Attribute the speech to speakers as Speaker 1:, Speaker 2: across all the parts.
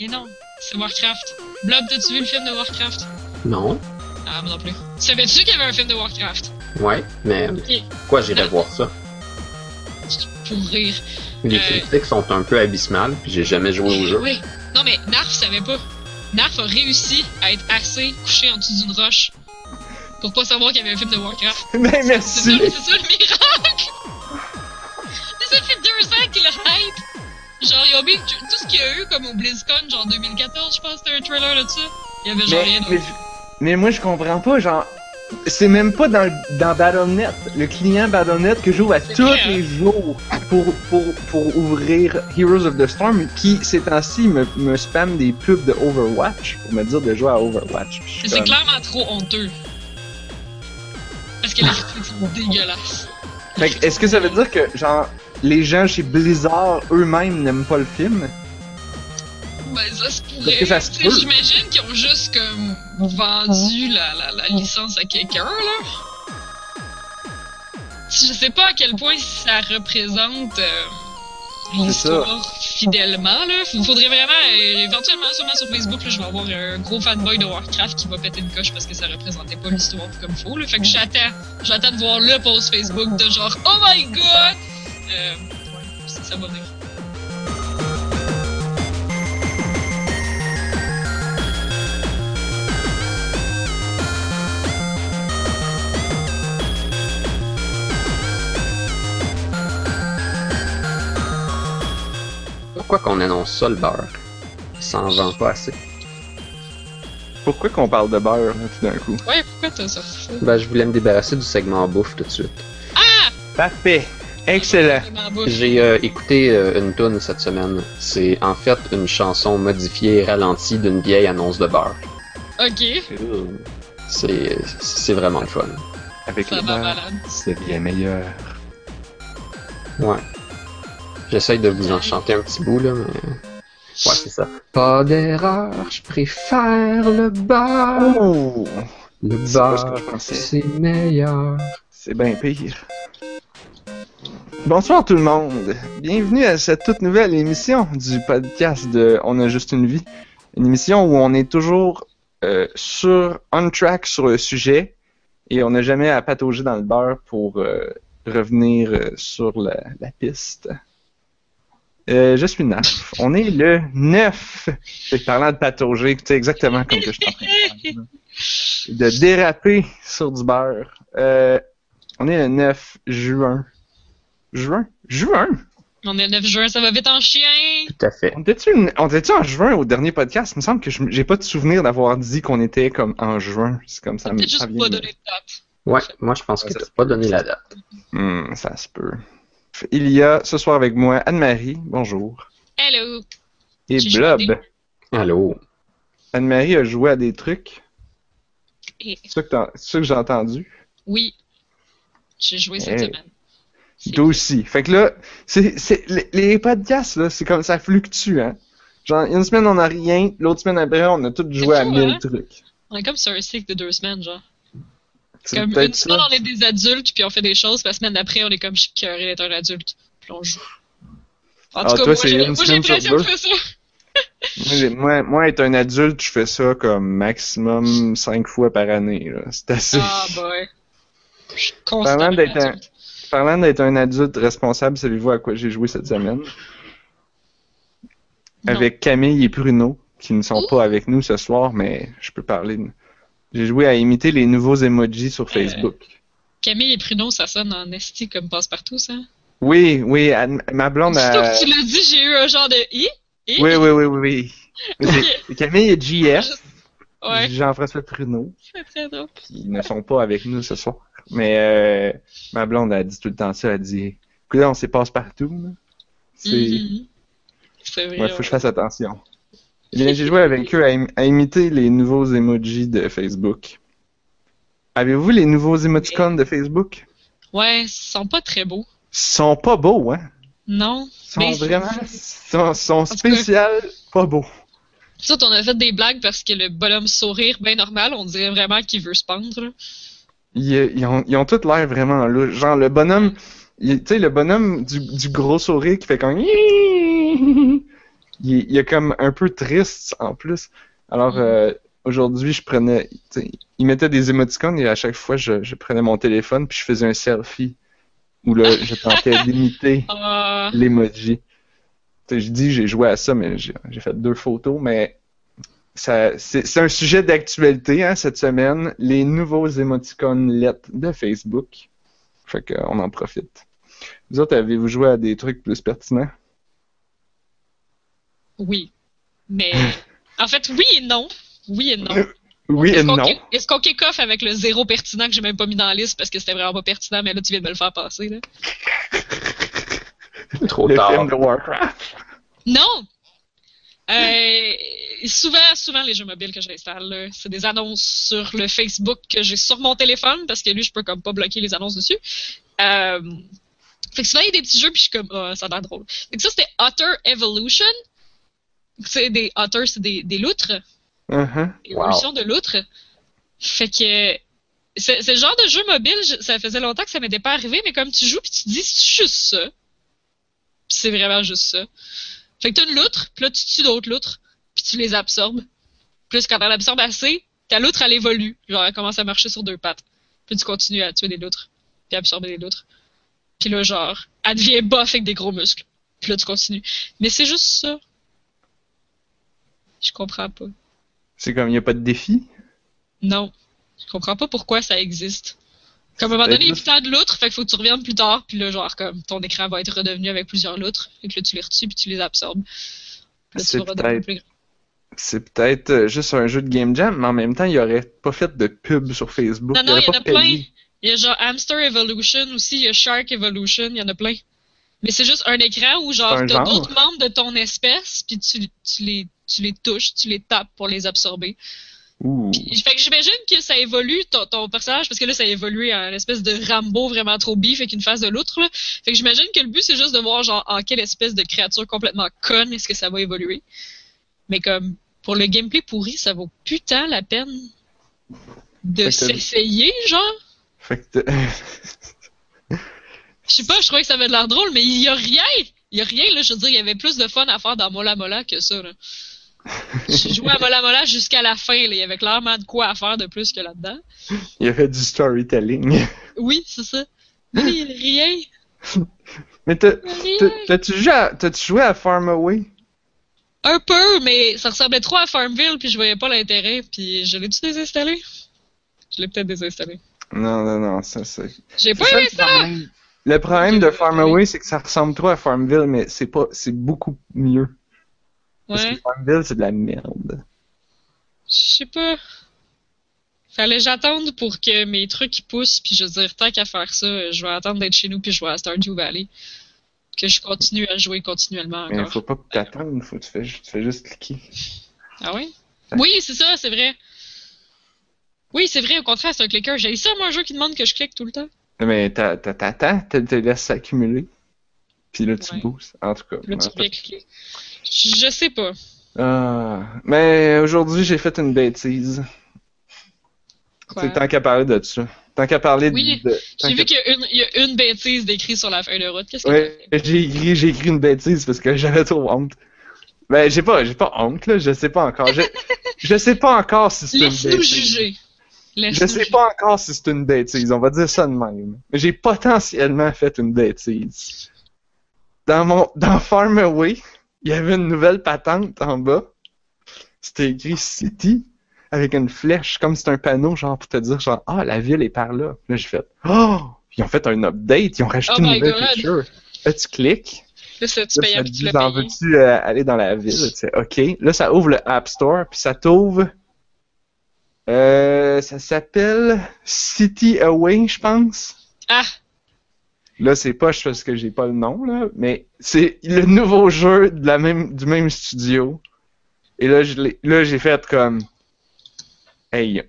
Speaker 1: Et non, c'est Warcraft. Blob, t'as-tu vu le film de Warcraft?
Speaker 2: Non.
Speaker 1: Ah, moi non plus. Savais-tu qu'il y avait un film de Warcraft?
Speaker 2: Ouais, mais pourquoi j'irais voir ça?
Speaker 1: pour rire.
Speaker 2: Les
Speaker 1: Euh.
Speaker 2: critiques sont un peu abysmales, puis j'ai jamais joué au jeu.
Speaker 1: Oui. Non, mais Narf savait pas. Narf a réussi à être assez couché en dessous d'une roche pour pas savoir qu'il y avait un film de Warcraft. Ça,
Speaker 3: merci!
Speaker 1: c'est ça le miracle! C'est ça fait deux ans qu'il a hype! Genre, ils ont mis tout ce qu'il y a eu comme au BlizzCon, genre 2014, je pense, c'était un trailer là-dessus. Il y avait genre
Speaker 3: Mais,
Speaker 1: rien
Speaker 3: mais, mais moi je comprends pas, genre. C'est même pas dans, dans Battle.net, le client Battle.net que j'ouvre à tous
Speaker 1: vrai, hein?
Speaker 3: les jours pour, pour, pour ouvrir Heroes of the Storm qui, ces temps-ci, me, me spam des pubs de Overwatch pour me dire de jouer à Overwatch.
Speaker 1: Mais c'est
Speaker 3: comme-
Speaker 1: clairement trop honteux. Parce que les critiques sont dégueulasses.
Speaker 3: Fait est-ce que ça veut dire que, genre, les gens chez Blizzard eux-mêmes n'aiment pas le film?
Speaker 1: Ben, ça se pourrait.
Speaker 3: que ça se
Speaker 1: Tu sais,
Speaker 3: peut.
Speaker 1: J'imagine qu'ils ont juste comme vendu la, la, la licence à quelqu'un, là. Je sais pas à quel point ça représente euh, l'histoire fidèlement, là. Il faudrait vraiment, euh, éventuellement, sûrement sur Facebook, là, je vais avoir un gros fanboy de Warcraft qui va péter une coche parce que ça représentait pas l'histoire comme faut, là. Fait que j'attends, j'attends de voir le post Facebook de genre, oh my god! Va venir.
Speaker 2: Pourquoi qu'on annonce ça, le beurre? Ça en vend pas assez.
Speaker 3: Pourquoi qu'on parle de beurre, là, tout d'un coup?
Speaker 1: Ouais, pourquoi t'as sorti ça?
Speaker 2: Ben, je voulais me débarrasser du segment bouffe tout de suite.
Speaker 3: Parfait! Excellent!
Speaker 2: J'ai euh, écouté euh, une tune cette semaine. C'est en fait une chanson modifiée et ralentie d'une vieille annonce de beurre.
Speaker 1: Ok,
Speaker 2: C'est c'est vraiment le fun.
Speaker 3: Avec
Speaker 1: ça
Speaker 3: le
Speaker 1: va
Speaker 3: beurre,
Speaker 1: malade.
Speaker 3: c'est bien meilleur.
Speaker 2: Ouais. J'essaye de vous en chanter un petit bout, là, mais... Ouais, c'est ça. Pas d'erreur, je préfère le beurre.
Speaker 3: Oh!
Speaker 2: Le
Speaker 3: pensais.
Speaker 2: c'est meilleur.
Speaker 3: C'est bien pire. Bonsoir tout le monde. Bienvenue à cette toute nouvelle émission du podcast de On a juste une vie. Une émission où on est toujours euh, sur on track sur le sujet et on n'a jamais à patauger dans le beurre pour euh, revenir euh, sur la, la piste. Euh, je suis Naf. On est le 9. Fait que parlant de patauger, c'est exactement comme que je suis en train de. De déraper sur du beurre. Euh, on est le 9 juin. Juin? Juin?
Speaker 1: On est le 9 juin, ça va vite en chien!
Speaker 2: Tout à fait.
Speaker 3: On était-tu en juin au dernier podcast? Il me semble que je- j'ai pas de souvenir d'avoir dit qu'on était comme en juin. C'est comme ça.
Speaker 1: Peut-être juste
Speaker 3: vient
Speaker 1: pas donné de date.
Speaker 2: Ouais, moi je pense que t'as pas donné la date.
Speaker 3: Hmm, ça se peut. Il y a ce soir avec moi Anne-Marie, bonjour,
Speaker 1: Hello!
Speaker 3: et
Speaker 1: J'ai
Speaker 3: Blob.
Speaker 2: Allô?
Speaker 3: Anne-Marie a joué à des trucs.
Speaker 1: Et
Speaker 3: C'est ça que, que j'ai entendu.
Speaker 1: oui, j'ai joué cette
Speaker 3: Hey.
Speaker 1: semaine. C'est-
Speaker 3: Toi aussi. Fait que là, c'est, c'est, les, les podcasts, là, c'est comme ça fluctue, hein. Genre, une semaine, on a rien, l'autre semaine après, on a tous joué à mille
Speaker 1: hein?
Speaker 3: trucs.
Speaker 1: On est comme sur un cycle de deux semaines, genre.
Speaker 3: C'est
Speaker 1: Comme une semaine,
Speaker 3: ça.
Speaker 1: on est des adultes, puis on fait des choses, puis la semaine d'après, on est comme je suis cœuré d'être un adulte, puis on joue. En
Speaker 3: Ah,
Speaker 1: tout cas,
Speaker 3: toi,
Speaker 1: moi,
Speaker 3: c'est
Speaker 1: j'ai
Speaker 3: une
Speaker 1: moi, j'ai l'impression ça.
Speaker 3: Moi, Moi, moi, être un adulte, je fais ça comme maximum cinq fois par année, là. C'est assez.
Speaker 1: Ah, boy. Je suis constamment
Speaker 3: d'être un-
Speaker 1: adulte.
Speaker 3: Parlant d'être un adulte responsable, savez-vous à quoi j'ai joué cette semaine?
Speaker 1: Non.
Speaker 3: Avec Camille et Bruno, qui ne sont
Speaker 1: Ouh.
Speaker 3: pas avec nous ce soir, mais je peux parler. de- J'ai joué à imiter les nouveaux emojis sur Facebook.
Speaker 1: Camille et Pruno, ça sonne en esti comme passe-partout, ça.
Speaker 3: Oui, oui, ma blonde
Speaker 1: Surtout
Speaker 3: a...
Speaker 1: que tu l'as dit, j'ai eu un genre de i. I?
Speaker 3: Oui, oui, oui, oui, oui. Camille et JF,
Speaker 1: Ouais,
Speaker 3: Jean-François Pruneau,
Speaker 1: c'est très drôle.
Speaker 3: qui ne sont pas avec nous ce soir. Mais euh, ma blonde a dit tout le temps ça, elle dit « Écoute, on s'est passe partout. C'est...
Speaker 1: Mhm. Vrai.
Speaker 3: Ouais, faut que je fasse attention. Eh j'ai joué avec eux à, im- à imiter les nouveaux emojis de Facebook. Avez-vous les nouveaux emoticons de Facebook?
Speaker 1: Ouais, ils sont pas très beaux.
Speaker 3: Ils sont pas beaux, hein?
Speaker 1: Non.
Speaker 3: Ils sont
Speaker 1: Mais-
Speaker 3: vraiment... sont, sont
Speaker 1: cas-
Speaker 3: pas beaux.
Speaker 1: Ça, on a fait des blagues parce que le bonhomme sourire bien normal, on dirait vraiment qu'il veut se pendre.
Speaker 3: Ils, ils ont, ils ont tous l'air vraiment là. Genre, le bonhomme... Tu sais, le bonhomme du, du gros sourire qui fait comme... il, est- il est comme un peu triste en plus. Alors,
Speaker 1: Mhm.
Speaker 3: euh, aujourd'hui, je prenais. tu sais, Il mettait des émoticônes et à chaque fois, je, je prenais mon téléphone puis je faisais un selfie où là, je tentais d'imiter
Speaker 1: Ah,
Speaker 3: l'emoji. Je dis j'ai joué à ça, mais j'ai fait deux photos, mais ça, c'est un sujet d'actualité hein, cette semaine, les nouveaux émoticônes lettres de Facebook. Fait qu'on en profite. Vous autres, avez-vous joué à des trucs plus pertinents?
Speaker 1: oui. Mais, en fait, oui et non. Oui et non.
Speaker 3: Oui et non.
Speaker 1: Est-ce qu'on kick off avec le zéro pertinent que j'ai même pas mis dans la liste parce que c'était vraiment pas pertinent, mais là, tu viens de me le faire passer, là?
Speaker 2: Trop
Speaker 3: Le
Speaker 2: tard.
Speaker 3: film de Warcraft.
Speaker 1: Non! Euh, souvent, souvent, les jeux mobiles que j'installe, c'est des annonces sur le Facebook que j'ai sur mon téléphone parce que lui, je peux comme pas bloquer les annonces dessus. Euh, fait que souvent, il y a des petits jeux puis je suis comme, ah, ça a l'air drôle. Fait que ça, c'était Otter Evolution. C'est des otters, c'est des, des loutres.
Speaker 3: Uh-huh.
Speaker 1: Évolution de l'outre. Fait que c'est le genre de jeu mobile, je- ça faisait longtemps que ça m'était pas arrivé, mais comme tu joues puis tu te dis c'est juste ça. C'est vraiment juste ça. Fait que t'as une loutre, puis là tu tues d'autres loutres, puis tu les absorbes. Plus quand elle absorbe assez, ta loutre elle évolue, genre elle commence à marcher sur deux pattes. Puis tu continues à tuer des loutres, puis absorber des loutres. Puis là genre, elle devient bof avec des gros muscles. Puis là tu continues. Mais c'est juste ça. Je comprends pas.
Speaker 3: C'est comme il n'y a pas de défi?
Speaker 1: Non. Je comprends pas pourquoi ça existe. Comme à un moment donné, il y a plus de loutres, fait qu'il faut que tu reviennes plus tard, puis là, genre, comme, ton écran va être redevenu avec plusieurs loutres, fait que là, tu les retues, puis tu les absorbes.
Speaker 3: C'est peut-être-
Speaker 1: plus grand.
Speaker 3: C'est peut-être euh, juste un jeu de Game Jam, mais en même temps, il aurait pas fait de pub sur Facebook.
Speaker 1: Non, non, il y en a plein. Il y a genre Hamster Evolution aussi, il y a Shark Evolution, il y en a plein. Mais c'est juste un écran où, genre, t'as d'autres membres de ton espèce, puis tu, tu, les, tu les touches, tu les tapes pour les absorber. Puis, fait que j'imagine que ça évolue ton, ton personnage parce que là ça a évolué en une espèce de Rambo vraiment trop beef avec une face de l'autre. là. Fait que j'imagine que le but c'est juste de voir genre en quelle espèce de créature complètement conne est-ce que ça va évoluer. Mais comme pour le gameplay pourri, ça vaut putain la peine de s'essayer genre.
Speaker 3: Fait que
Speaker 1: Je sais pas, je trouvais que ça avait de l'air drôle, mais il y a rien. Il y a rien là, je veux dire, il y avait plus de fun à faire dans Mola Mola que ça là. J'ai joué à Mola Mola jusqu'à la fin, là. il y avait clairement de quoi à faire de plus que là-dedans.
Speaker 3: il y avait du storytelling.
Speaker 1: Oui, c'est ça. Mais rien.
Speaker 3: Mais t'as-tu joué, à- joué à Farm Away?
Speaker 1: Un peu, mais ça ressemblait trop à Farmville, puis je voyais pas l'intérêt, puis je l'ai-tu désinstallé? Je l'ai peut-être désinstallé.
Speaker 3: Non, non, non, ça c'est.
Speaker 1: J'ai pas
Speaker 3: C'est ça,
Speaker 1: aimé
Speaker 3: le
Speaker 1: ça!
Speaker 3: problème. Le problème de Farm Away, c'est que ça ressemble trop à Farmville, mais c'est pas, c'est beaucoup mieux.
Speaker 1: Ouais,
Speaker 3: Farmville, c'est de la merde.
Speaker 1: je sais pas. Fallait que j'attende pour que mes trucs poussent, puis je veux dire, tant qu'à faire ça, je vais attendre d'être chez nous, puis je vais à Stardew Valley. Que je continue à jouer continuellement
Speaker 3: Mais
Speaker 1: encore.
Speaker 3: faut pas que t'attendes, faut tu fais, tu fais juste cliquer.
Speaker 1: Ah ouais? Oui, c'est ça, c'est vrai. Oui, c'est vrai, au contraire, c'est un clicker. J'ai ça, moi, un jeu qui demande que je clique tout le temps.
Speaker 3: Mais t'a- t'a- t'attends, tu te laisses s'accumuler. Puis là, tu
Speaker 1: Ouais.
Speaker 3: boostes. En tout cas.
Speaker 1: Là, tu cliquer. Je je sais pas.
Speaker 3: Ah, mais aujourd'hui, j'ai fait une bêtise. C'est tant qu'à parler de ça. Tant qu'à parler
Speaker 1: Oui,
Speaker 3: de.
Speaker 1: J'ai vu qu'il y, a une- il y a une bêtise décrite sur la feuille de route. Qu'est-ce que
Speaker 3: Ouais, j'ai écrit, j'ai écrit une bêtise parce que j'avais trop honte. Ben, j'ai pas, j'ai pas honte, là. Je sais pas encore. Je, je sais pas encore si c'est une
Speaker 1: Laisse-nous
Speaker 3: bêtise.
Speaker 1: juger.
Speaker 3: Je
Speaker 1: Laisse-nous
Speaker 3: sais
Speaker 1: juger.
Speaker 3: pas encore si c'est une bêtise. On va dire ça de même. Mais J'ai potentiellement fait une bêtise. Dans mon, dans Farm Away, il y avait une nouvelle patente en bas. C'était écrit City avec une flèche, comme c'est un panneau, genre, pour te dire, genre, ah, la ville est par là. Là, j'ai fait, oh! Ils ont fait un update, ils ont rajouté
Speaker 1: Oh
Speaker 3: une nouvelle
Speaker 1: God.
Speaker 3: feature. Là, tu cliques.
Speaker 1: Là, c'est tu
Speaker 3: Là,
Speaker 1: payes
Speaker 3: ça te dit, en veux-tu euh, aller dans la ville? Tu sais, OK. Là, ça ouvre le App Store, puis ça t'ouvre. Euh, ça s'appelle City Away, je pense.
Speaker 1: Ah!
Speaker 3: Là, c'est pas parce que j'ai pas le nom, là, mais c'est le nouveau jeu de la même, du même studio. Et là, je l'ai- là, j'ai fait comme. Hey,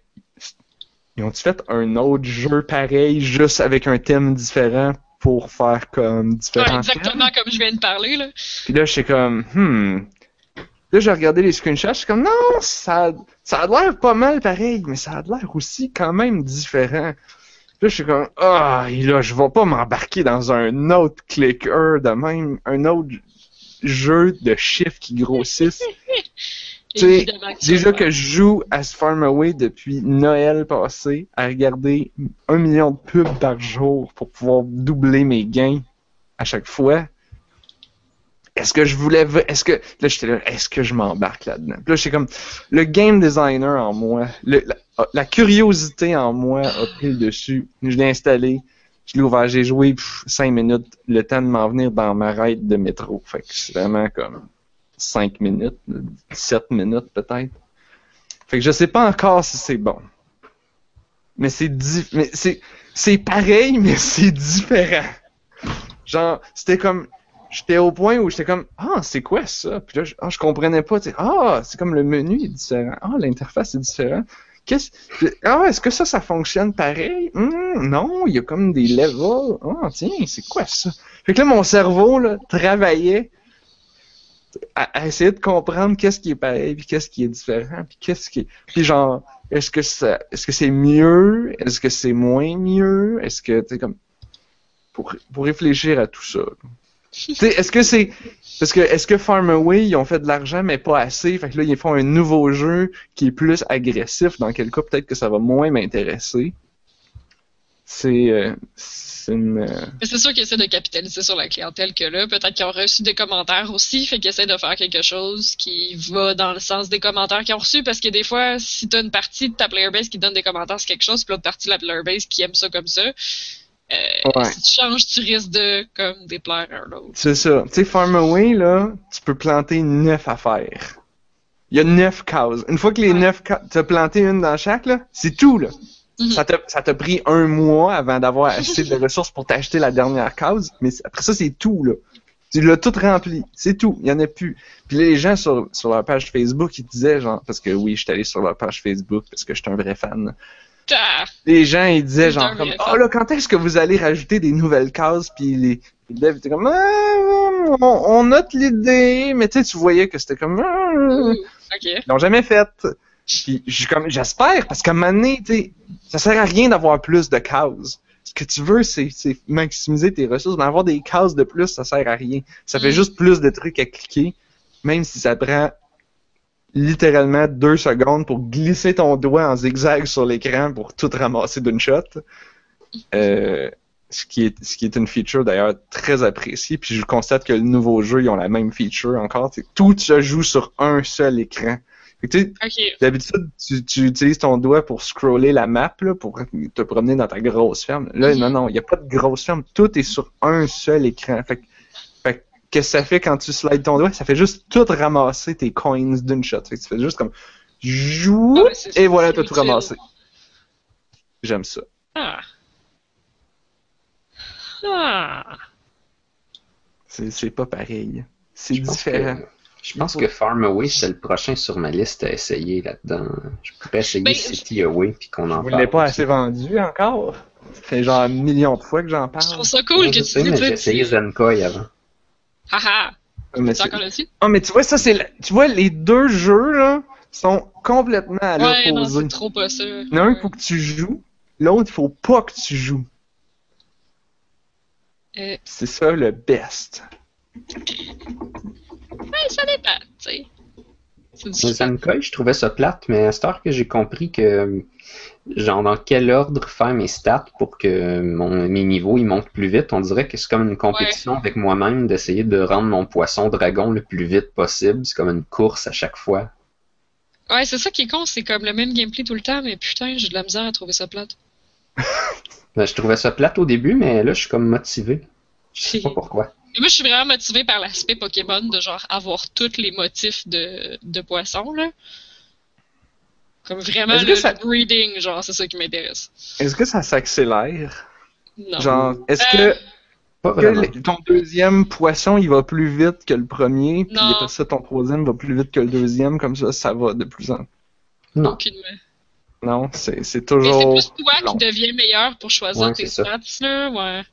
Speaker 3: ils ont-tu fait un autre jeu pareil, juste avec un thème différent pour faire comme
Speaker 1: Ouais,
Speaker 3: différents thèmes?
Speaker 1: exactement comme je viens de parler, là.
Speaker 3: Puis là, j'étais comme, hmm. Là, j'ai regardé les screenshots, je suis comme, non, ça, ça a l'air pas mal pareil, mais ça a l'air aussi quand même différent. Là, je suis comme, ah, et là, je vais pas m'embarquer dans un autre clicker de même, un autre jeu de chiffres qui grossissent. Tu sais, Déjà que je joue à Farm Away depuis Noël passé, à regarder un million de pubs par jour pour pouvoir doubler mes gains à chaque fois. Est-ce que je voulais, est-ce que, là j'étais là, est-ce que je m'embarque là-dedans? Puis là j'étais comme, le game designer en moi, le- la, curiosité en moi a pris le dessus. Je l'ai installé, je l'ai ouvert, j'ai joué 5 minutes, le temps de m'en venir dans ma raid de métro. Fait que c'est vraiment comme 5 minutes, 7 minutes peut-être. Fait que je sais pas encore si c'est bon. Mais c'est di- mais c'est c'est pareil mais c'est différent. Genre c'était comme j'étais au point où j'étais comme ah c'est quoi ça? Puis là je, ah, je comprenais pas ah c'est comme le menu est différent. Ah l'interface est différente. Qu'est-ce ah est-ce que ça ça fonctionne pareil? Hmm, non il y a comme des levels. Ah tiens c'est quoi ça? Fait que là mon cerveau là travaillait à, essayer de comprendre qu'est-ce qui est pareil puis qu'est-ce qui est différent puis qu'est-ce qui puis genre est-ce que ça est-ce que c'est mieux? Est-ce que c'est moins mieux? Est-ce que tu comme pour, pour réfléchir à tout ça est-ce que c'est parce que est-ce que Farmaway ils ont fait de l'argent mais pas assez? Fait que là ils font un nouveau jeu qui est plus agressif dans quel cas peut-être que ça va moins m'intéresser c'est euh, c'est une euh,
Speaker 1: c'est sûr qu'ils essaient de capitaliser sur la clientèle que là. Peut-être qu'ils ont reçu des commentaires aussi, fait qu'ils essaient de faire quelque chose qui va dans le sens des commentaires qu'ils ont reçus. Parce que des fois, si t'as une partie de ta player base qui donne des commentaires sur quelque chose, puis l'autre partie de la player base qui aime ça comme ça, euh,
Speaker 3: Ouais.
Speaker 1: si tu changes, tu risques de comme déplaire un l'autre.
Speaker 3: C'est ça. Tu sais, Farmaway, là, tu peux planter neuf affaires. Il y a neuf cases. Une fois que les
Speaker 1: Ouais.
Speaker 3: neuf cases, tu as planté une dans chaque, là, c'est tout, là.
Speaker 1: Mhm.
Speaker 3: Ça t'a ça t'a pris un mois avant d'avoir assez de ressources pour t'acheter la dernière case, mais après ça, c'est tout, là. Tu l'as tout rempli. C'est tout. Il y en a plus. Puis là, les gens sur, sur leur page Facebook, ils disaient, genre, parce que oui, je suis allé sur leur page Facebook parce que je suis un vrai fan. Les gens, ils disaient genre comme Oh là, quand est-ce que vous allez rajouter des nouvelles cases? Puis les, les devs étaient comme Ah, on, on note l'idée, mais tu sais, tu voyais que c'était comme Ah.
Speaker 1: Ouh.
Speaker 3: Ils l'ont jamais fait. Puis je suis comme j'espère, parce qu'à un moment donné, tu sais, ça sert à rien d'avoir plus de cases. Ce que tu veux, c'est c'est maximiser tes ressources, mais avoir des cases de plus, ça sert à rien. Ça fait
Speaker 1: Mm.
Speaker 3: juste plus de trucs à cliquer, même si ça prend littéralement deux secondes pour glisser ton doigt en zigzag sur l'écran pour tout ramasser d'une shot. Euh, ce, qui est, ce qui est une feature d'ailleurs très appréciée. Puis je constate que le nouveau jeu, ils ont la même feature encore. Tout se joue sur un seul écran. D'habitude, tu, tu utilises ton doigt pour scroller la map, là, pour te promener dans ta grosse ferme. Là, non, non, il n'y a pas de grosse ferme. Tout est sur un seul écran. Fait, que- fait que qu'est-ce que ça fait quand tu slides ton doigt? Ça fait juste tout ramasser tes coins d'une shot. Fait que tu fais juste comme joue
Speaker 1: Ah ouais, c'est-
Speaker 3: et voilà, t'as tout ramassé. J'aime ça.
Speaker 1: Ah. Ah.
Speaker 3: C'est c'est pas pareil. C'est
Speaker 2: Je pense
Speaker 3: différent.
Speaker 2: que, je pense que Farmaway, c'est le prochain sur ma liste à essayer là-dedans. Je pourrais essayer
Speaker 1: Ben,
Speaker 2: City Away puis qu'on en
Speaker 3: Vous
Speaker 2: parle.
Speaker 3: l'avez pas
Speaker 2: aussi.
Speaker 3: assez vendu encore? Ça fait genre un million de fois que j'en
Speaker 1: Je
Speaker 3: parle.
Speaker 1: trouve ça cool
Speaker 2: Ouais,
Speaker 1: que
Speaker 2: je
Speaker 1: tu
Speaker 2: sais, mais j'ai essayé Zenkoi avant.
Speaker 1: Haha.
Speaker 3: Mais c'est-
Speaker 1: encore là-dessus?
Speaker 3: Ah, mais tu vois, ça, c'est. la- Tu vois, les deux jeux, là, sont complètement à
Speaker 1: Ouais, non,
Speaker 3: l'opposé.
Speaker 1: c'est trop pas ça.
Speaker 3: Il y en a un, il faut que tu joues. L'autre, il faut pas que tu joues.
Speaker 1: Euh,
Speaker 3: C'est ça le best.
Speaker 1: ouais, ça dépend, tu sais. Discutable.
Speaker 2: Zenkoi, je trouvais ça plate, mais à cette heure que j'ai compris que, genre, dans quel ordre faire mes stats pour que mon, mes niveaux ils montent plus vite, on dirait que c'est comme une compétition avec moi-même d'essayer de rendre mon poisson dragon le plus vite possible. C'est comme une course à chaque fois.
Speaker 1: Ouais, c'est ça qui est con, c'est comme le même gameplay tout le temps, mais putain, j'ai de la misère à trouver ça plate.
Speaker 2: Ben, je trouvais ça plate au début, mais là, je suis comme motivé. Je sais pas pourquoi.
Speaker 1: Et moi, je suis vraiment motivée par l'aspect Pokémon de genre avoir tous les motifs de, de poissons, là. Comme vraiment le,
Speaker 3: que ça-
Speaker 1: le breeding, genre, c'est ça qui m'intéresse.
Speaker 3: Est-ce que ça s'accélère?
Speaker 1: Non.
Speaker 3: Genre, est-ce
Speaker 1: Euh,
Speaker 3: que, ton deuxième poisson, il va plus vite que le premier, puis
Speaker 1: Non.
Speaker 3: après ça, ton troisième va plus vite que le deuxième, comme ça, ça va de plus en
Speaker 2: Non.
Speaker 1: Aucunement.
Speaker 3: Non, c'est c'est
Speaker 1: Mais
Speaker 3: toujours.
Speaker 1: c'est plus toi
Speaker 3: long.
Speaker 1: qui deviens meilleur pour choisir
Speaker 2: Ouais,
Speaker 1: tes stats, là, ouais.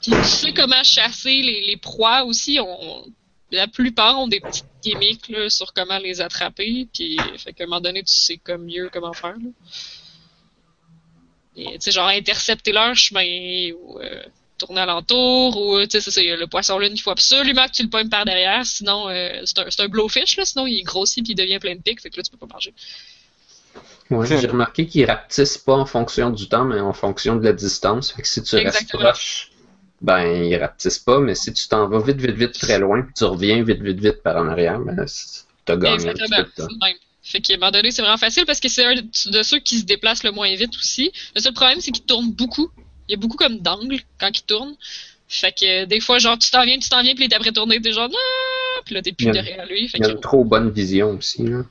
Speaker 1: Puis tu sais comment chasser les, les proies aussi. On, la plupart ont des petites gimmicks là, sur comment les attraper. Puis, fait qu'à un moment donné, tu sais comme mieux comment faire. Là. Et, tu sais, genre intercepter leur chemin ou euh, tourner alentour, ou, tu sais, le poisson lune, il faut absolument que tu le pognes par derrière, sinon, euh, c'est un, un blowfish, là, sinon il grossit puis il devient plein de pics, fait que là, tu peux pas manger.
Speaker 2: Ouais, j'ai remarqué qu'ils rapetissent pas en fonction du temps, mais en fonction de la distance. Fait que si tu restes proche, ben ils rapetissent pas, mais si tu t'en vas vite, vite, vite très loin, puis tu reviens vite, vite, vite par en arrière, ben t'as gagné un petit peu de temps.
Speaker 1: Fait qu'à un moment donné, c'est vraiment facile parce que c'est un de ceux qui se déplacent le moins vite aussi. Le seul problème, c'est qu'il tourne beaucoup. Il y a beaucoup comme d'angles quand il tourne. Fait que des fois, genre, tu t'en viens, tu t'en viens, puis après tourné, t'es genre, ah! puis là, t'es plus derrière lui.
Speaker 2: Fait il y a une trop bonne vision aussi, là.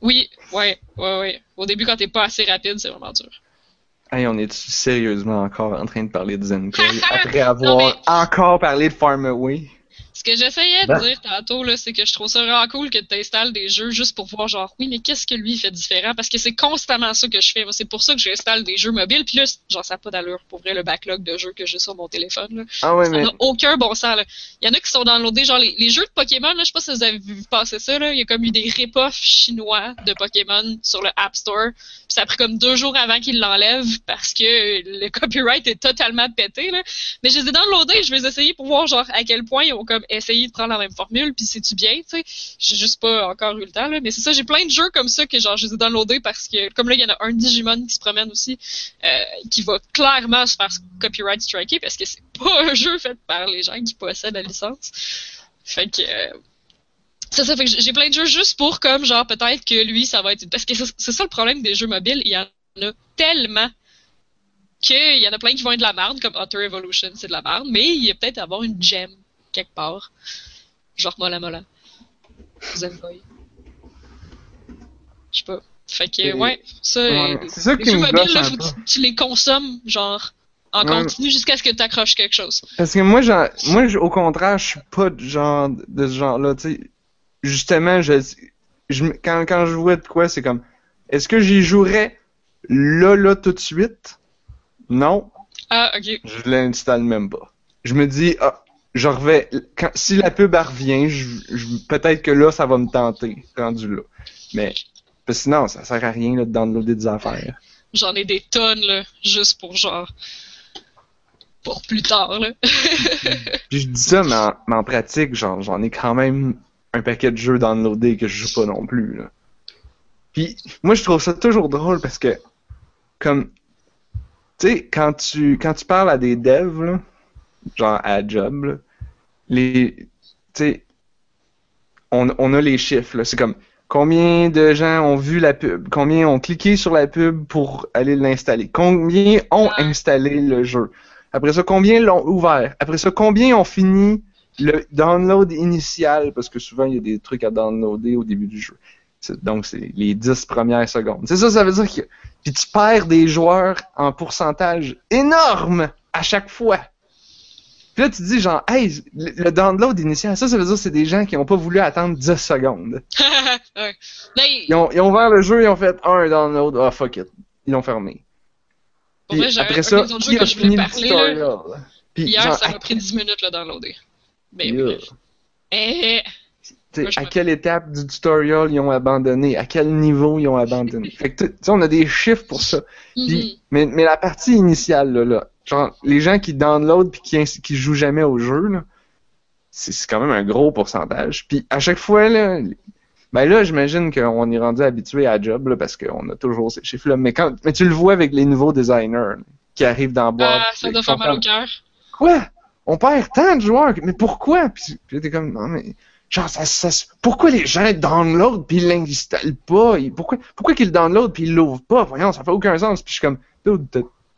Speaker 1: Oui, ouais, ouais, ouais. Au début, quand t'es pas assez rapide, c'est vraiment dur.
Speaker 3: Hey, on est sérieusement encore en train de parler de Zenko après avoir encore parlé de Farmaway?
Speaker 1: Ce que j'essayais de ben. dire tantôt, là, c'est que je trouve ça vraiment cool que tu installes des jeux juste pour voir, genre, oui, mais qu'est-ce que lui fait différent? Parce que c'est constamment ça que je fais. C'est pour ça que j'installe des jeux mobiles. Puis là, genre, ça n'a pas d'allure pour vrai le backlog de jeux que j'ai sur mon téléphone. Là.
Speaker 3: Ah ouais,
Speaker 1: ça
Speaker 3: n'a
Speaker 1: aucun bon sens. Là. Il y en a qui sont downloadés, genre, les, jeux de Pokémon, là, je sais pas si vous avez vu passer ça, là. Il y a comme eu des rip chinois de Pokémon sur le App Store. Puis ça a pris comme deux jours avant qu'ils l'enlèvent parce que le copyright est totalement pété, là. Mais je les ai downloadés, je vais essayer pour voir, genre, à quel point ils ont comme essayé de prendre la même formule, puis c'est-tu bien, tu sais? J'ai juste pas encore eu le temps, là. Mais c'est ça, j'ai plein de jeux comme ça que, genre, je les ai downloadés parce que, comme là, il y en a un Digimon qui se promène aussi, euh, qui va clairement se faire copyright striker parce que c'est pas un jeu fait par les gens qui possèdent la licence. Fait que... Euh, ça, ça fait que j'ai plein de jeux juste pour comme genre peut-être que lui ça va être parce que c'est ça le problème des jeux mobiles, il y en a tellement qu'il y en a plein qui vont être de la merde comme Hunter Evolution, c'est de la merde, mais il y a peut-être avoir une gem quelque part. Genre Mola Mola. Zenboy. Je sais pas. Fait que, ouais, ça.
Speaker 3: c'est ça qui me mobiles, là,
Speaker 1: faut que tu, les consommes, genre, en continu jusqu'à ce que tu accroches quelque chose.
Speaker 3: Parce que moi, genre, moi, au contraire, je suis pas de genre, de ce genre-là, tu sais. Justement, je, je, quand, quand je vois de quoi, c'est comme, est-ce que j'y jouerais là, là, tout de suite? Non.
Speaker 1: Ah, ok.
Speaker 3: Je l'installe même pas. Je me dis, ah, je revais. Quand, si la pub revient, je, peut-être que là, ça va me tenter, rendu là. Mais sinon, ça sert à rien là, de downloader des affaires.
Speaker 1: J'en ai des tonnes, là, juste pour genre. pour plus tard, là.
Speaker 3: Puis je dis ça, mais en, pratique, genre, j'en ai quand même un paquet de jeux downloadés que je joue pas non plus, là. Puis moi, je trouve ça toujours drôle parce que, comme. Tu sais, quand tu, quand tu parles à des devs, là, genre à job, les, on, on a les chiffres. C'est comme combien de gens ont vu la pub, combien ont cliqué sur la pub pour aller l'installer, combien ont installé le jeu? Après ça, combien l'ont ouvert? Après ça, combien ont fini le download initial, parce que souvent il y a des trucs à downloader au début du jeu. Donc, c'est les 10 premières secondes. C'est ça, ça veut dire que puis tu perds des joueurs en pourcentage énorme à chaque fois. Puis là, tu dis genre, hey, le download initial, ça, ça veut dire que c'est des gens qui n'ont pas voulu attendre 10 secondes.
Speaker 1: ouais.
Speaker 3: ils, ont, ils ont ouvert le jeu, ils ont fait un download, ah oh, fuck it. Ils l'ont fermé.
Speaker 1: Puis après ça, qui a fini le tutorial? Puis, Hier, ça m'a pris 10 minutes le downloader. Ben, yeah. Eh,
Speaker 3: à quelle étape du tutorial ils ont abandonné, à quel niveau ils ont abandonné? fait que, on a des chiffres pour ça. Mm-hmm. mais, mais la partie initiale, là, là genre, les gens qui download puis qui, qui jouent jamais au jeu, là, c'est, quand même un gros pourcentage. Puis à chaque fois, là, ben là, j'imagine qu'on est rendu habitué à job là, parce qu'on a toujours ces chiffres-là. Mais quand, mais tu le vois avec les nouveaux designers qui arrivent dans boîte.
Speaker 1: Ah, ça doit faire mal au cœur.
Speaker 3: Quoi? On perd tant de joueurs, mais pourquoi? Puis, puis t'es comme, non mais, genre, ça, ça, pourquoi les gens download puis ils l'installent pas? Pourquoi, pourquoi qu'ils le download puis ils l'ouvrent pas? Voyons, ça fait aucun sens. Puis je suis comme,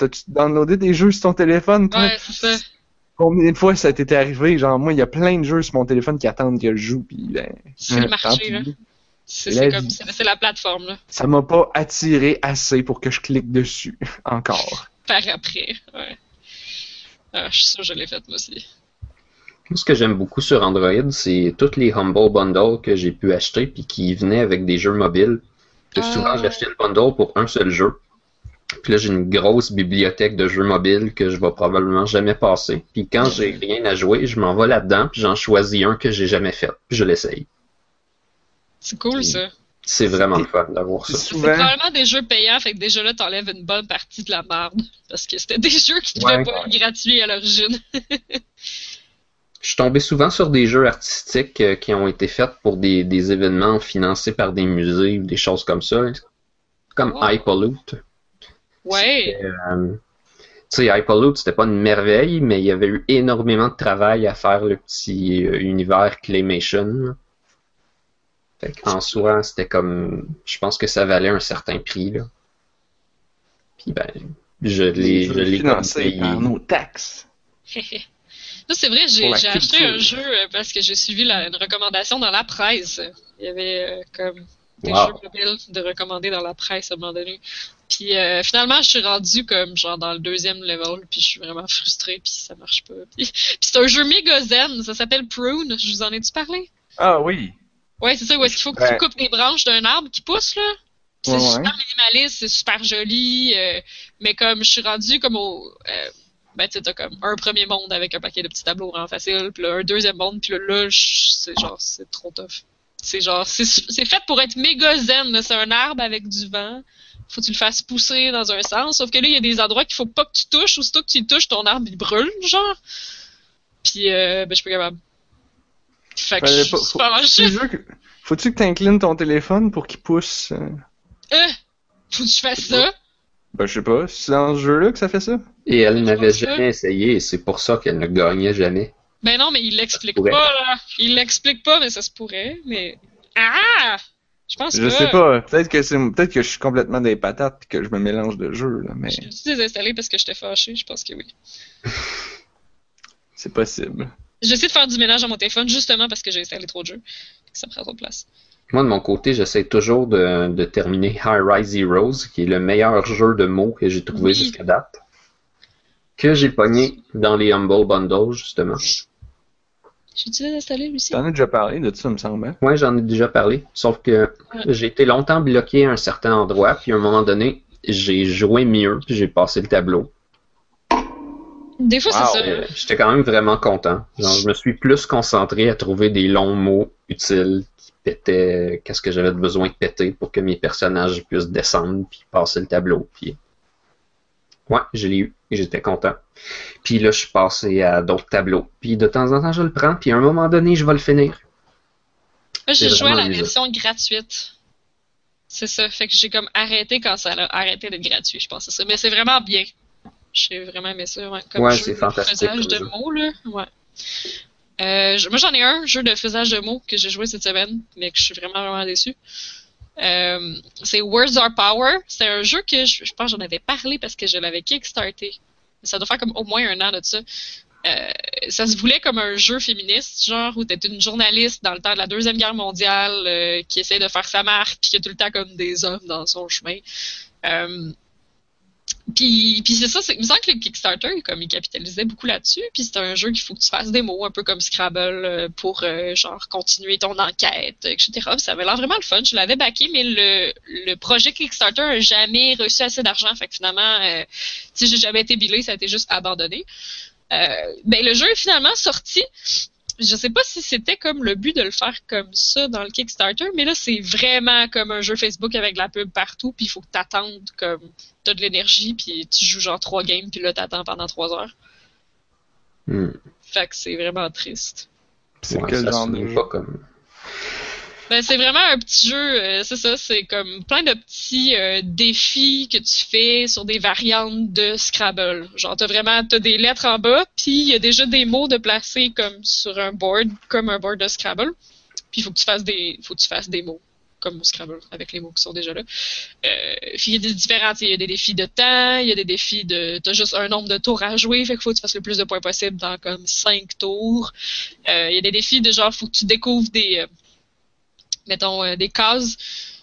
Speaker 3: T'as-tu downloadé des jeux sur ton téléphone,
Speaker 1: toi? Ouais, c'est ça.
Speaker 3: Combien de fois ça t'était arrivé? Genre, moi, il y a plein de jeux sur mon téléphone qui attendent que je joue, puis ben...
Speaker 1: C'est le marché, là. C'est comme, c'est la plateforme, là.
Speaker 3: Ça m'a pas attiré assez pour que je clique dessus, encore.
Speaker 1: Par après, ouais. Ah, je suis sûr que je l'ai fait, moi aussi.
Speaker 2: Ce que j'aime beaucoup sur Android, c'est tous les Humble Bundles que j'ai pu acheter puis qui venaient avec des jeux mobiles. Que souvent, ah. j'achetais le bundle pour un seul jeu. Puis là, j'ai une grosse bibliothèque de jeux mobiles que je vais probablement jamais passer. Puis quand j'ai rien à jouer, je m'en vais là-dedans, puis j'en choisis un que j'ai jamais fait, puis je l'essaye.
Speaker 1: C'est cool ça.
Speaker 2: C'est vraiment le fun d'avoir ça.
Speaker 1: C'est probablement des jeux payants, fait que déjà là, t'enlèves une bonne partie de la merde. Parce que c'était des jeux qui devaient pas être gratuits à l'origine.
Speaker 2: Je suis tombé souvent sur des jeux artistiques euh, qui ont été faits pour des, des, événements financés par des musées ou des choses comme ça. Comme oh. Hyperloot.
Speaker 1: Ouais.
Speaker 2: Euh, tu sais, Hyperloot, c'était pas une merveille, mais il y avait eu énormément de travail à faire le petit euh, univers Claymation. en soi, c'était comme. Je pense que ça valait un certain prix. Là. Puis ben, je l'ai. Je l'ai
Speaker 3: financé par nos taxes.
Speaker 1: c'est vrai, j'ai acheté un jeu euh, parce que j'ai suivi la, une recommandation dans la presse. Il y avait euh, comme des jeux mobiles de recommander dans la presse à un moment donné. Puis euh, finalement, je suis rendu comme genre dans le deuxième level, puis je suis vraiment frustrée, puis ça marche pas. Puis, c'est un jeu méga zen, ça s'appelle Prune. Je vous en ai-tu parlé?
Speaker 3: Ah oui.
Speaker 1: Ouais, c'est ça, où est-ce qu'il faut que tu coupes des branches d'un arbre qui pousse, là? C'est super minimaliste, c'est super joli, mais comme je suis rendu comme au ben tu t'as comme un premier monde avec un paquet de petits tableaux vraiment facile, puis là, un deuxième monde, puis là, là c'est genre, c'est trop tough. C'est genre, c'est fait pour être méga zen, c'est un arbre avec du vent. Faut que tu le fasses pousser dans un sens, sauf que là, il y a des endroits qu'il faut pas que tu touches, ou que tu le touches, ton arbre, il brûle, genre. Puis, euh, ben, je suis pas capable. Fait que je faut,
Speaker 3: faut, Faut-tu que t'inclines ton téléphone pour qu'il pousse? Euh?
Speaker 1: euh faut que tu fasses ça?
Speaker 3: Ben, je sais pas. C'est dans ce jeu-là que ça fait ça?
Speaker 2: Et elle n'avait jamais essayé, et c'est pour ça qu'elle ne gagnait jamais.
Speaker 1: Ben non, mais il l'explique pas, là. Il l'explique pas, mais ça se pourrait, mais... Ah! Je pense
Speaker 3: Je sais pas. Peut-être que c'est, peut-être que je suis complètement des patates et que je me mélange de jeux, là, mais... Je
Speaker 1: suis désinstallé parce que j'étais fâché, je pense que oui.
Speaker 3: c'est possible.
Speaker 1: J'essaie de faire du ménage à mon téléphone justement parce que j'ai installé trop de jeux. Ça prend trop de place.
Speaker 2: Moi, de mon côté, j'essaie toujours de, terminer High Rise Heroes, qui est le meilleur jeu de mots que j'ai trouvé jusqu'à date. Que j'ai pogné dans les Humble Bundles, justement.
Speaker 1: J'ai-tu installé, Lucie?
Speaker 3: T'en as déjà parlé de ça, me semble. Hein?
Speaker 2: Oui, j'en ai déjà parlé. Sauf que j'ai été longtemps bloqué à un certain endroit, puis à un moment donné, j'ai joué mieux, puis j'ai passé le tableau.
Speaker 1: Des fois, c'est ça.
Speaker 2: Euh, j'étais quand même vraiment content. je me suis plus concentré à trouver des longs mots utiles pétais qu'est-ce que j'avais besoin de péter pour que mes personnages puissent descendre puis passer le tableau. Puis ouais, je l'ai eu et j'étais content. Puis là, je suis passé à d'autres tableaux. Puis de temps en temps, je le prends. Puis à un moment donné, je vais le finir.
Speaker 1: j'ai joué à la version gratuite. C'est ça. Fait que j'ai comme arrêté quand ça a arrêté d'être gratuit, je pense. ça. Mais c'est vraiment bien. J'ai vraiment aimé ça.
Speaker 2: Comme ouais, c'est fantastique.
Speaker 1: de mots, là. Ouais. Euh, moi, j'en ai un jeu de faisage de mots que j'ai joué cette semaine, mais que je suis vraiment, vraiment déçu. Euh, c'est Words Are Power. C'est un jeu que je, pense que j'en avais parlé parce que je l'avais kickstarté. Ça doit faire comme au moins un an de ça. Euh, ça se voulait comme un jeu féministe, genre où t'es une journaliste dans le temps de la Deuxième Guerre mondiale qui essaie de faire sa marque, puis qui a tout le temps comme des hommes dans son chemin. Puis, puis c'est ça, c'est, que le Kickstarter, comme il capitalisait beaucoup là-dessus, puis c'est un jeu qu'il faut que tu fasses des mots, un peu comme Scrabble, euh, pour euh, genre continuer ton enquête, etc. ça avait l'air vraiment le fun. Je l'avais backé, mais le, le projet Kickstarter n'a jamais reçu assez d'argent. Fait que finalement, euh, si j'ai jamais été billé, ça a été juste abandonné. Ben le jeu est finalement sorti je sais pas si c'était comme le but de le faire comme ça dans le Kickstarter, mais là, c'est vraiment comme un jeu Facebook avec de la pub partout, puis il faut que t'attendes comme t'as de l'énergie, puis tu joues genre trois games, puis là, t'attends pendant trois heures.
Speaker 2: Hmm.
Speaker 1: Fait que c'est vraiment triste.
Speaker 3: C'est quel genre de jeu? Pas comme...
Speaker 1: Ben, c'est vraiment un petit jeu, euh, c'est ça, c'est comme plein de petits euh, défis que tu fais sur des variantes de Scrabble. Genre, t'as vraiment, t'as des lettres en bas, puis il y a déjà des mots de placer comme sur un board, comme un board de Scrabble. Puis il faut que tu fasses des, faut que tu fasses des mots comme Scrabble, avec les mots qui sont déjà là. Euh, il y a des différents, il y a des défis de temps, il y a des défis de, t'as juste un nombre de tours à jouer, fait qu'il faut que tu fasses le plus de points possible dans comme cinq tours. Euh, il y a des défis de genre, faut que tu découvres des, mettons, euh, des cases.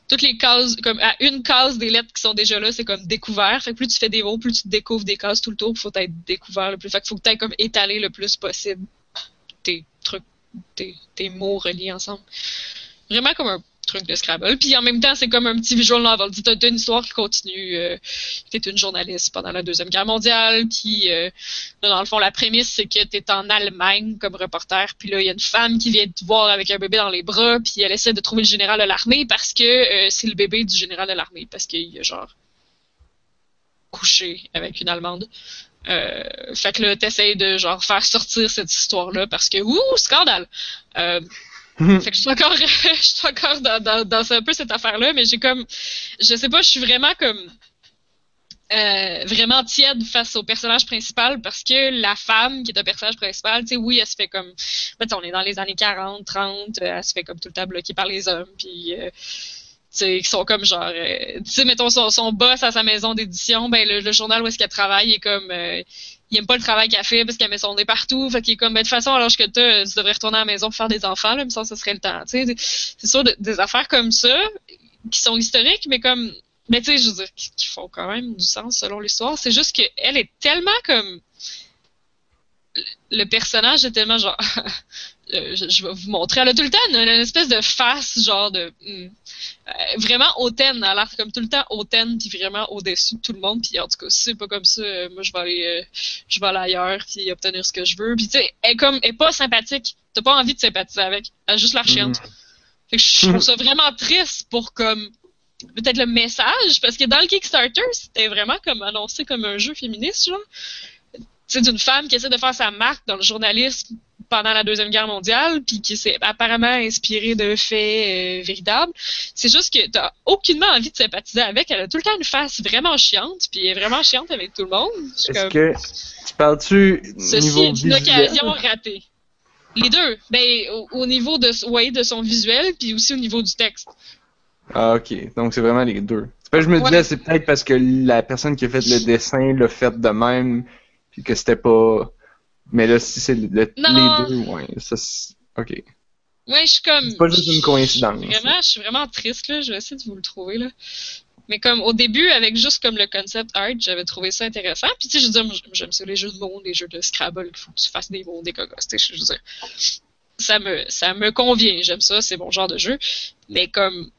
Speaker 1: Toutes les cases, comme à une case des lettres qui sont déjà là, c'est comme découvert. Fait que plus tu fais des mots, plus tu découvres des cases tout le tour, faut être découvert le plus. Fait qu'il faut que tu comme étaler le plus possible tes trucs, tes, tes mots reliés ensemble. Vraiment comme un truc de Scrabble. Puis en même temps, c'est comme un petit visual novel. Tu as une histoire qui continue. Euh, tu es une journaliste pendant la Deuxième Guerre mondiale. Puis euh, dans le fond, la prémisse, c'est que tu es en Allemagne comme reporter. Puis là, il y a une femme qui vient te voir avec un bébé dans les bras. Puis elle essaie de trouver le général de l'armée parce que euh, c'est le bébé du général de l'armée. Parce qu'il a genre couché avec une Allemande. Euh, fait que là, t'essayes de genre faire sortir cette histoire-là parce que ouh, scandale! Euh, fait que je suis encore, je suis encore dans, dans, un peu cette affaire-là, mais j'ai comme, je sais pas, je suis vraiment comme euh, vraiment tiède face au personnage principal parce que la femme qui est un personnage principal, tu sais, oui, elle se fait comme, ben, on est dans les années 40, 30, elle se fait comme tout le temps bloquée par les hommes, puis euh, qui sont comme genre euh, tu sais mettons son, son boss à sa maison d'édition ben le, journal où est-ce qu'elle travaille est comme euh, il aime pas le travail qu'elle fait parce qu'elle met son nez partout. Fait qu'il est comme ben, de toute façon alors que toi tu devrais retourner à la maison pour faire des enfants là mais ça ce serait le temps tu sais. C'est sûr des affaires comme ça qui sont historiques mais comme mais tu sais je veux dire qui, font quand même du sens selon l'histoire. C'est juste que elle est tellement comme le personnage est tellement genre Euh, je, vais vous montrer. Elle a tout le temps une, espèce de face, genre de. Hmm, euh, vraiment hautaine. Elle a l'air comme tout le temps hautaine, puis vraiment au-dessus de tout le monde. Puis en tout cas, si c'est pas comme ça, euh, moi je vais aller, je vais aller ailleurs, puis obtenir ce que je veux. Puis tu sais, elle est comme, elle est pas sympathique. T'as pas envie de sympathiser avec. Elle a juste la chienne. Mm. Fait que je trouve ça vraiment triste pour comme peut-être le message, parce que dans le Kickstarter, c'était vraiment comme annoncé comme un jeu féministe, genre. C'est d'une femme qui essaie de faire sa marque dans le journalisme pendant la Deuxième Guerre mondiale, puis qui s'est apparemment inspiré de faits euh, véritables. C'est juste que t'as aucunement envie de sympathiser avec. Elle a tout le temps une face vraiment chiante, puis elle est vraiment chiante avec tout le monde.
Speaker 3: Est-ce que tu parles-tu
Speaker 1: Ceci est une occasion ratée. Les deux. Ben, au, niveau de, ouais, de son visuel, puis aussi au niveau du texte.
Speaker 3: Ah, ok. Donc, c'est vraiment les deux. je me disais, c'est peut-être parce que la personne qui a fait le dessin l'a fait de même, que c'était pas mais là, si c'est les deux, ouais, ça Ok.
Speaker 1: Ouais, je suis comme.
Speaker 3: C'est pas juste une coïncidence.
Speaker 1: Vraiment, je suis vraiment triste, là. Je vais essayer de vous le trouver, là. Mais comme au début, avec juste comme le concept art, j'avais trouvé ça intéressant. Puis tu sais, je veux dire, j'aime ça les jeux de mots, les jeux de Scrabble, il faut que tu fasses des mots, des cogos, tu sais, je veux dire. Ça me, ça me convient, j'aime ça, c'est mon genre de jeu. Mais comme,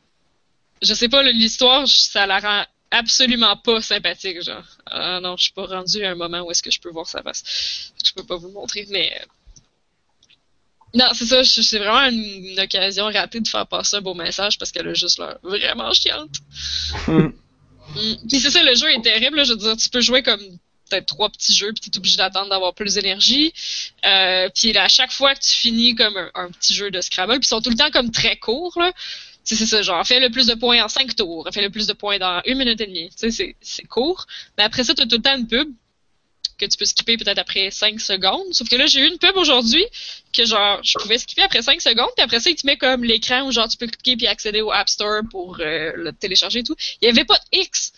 Speaker 1: je sais pas, l'histoire, ça la rend absolument pas sympathique, genre. Ah non, je suis pas rendu à un moment où est-ce que je peux voir sa face. Je peux pas vous le montrer, mais. Euh, non, c'est ça, c'est vraiment une, occasion ratée de faire passer un beau message parce qu'elle a juste l'air vraiment chiante. Hmm. Hmm. Puis c'est ça, le jeu est terrible, je veux dire, tu peux jouer comme peut-être trois petits jeux, puis t'es obligé d'attendre d'avoir plus d'énergie. Euh, puis à chaque fois que tu finis comme un, un, petit jeu de Scrabble, puis ils sont tout le temps comme très courts, là c'est ça, genre, fais le plus de points en 5 tours, fais le plus de points dans une minute et demie. Tu sais, c'est court. Mais après ça, tu as tout le temps une pub que tu peux skipper peut-être après 5 secondes. Sauf que là, j'ai eu une pub aujourd'hui que genre, je pouvais skipper après 5 secondes, puis après ça, il te met comme l'écran où genre tu peux cliquer puis accéder au App Store pour euh, le télécharger et tout. Il n'y avait pas de X.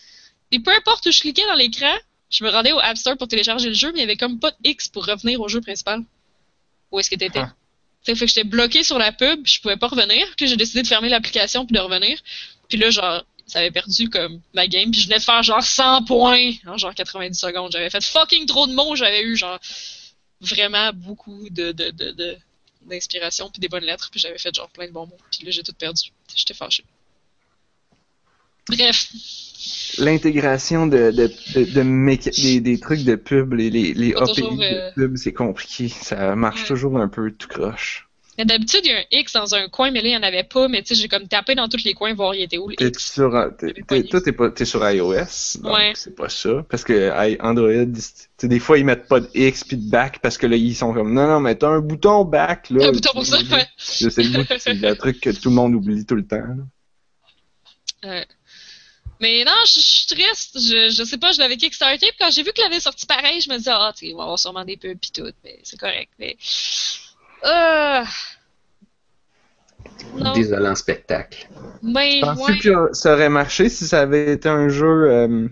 Speaker 1: Et peu importe où je cliquais dans l'écran, je me rendais au App Store pour télécharger le jeu, mais il n'y avait comme pas de X pour revenir au jeu principal. Où est-ce que tu étais? Ah. Fait que j'étais bloqué sur la pub, je pouvais pas revenir. Puis j'ai décidé de fermer l'application puis de revenir. Puis là, genre, ça avait perdu comme ma game. Puis je venais de faire genre 100 points en genre 90 secondes. J'avais fait fucking trop de mots. J'avais eu genre vraiment beaucoup de, de, de, d'inspiration puis des bonnes lettres. Puis j'avais fait genre plein de bons mots. Puis là, j'ai tout perdu. J'étais fâché. Bref.
Speaker 3: L'intégration de, de, de, des, trucs de pub, les, les, les API de euh, pub, c'est compliqué. Ça marche toujours un peu tout croche.
Speaker 1: D'habitude, il y a un X dans un coin, mais là, il n'y en avait pas. Mais tu sais, j'ai comme tapé dans tous les coins, voir il était où le X.
Speaker 3: Sur, toi, t'es, pas, t'es sur iOS. Donc ouais. C'est pas ça. Parce que Android, des fois, ils mettent pas de X puis de back parce que là, ils sont comme, non, non, mais t'as un bouton back, là.
Speaker 1: Un bouton pour ça, ouais.
Speaker 3: C'est le, c'est le truc que tout le monde oublie tout le temps,
Speaker 1: là. Mais non, je, suis triste. Je, je sais pas, je l'avais kickstarté. Puis quand j'ai vu qu'il avait sorti pareil, je me disais, ah, tu sais, il va avoir sûrement des pubs puis tout. Mais c'est correct. Mais. Euh...
Speaker 2: Désolant spectacle.
Speaker 1: Mais,
Speaker 3: Penses-tu que ça aurait marché si ça avait été un jeu. Euh,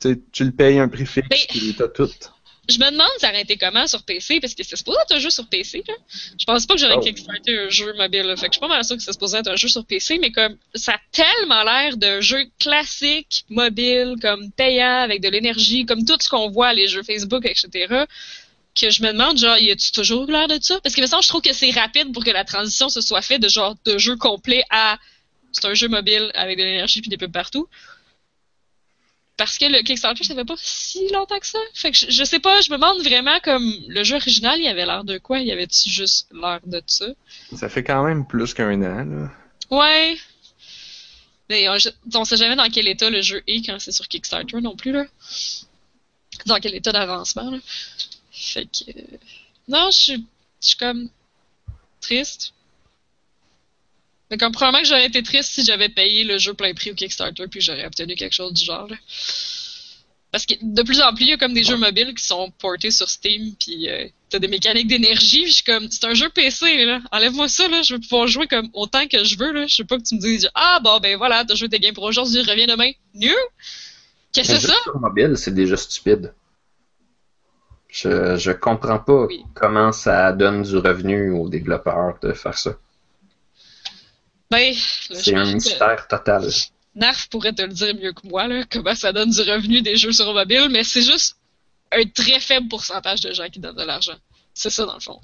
Speaker 3: tu le payes un prix fixe et t'as tout?
Speaker 1: Je me demande ça aurait été comment sur PC, parce que c'est supposé être un jeu sur PC. Là. Je pense pas que j'aurais oh. kickstarté un jeu mobile. Là. Fait que je suis pas mal sûr que c'est supposé être un jeu sur PC, mais comme ça a tellement l'air d'un jeu classique, mobile, comme payant, avec de l'énergie, comme tout ce qu'on voit, les jeux Facebook, etc., que je me demande, genre, y a-tu toujours l'air de ça? Parce que, je trouve que c'est rapide pour que la transition se soit faite de genre de jeu complet à c'est un jeu mobile avec de l'énergie puis des pubs partout. Parce que le Kickstarter, ça fait pas si longtemps que ça. Fait que je, je sais pas, je me demande vraiment comme le jeu original, il avait l'air de quoi? Il y avait-tu juste l'air de ça?
Speaker 3: Ça fait quand même plus qu'un an, là.
Speaker 1: Ouais. Mais on, on sait jamais dans quel état le jeu est quand c'est sur Kickstarter non plus, là. Dans quel état d'avancement, là. Fait que. euh, Non, je suis. Je suis comme. Triste. Mais comme probablement que j'aurais été triste si j'avais payé le jeu plein prix au Kickstarter puis j'aurais obtenu quelque chose du genre, là. Parce que de plus en plus, il y a comme des jeux mobiles qui sont portés sur Steam, puis euh, t'as des mécaniques d'énergie, je suis comme, c'est un jeu PC, là. Enlève-moi ça, là. Je veux pouvoir jouer comme autant que je veux, là. Je veux pas que tu me dises, ah, bon, ben voilà, t'as joué tes games pour aujourd'hui, reviens demain. New? Qu'est-ce que c'est ça?
Speaker 2: sur mobile, c'est déjà stupide. Je, je comprends pas
Speaker 1: Oui.
Speaker 2: comment ça donne du revenu aux développeurs de faire ça.
Speaker 1: Ben,
Speaker 2: C'est un
Speaker 1: que
Speaker 2: mystère total.
Speaker 1: Narf pourrait te le dire mieux que moi, là, comment ça donne du revenu des jeux sur mobile, mais c'est juste un très faible pourcentage de gens qui donnent de l'argent. C'est ça, dans le fond.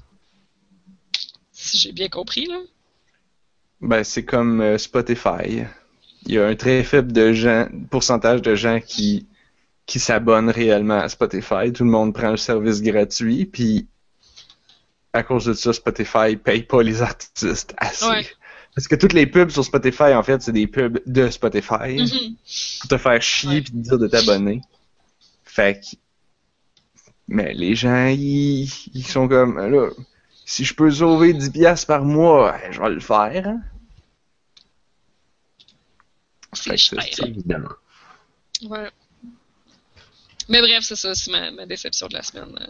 Speaker 1: Si j'ai bien compris, là.
Speaker 3: Ben, c'est comme euh, Spotify. Il y a un très faible de gens, pourcentage de gens qui, qui s'abonnent réellement à Spotify. Tout le monde prend le service gratuit, puis à cause de ça, Spotify paye pas les artistes assez.
Speaker 1: Ouais.
Speaker 3: Parce que toutes les pubs sur Spotify, en fait, c'est des pubs de Spotify
Speaker 1: Mhm.
Speaker 3: pour te faire chier puis te dire de t'abonner. Fait que... Mais les gens, ils, ils sont comme, là, si je peux sauver 10$ piastres par mois, ben, je vais le faire. hein.
Speaker 1: C'est
Speaker 2: Évidemment.
Speaker 1: Ouais. Mais bref, c'est ça, c'est ma, ma déception de la semaine. là.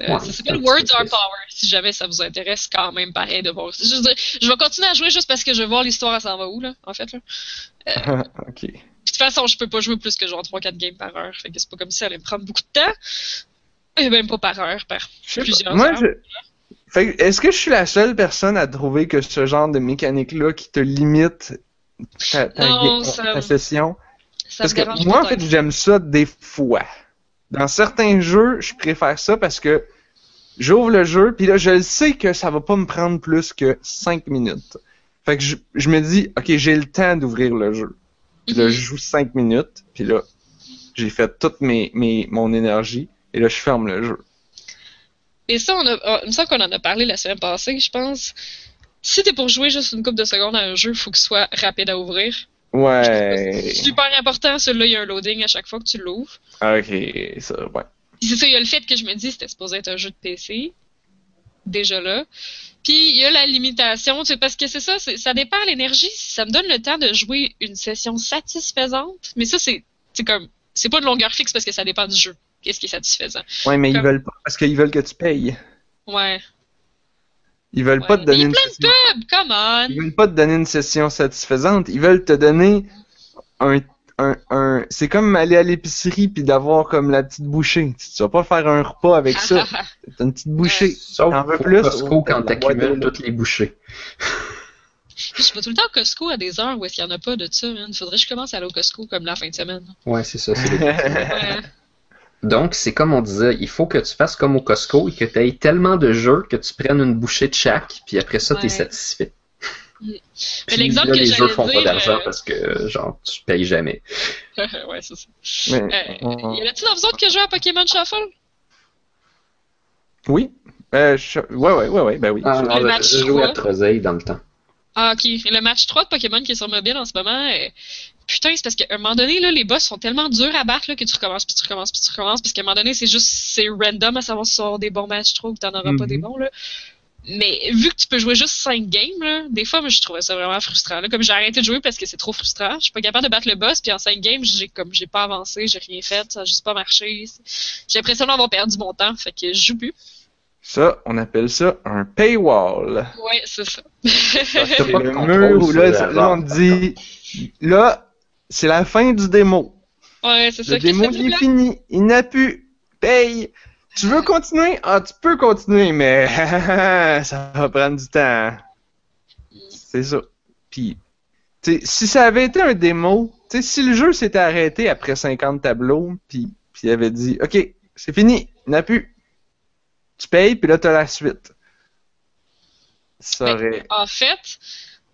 Speaker 1: Euh,
Speaker 2: Ouais,
Speaker 1: ça
Speaker 2: c'est
Speaker 1: Words Are
Speaker 2: triste.
Speaker 1: Si jamais ça vous intéresse, quand même, pareil de voir. Je, dire, je vais continuer à jouer juste parce que je veux voir l'histoire, elle s'en va où, là, en fait. Là.
Speaker 3: ok.
Speaker 1: Puis, De toute façon, je peux pas jouer plus que genre 3-4 games par heure. Fait que c'est pas comme si ça allait me prendre beaucoup de temps. Et même pas par heure, par plusieurs
Speaker 3: Moi,
Speaker 1: heures.
Speaker 3: je... Fait que, est-ce que je suis la seule personne à trouver que ce genre de mécanique-là qui te limite ta, ta
Speaker 1: Non,
Speaker 3: ga-
Speaker 1: ça-
Speaker 3: ta session?
Speaker 1: Ça
Speaker 3: Parce que moi, en fait, j'aime ça des fois. Dans certains jeux, je préfère ça parce que j'ouvre le jeu, puis là, je le sais que ça va pas me prendre plus que 5 minutes. Fait que je, je me dis, OK, j'ai le temps d'ouvrir le jeu. Puis là,
Speaker 1: Mhm.
Speaker 3: je joue 5 minutes, puis là, j'ai fait toute mes, mes, mon énergie, et là, je ferme le jeu.
Speaker 1: Et ça, on a, ah, il me semble qu'on en a parlé la semaine passée, je pense. Si t'es pour jouer juste une couple de secondes à un jeu, faut qu'il soit rapide à ouvrir.
Speaker 3: Ouais.
Speaker 1: C'est super important, celui-là, il y a un loading à chaque fois que tu l'ouvres.
Speaker 3: Ok, ça, ouais.
Speaker 1: Puis c'est ça, il y a le fait que je me dis c'était supposé être un jeu de PC. Déjà là. Puis il y a la limitation, tu sais, parce que c'est ça, ça dépend de l'énergie. Ça me donne le temps de jouer une session satisfaisante. Mais ça, c'est c'est comme. C'est pas de longueur fixe parce que ça dépend du jeu. Qu'est-ce qui est satisfaisant?
Speaker 3: Ouais, mais ils veulent pas, parce qu'ils veulent que tu payes.
Speaker 1: Ouais.
Speaker 3: Ils veulent pas
Speaker 1: Ouais.
Speaker 3: te donner une session.
Speaker 1: pubs, come on!
Speaker 3: Ils veulent pas te donner une session satisfaisante. Ils veulent te donner un, un, un... c'est comme aller à l'épicerie puis d'avoir comme la petite bouchée. Tu vas pas faire un repas avec ça. T'as une petite bouchée.
Speaker 2: Sauf
Speaker 3: T'en veux
Speaker 2: pour
Speaker 3: plus,
Speaker 2: Costco quand t'accumules
Speaker 3: de-
Speaker 2: toutes les bouchées.
Speaker 1: Je vais tout le temps au Costco à des heures où est-ce qu'il y en a pas de ça, man. Faudrait que je commence à aller au Costco comme la fin de semaine.
Speaker 2: Ouais, c'est ça. c'est
Speaker 1: Ouais.
Speaker 2: Donc, c'est comme on disait, il faut que tu fasses comme au Costco et que tu aies tellement de jeux que tu prennes une bouchée de chaque, puis après ça, tu
Speaker 1: Ouais.
Speaker 2: es satisfait.
Speaker 1: Mais
Speaker 2: Puis
Speaker 1: l'exemple
Speaker 2: là,
Speaker 1: que
Speaker 2: les jeux font pas d'argent
Speaker 1: euh,
Speaker 2: parce que, genre, tu payes jamais.
Speaker 1: ouais, c'est ça.
Speaker 3: Mais,
Speaker 1: Euh,
Speaker 3: on-
Speaker 1: y en a-tu dans vous autres qui jouent à Pokémon Shuffle?
Speaker 3: Oui. Euh, je- Ouais, ouais, ouais, ouais, ben oui.
Speaker 2: Ah, non, je jouais à
Speaker 1: trois.
Speaker 2: Troseille dans le temps.
Speaker 1: Ah, ok. Le match 3 de Pokémon qui est sur mobile en ce moment, euh, putain, c'est parce qu'à un moment donné, là, les boss sont tellement durs à battre là, que tu recommences, puis tu recommences, puis tu recommences, parce qu'à un moment donné, c'est juste, c'est random à savoir si tu vas avoir des bons matchs 3 ou que t'en auras pas
Speaker 3: Mhm.
Speaker 1: des bons, là. Mais vu que tu peux jouer juste 5 games, là, des fois, moi, je trouvais ça vraiment frustrant. Là. Comme j'ai arrêté de jouer parce que c'est trop frustrant. Je suis pas capable de battre le boss, puis en 5 games, j'ai comme j'ai pas avancé, j'ai rien fait, ça a juste pas marché. J'ai l'impression d'avoir perdu mon temps, fait que je joue plus.
Speaker 3: Ça, on appelle ça un paywall.
Speaker 1: Ouais, c'est ça.
Speaker 3: C'est le mur où là, là, on dit, là, c'est la fin du démo.
Speaker 1: Ouais, c'est ça.
Speaker 3: Le démo, il est fini. Il n'a plus. Paye. Tu veux continuer? Ah, tu peux continuer, mais ça va prendre du temps. C'est ça. Puis, tu si ça avait été un démo, tu sais, si le jeu s'était arrêté après 50 tableaux, puis, puis il avait dit, OK, c'est fini, il n'a plus. Tu payes, puis là, t'as la suite. Ça
Speaker 1: Ben,
Speaker 3: aurait...
Speaker 1: En fait,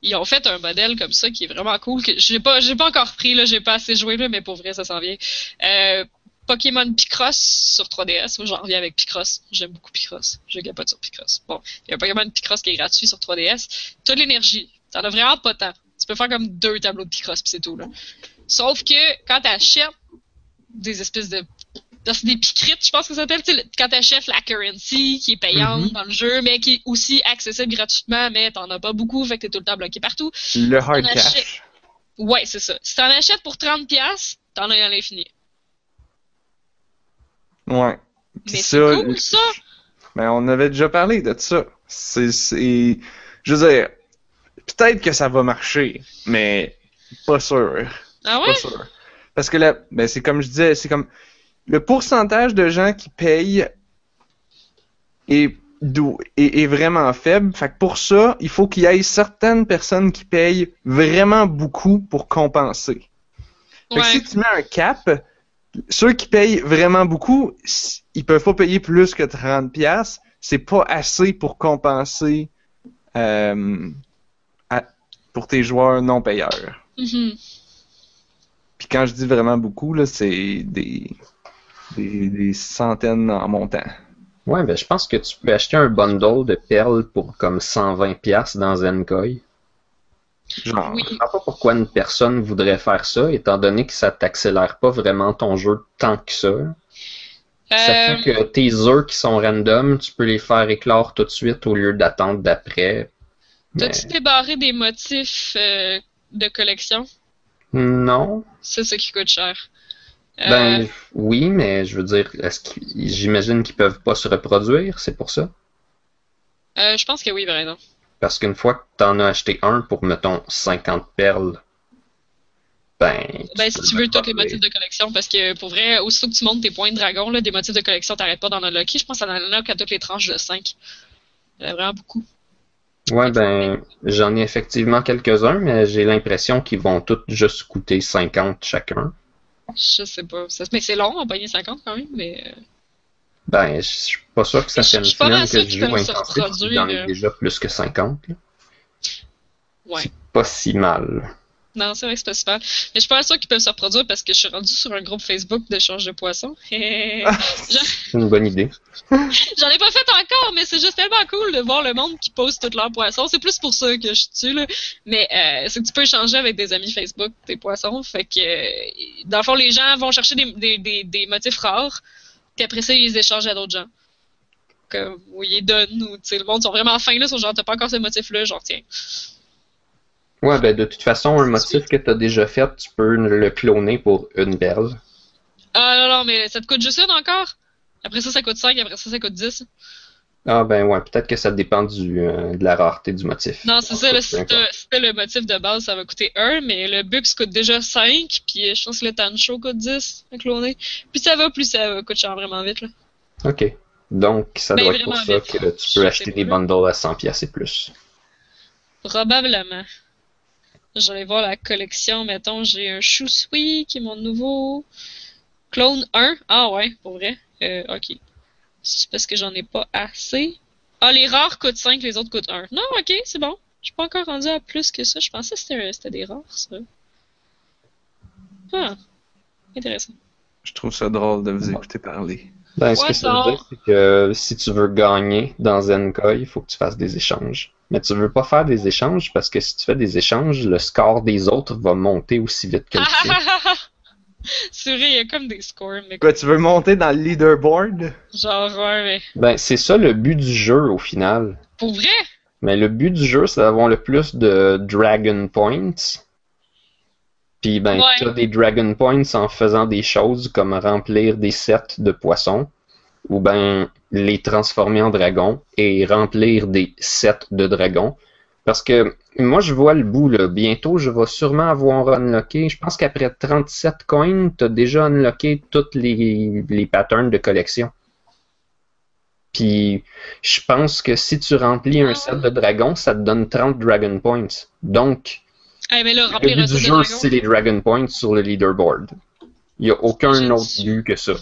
Speaker 1: ils ont fait un modèle comme ça qui est vraiment cool. Que j'ai pas, j'ai pas encore pris là, j'ai pas assez joué là, mais pour vrai ça s'en vient. Euh, Pokémon Picross sur 3DS. J'en reviens avec Picross. J'aime beaucoup Picross. Je capote sur Picross. Bon, il y a un Pokémon Picross qui est gratuit sur 3DS. T'as de l'énergie. T'en as vraiment pas tant. Tu peux faire comme deux tableaux de Picross pis c'est tout là. Sauf que quand t'achètes des espèces de c'est des picrites, je pense que ça s'appelle, quand t'achètes la currency qui est payante
Speaker 3: Mhm.
Speaker 1: dans le jeu, mais qui est aussi accessible gratuitement, mais t'en as pas beaucoup, fait que t'es tout le temps bloqué partout.
Speaker 3: Le hard cash.
Speaker 1: Ouais, c'est ça. Si t'en achètes pour 30$, t'en as à l'infini.
Speaker 3: Ouais.
Speaker 1: Mais c'est cool, ça!
Speaker 3: Ben, on avait déjà parlé de ça. C'est, je veux dire, peut-être que ça va marcher, mais pas sûr.
Speaker 1: Ah
Speaker 3: Pas
Speaker 1: ouais?
Speaker 3: sûr. Parce que là, ben, c'est comme je disais, c'est comme le pourcentage de gens qui payent est, est, est vraiment faible. Fait que pour ça, il faut qu'il y ait certaines personnes qui payent vraiment beaucoup pour compenser. Fait que
Speaker 1: Ouais.
Speaker 3: si tu mets un cap, ceux qui payent vraiment beaucoup, ils peuvent pas payer plus que 30 pièces. C'est pas assez pour compenser euh, à- pour tes joueurs non payeurs.
Speaker 1: Mhm.
Speaker 3: Puis quand je dis vraiment beaucoup, là, c'est des, des, des centaines en montant.
Speaker 2: Ouais, ben je pense que tu peux acheter un bundle de perles pour comme 120$ piastres dans Zenkoi.
Speaker 3: Genre,
Speaker 1: Oui.
Speaker 2: Je comprends pas pourquoi une personne voudrait faire ça, étant donné que ça t'accélère pas vraiment ton jeu tant que ça. Ça
Speaker 1: Euh,
Speaker 2: fait que tes œufs qui sont random, tu peux les faire éclore tout de suite au lieu d'attendre d'après. Mais-
Speaker 1: T'as-tu débarré des motifs euh, de collection?
Speaker 2: Non.
Speaker 1: C'est ça qui coûte cher. Euh,
Speaker 2: Ben oui, mais je veux dire, est-ce qu'ils- j'imagine qu'ils peuvent pas se reproduire, c'est pour ça?
Speaker 1: euh, je pense que oui, par exemple.
Speaker 2: Parce qu'une fois que t'en as acheté un pour, mettons, 50 perles, ben.
Speaker 1: Ben, si tu veux tous les motifs de collection, parce que pour vrai, aussitôt que tu montes tes points de dragon, là, des motifs de collection, t'arrêtes pas d'en unlocker. Je pense que ça en unlock à toutes les tranches de 5. Il y en a vraiment beaucoup.
Speaker 2: Ouais, ben, j'en ai effectivement quelques-uns, mais j'ai l'impression qu'ils vont tous juste coûter 50 chacun.
Speaker 1: Je sais pas. Ça- mais c'est long, on pogner 50 quand même, mais. euh,
Speaker 2: Ben, je suis pas sûr que ça fait une semaine que je joue intensif, j'en ai déjà plus que 50. là.
Speaker 1: Ouais.
Speaker 2: Pas si mal.
Speaker 1: Non, c'est vrai que c'est pas super. Mais je suis pas sûre qu'ils peuvent se reproduire parce que je suis rendu sur un groupe Facebook d'échange de poissons.
Speaker 2: C'est une bonne idée.
Speaker 1: J'en ai pas fait encore, mais c'est juste tellement cool de voir le monde qui pose tous leurs poissons. C'est plus pour ça que je tue, là. Mais euh, c'est que tu peux échanger avec des amis Facebook tes poissons. Fait que, euh, dans le fond, les gens vont chercher des, des, des, des motifs rares, puis après ça, ils les échangent à d'autres gens. Comme, ou ils les donnent, ou, tu sais, le monde sont vraiment fins, là, sont genre, t'as pas encore ce motif-là, genre, tiens.
Speaker 2: Ouais, ben, de toute façon, un motif que t'as déjà fait, tu peux le cloner pour une perle.
Speaker 1: Ah non, non, mais ça te coûte juste une encore? Après ça, ça coûte 5, après ça, ça coûte 10.
Speaker 2: Ah, ben, ouais, peut-être que ça dépend du, euh, de la rareté du motif.
Speaker 1: Non, c'est ça, là, si t'as le motif de base, ça va coûter 1, mais le Bux coûte déjà 5, puis je pense que le Tancho coûte 10 à cloner. Plus ça va, plus ça coûte cher vraiment vite, là.
Speaker 2: Ok. Donc, ça
Speaker 1: Ben,
Speaker 2: doit être pour ça
Speaker 1: vite.
Speaker 2: que tu peux acheter des bundles à 100 pièces et plus.
Speaker 1: Probablement. J'allais voir la collection, mettons, j'ai un Chou-Sui qui est mon nouveau. Clone 1. Ah ouais, pour vrai. Euh, ok. C'est parce que j'en ai pas assez. Ah, les rares coûtent 5, les autres coûtent 1. Non, ok, c'est bon. Je suis pas encore rendu à plus que ça. Je pensais que c'était des rares, ça. Ah. Intéressant.
Speaker 3: je trouve ça drôle de vous écouter parler.
Speaker 2: Ben, ce que ça veut dire, c'est que si tu veux gagner dans Zenkoi, il faut que tu fasses des échanges. Mais tu veux pas faire des échanges parce que si tu fais des échanges, le score des autres va monter aussi vite que le tien.
Speaker 1: C'est vrai, il y a comme des scores, mais
Speaker 3: Quoi, tu veux monter dans le leaderboard?
Speaker 1: genre, ouais, mais.
Speaker 2: Ben, c'est ça le but du jeu au final.
Speaker 1: Pour vrai?
Speaker 2: Mais le but du jeu, c'est d'avoir le plus de Dragon Points. Puis ben,
Speaker 1: Ouais.
Speaker 2: t'as des Dragon Points en faisant des choses comme remplir des sets de poissons, ou ben les transformer en dragons et remplir des sets de dragons. Parce que moi, je vois le bout, là. Bientôt, je vais sûrement avoir unlocké. Je pense qu'après 37 coins, t'as déjà unlocké toutes les, les patterns de collection. Puis, je pense que si tu remplis un set de dragons, ça te donne 30 Dragon Points. Donc,
Speaker 1: Ah, mais là,
Speaker 2: le but du jeu, c'est les Dragon Points sur le leaderboard. Il n'y a aucun autre but que ça.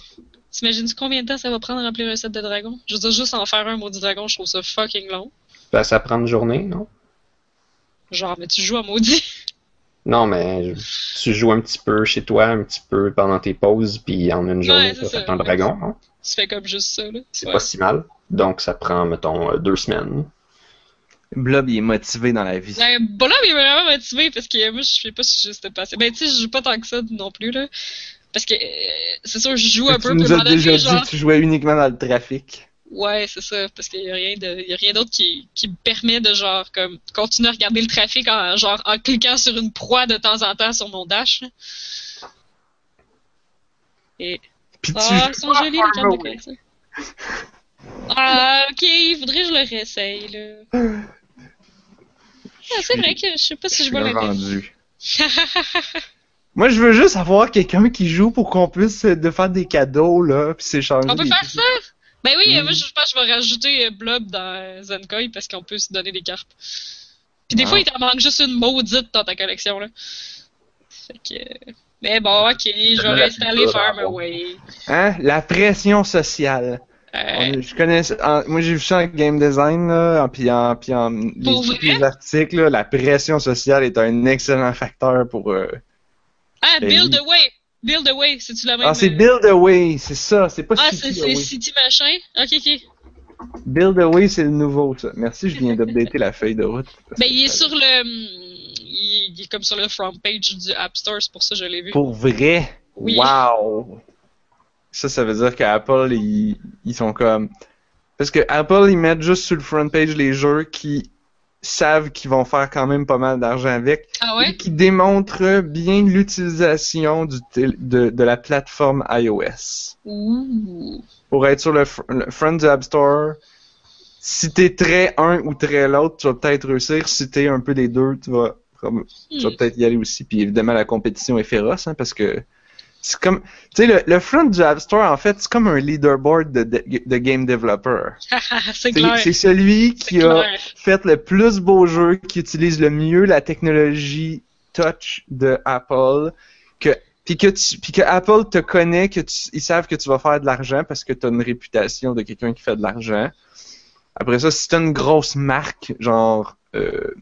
Speaker 1: T'imagines combien de temps ça va prendre à remplir un set de dragon? Je veux dire, juste en faire un maudit dragon, je trouve ça fucking long.
Speaker 2: Ben, ça prend une journée, non?
Speaker 1: Genre, mais tu joues à maudit.
Speaker 2: Non, mais tu joues un petit peu chez toi, un petit peu pendant tes pauses, puis en une journée,
Speaker 1: Ouais,
Speaker 2: tu fait un dragon. hein.
Speaker 1: Tu fais comme juste ça, là.
Speaker 2: C'est
Speaker 1: Ouais.
Speaker 2: pas si mal. Donc, ça prend, mettons, euh, deux semaines.
Speaker 3: Blob, il est motivé dans la vie.
Speaker 1: Ben, Bola il est vraiment motivé parce que moi, je sais pas si je c'était passé. Ben, tu sais, je joue pas tant que ça non plus, là. Parce que, euh, c'est sûr, je joue un peu,
Speaker 3: tu nous as déjà
Speaker 1: genre.
Speaker 3: dit que tu jouais uniquement dans le trafic.
Speaker 1: Ouais, c'est ça, parce qu'il y a rien de, y a rien d'autre qui, qui me permet de genre comme continuer à regarder le trafic en genre en cliquant sur une proie de temps en temps sur mon dash. Et
Speaker 3: Puis tu
Speaker 1: ah, sont jolis les cartes de collection. Ah, ok, il faudrait que je le réessaye là. Ah, c'est vrai que je sais pas si je
Speaker 3: Je
Speaker 1: vois
Speaker 3: l'ai
Speaker 1: l'intérêt.
Speaker 3: Moi, je veux juste avoir quelqu'un qui joue pour qu'on puisse euh, de faire des cadeaux, là, puis s'échanger.
Speaker 1: On peut faire ça? Ben oui,
Speaker 3: Oui.
Speaker 1: moi je pense que je vais rajouter euh, Blob dans euh, Zenkoi parce qu'on peut se donner des cartes. Puis des
Speaker 3: Ah.
Speaker 1: fois, il t'en manque juste une maudite dans ta collection, là. Fait que... euh, Mais bon, ok, je vais réinstaller
Speaker 2: culture,
Speaker 1: Farmaway.
Speaker 3: Hein? La pression sociale.
Speaker 1: Euh,
Speaker 3: On- je connais, en- moi j'ai vu ça en game design, là, puis en, puis en les, les articles, là, la pression sociale est un excellent facteur pour. euh,
Speaker 1: Ah,
Speaker 3: ben
Speaker 1: Build. Away! Build Away, c'est-tu la même?
Speaker 3: Ah, c'est
Speaker 1: euh,
Speaker 3: Build Away, c'est ça, c'est pas
Speaker 1: Ah,
Speaker 3: City Away.
Speaker 1: c'est City Machin? Ok, ok.
Speaker 3: Build Away, c'est le nouveau, ça. Merci, je viens d'updater la feuille de route.
Speaker 1: Ben, il est sur le... hum, Il il est comme sur le front page du App Store, c'est pour ça que je l'ai vu.
Speaker 3: Pour vrai?
Speaker 1: Oui.
Speaker 3: Wow! Ça, ça veut dire qu'Apple, ils, ils sont comme. Parce que Apple, ils mettent juste sur le front page les jeux qui savent qu'ils vont faire quand même pas mal d'argent avec.
Speaker 1: Ah
Speaker 3: et
Speaker 1: ouais?
Speaker 3: qui démontrent bien l'utilisation du de, de la plateforme iOS.
Speaker 1: Ouh.
Speaker 3: Pour être sur le, fr- le front du App Store, si t'es très un ou très l'autre, tu vas peut-être réussir. Si t'es un peu les deux, tu vas, tu vas
Speaker 1: Hmm.
Speaker 3: peut-être y aller aussi. Puis évidemment, la compétition est féroce, hein, parce que c'est comme, tu sais, le, le front du App Store, en fait, c'est comme un leaderboard de, de, de game developer.
Speaker 1: c'est
Speaker 3: C'est
Speaker 1: clair.
Speaker 3: c'est celui qui a
Speaker 1: clair.
Speaker 3: fait le plus beau jeu, qui utilise le mieux la technologie touch de Apple, que puis que tu, puis que Apple te connaît, que tu, ils savent que tu vas faire de l'argent parce que tu as une réputation de quelqu'un qui fait de l'argent. Après ça, si tu une grosse marque, genre euh,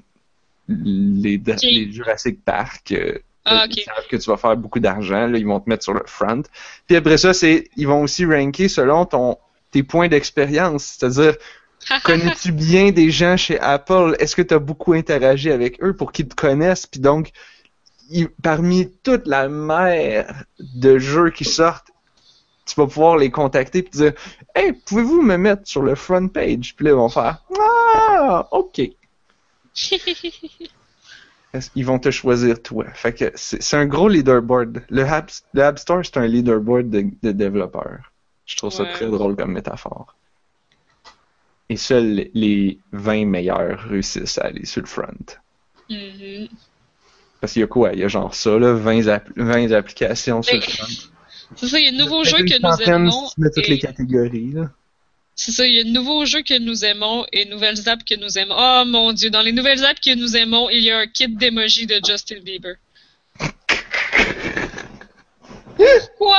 Speaker 3: les, les Jurassic Park, euh,
Speaker 1: Ah,
Speaker 3: ils savent que tu vas faire beaucoup d'argent, là, ils vont te mettre sur le front. Puis après ça, c'est ils vont aussi ranker selon ton tes points d'expérience, c'est-à-dire Connais-tu bien des gens chez Apple? Est-ce que tu as beaucoup interagi avec eux pour qu'ils te connaissent? Puis donc, ils- parmi toute la mer de jeux qui sortent, tu vas pouvoir les contacter et dire Hey, pouvez-vous me mettre sur le front page? Puis là, ils vont faire Ah, ok. Ils vont te choisir toi. Fait que c'est un gros leaderboard. Le App, le App Store, c'est un leaderboard de, de développeurs. Je trouve ça très drôle comme métaphore. Et seuls les 20 meilleurs réussissent à aller sur le front.
Speaker 1: Mhm.
Speaker 3: Parce qu'il y a quoi? Il y a genre ça, là, 20, app- 20 applications sur le
Speaker 1: Mais-
Speaker 3: front.
Speaker 1: C'est ça, il y a un nouveau
Speaker 3: Peut-être
Speaker 1: jeu que nous aimons.
Speaker 3: si tu mets toutes
Speaker 1: et-
Speaker 3: les catégories, là.
Speaker 1: C'est ça, il y a un nouveau jeu que nous aimons et nouvelles apps que nous aimons. Oh mon dieu, dans les nouvelles apps que nous aimons, il y a un kit d'emoji de Justin Bieber. Quoi?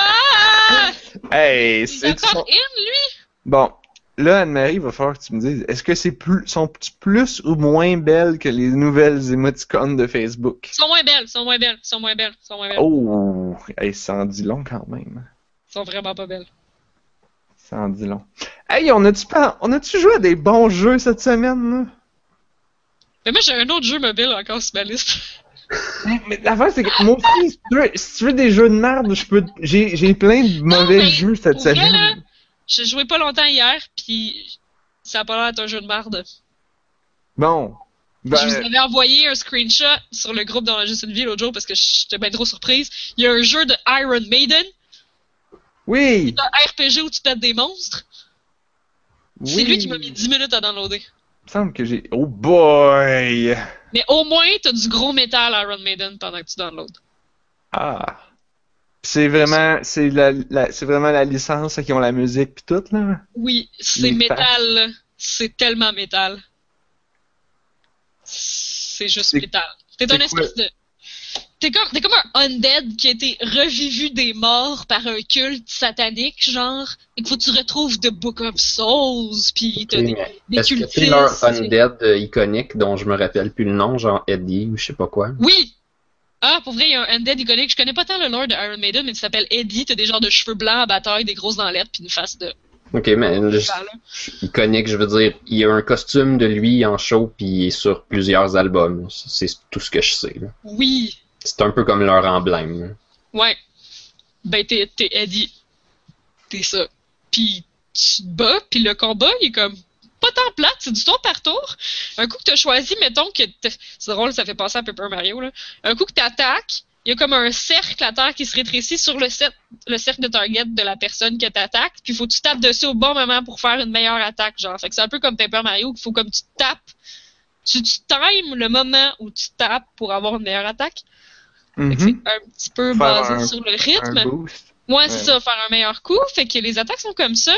Speaker 3: Hey,
Speaker 1: Il est
Speaker 3: c'est
Speaker 1: encore in, lui?
Speaker 3: Bon, là, Anne-Marie, il va falloir que tu me dises, est-ce que c'est plus, sont plus ou moins belles que les nouvelles émoticônes de Facebook?
Speaker 1: Ils sont moins belles, ils sont moins belles, ils sont moins belles, sont moins belles.
Speaker 3: Oh, hey, ça en dit long quand même.
Speaker 1: Ils sont vraiment pas belles.
Speaker 3: Ça en dit long. Hey, on a-tu pas, on a-tu joué à des bons jeux cette semaine, là?
Speaker 1: Mais moi, j'ai un autre jeu mobile encore sur ma liste.
Speaker 3: Mais l'affaire, c'est que moi aussi, si tu, veux, si tu veux des jeux de merde, je peux, j'ai, j'ai plein de mauvais
Speaker 1: mais
Speaker 3: jeux cette semaine.
Speaker 1: là, J'ai joué pas longtemps hier, puis ça a pas l'air d'être un jeu de merde.
Speaker 3: Bon. Ben,
Speaker 1: Je vous avais envoyé un screenshot sur le groupe dans Juste une vie l'autre jour parce que j'étais bien trop surprise. Il y a un jeu de Iron Maiden,
Speaker 3: oui!
Speaker 1: un RPG où tu pètes des monstres? C'est
Speaker 3: oui.
Speaker 1: lui qui m'a mis 10 minutes à downloader.
Speaker 3: Il me semble que j'ai. Oh boy!
Speaker 1: Mais au moins, t'as du gros métal Iron Maiden pendant que tu downloads.
Speaker 3: Ah. C'est vraiment, c'est la, la- c'est vraiment la licence qui ont la musique pis tout, là.
Speaker 1: Oui, c'est métal. C'est tellement métal. C'est juste
Speaker 3: C'est-
Speaker 1: métal. T'es
Speaker 3: c'est
Speaker 1: un espèce de. T'es comme, t'es comme un undead qui a été revivu des morts par un culte satanique, genre, et qu'il faut que tu retrouves The Book of Souls, puis t'as des,
Speaker 2: Est-ce que c'est leur undead euh, iconique dont je me rappelle plus le nom, genre Eddie ou je sais pas quoi?
Speaker 1: Oui! Ah, pour vrai, il y a un undead iconique. Je connais pas tant le lore de Iron Maiden, mais il s'appelle Eddie. T'as des genres de cheveux blancs à bataille, des grosses dents puis une face de
Speaker 2: Ok, mais le- iconique, je veux dire, il y a un costume de lui en show puis il est sur plusieurs albums. C'est tout ce que je sais. là.
Speaker 1: Oui!
Speaker 2: C'est un peu comme leur emblème.
Speaker 1: Ouais. Ben, t'es, t'es Eddie. T'es ça. Puis tu te bats, puis le combat, il est comme pas tant plate, c'est du tour par tour. Un coup que t'as choisi, mettons que... C'est drôle, ça fait penser à Paper Mario, là. Un coup que t'attaques, il y a comme un cercle à terre qui se rétrécit sur le cercle de target de la personne que t'attaques, puis faut que tu tapes dessus au bon moment pour faire une meilleure attaque, genre. Fait que c'est un peu comme Paper Mario, qu'il faut comme tu tapes, tu, tu times le moment où tu tapes pour avoir une meilleure attaque. C'est un petit peu
Speaker 3: Faire
Speaker 1: basé
Speaker 3: un-
Speaker 1: sur le rythme.
Speaker 3: Un boost.
Speaker 1: Ouais, c'est
Speaker 3: Ouais.
Speaker 1: ça, faire un meilleur coup. Fait que les attaques sont comme ça.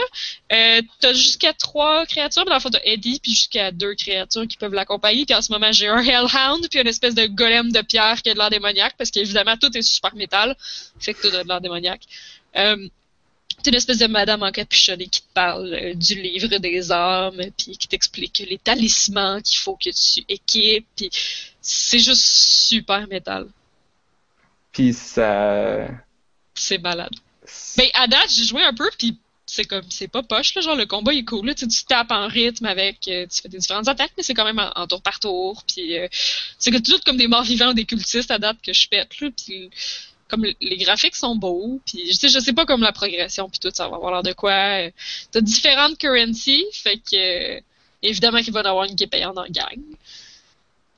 Speaker 1: Euh, t'as jusqu'à trois créatures, mais dans le fond, t'as Eddie, puis jusqu'à deux créatures qui peuvent l'accompagner. Puis en ce moment, j'ai un Hellhound, puis une espèce de golem de pierre qui a de l'air démoniaque, parce qu'évidemment, tout est super métal. Fait que tout a de l'air démoniaque. Euh, t'as une espèce de madame en capuchonnée qui te parle euh, du livre des âmes, puis qui t'explique les talismans qu'il faut que tu équipes, puis c'est juste super métal.
Speaker 3: Puis ça.
Speaker 1: C'est malade. Ben, à date, j'ai joué un peu, puis c'est comme, c'est pas poche, là, genre, le combat il est cool, là, tu, sais, tu tapes en rythme avec, euh, tu fais des différentes attaques, mais c'est quand même en, en tour par tour, puis euh, c'est que tout comme des morts vivants ou des cultistes à date que je pète, là, puis comme les graphiques sont beaux, puis je sais, je sais pas comme la progression, puis tout, ça va avoir l'air de quoi. euh, T'as différentes currencies, fait que, euh, évidemment qu'il va y en avoir une qui est payante en gang.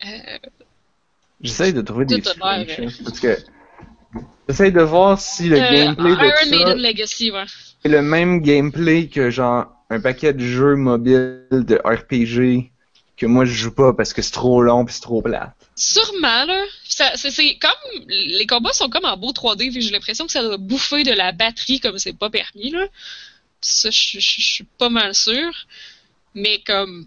Speaker 1: Euh,
Speaker 3: J'essaye de trouver des screenshots, parce que j'essaye de voir si le
Speaker 1: euh,
Speaker 3: gameplay de
Speaker 1: Iron
Speaker 3: ça
Speaker 1: Maiden Legacy, ouais.
Speaker 3: est le même gameplay que genre un paquet de jeux mobiles de RPG que moi je joue pas parce que c'est trop long pis c'est trop plate.
Speaker 1: Sûrement, là. Ça- C'est comme. Les combats sont comme en beau 3D, puis j'ai l'impression que ça doit bouffer de la batterie comme c'est pas permis, là. Ça, je suis pas mal sûr. Mais comme.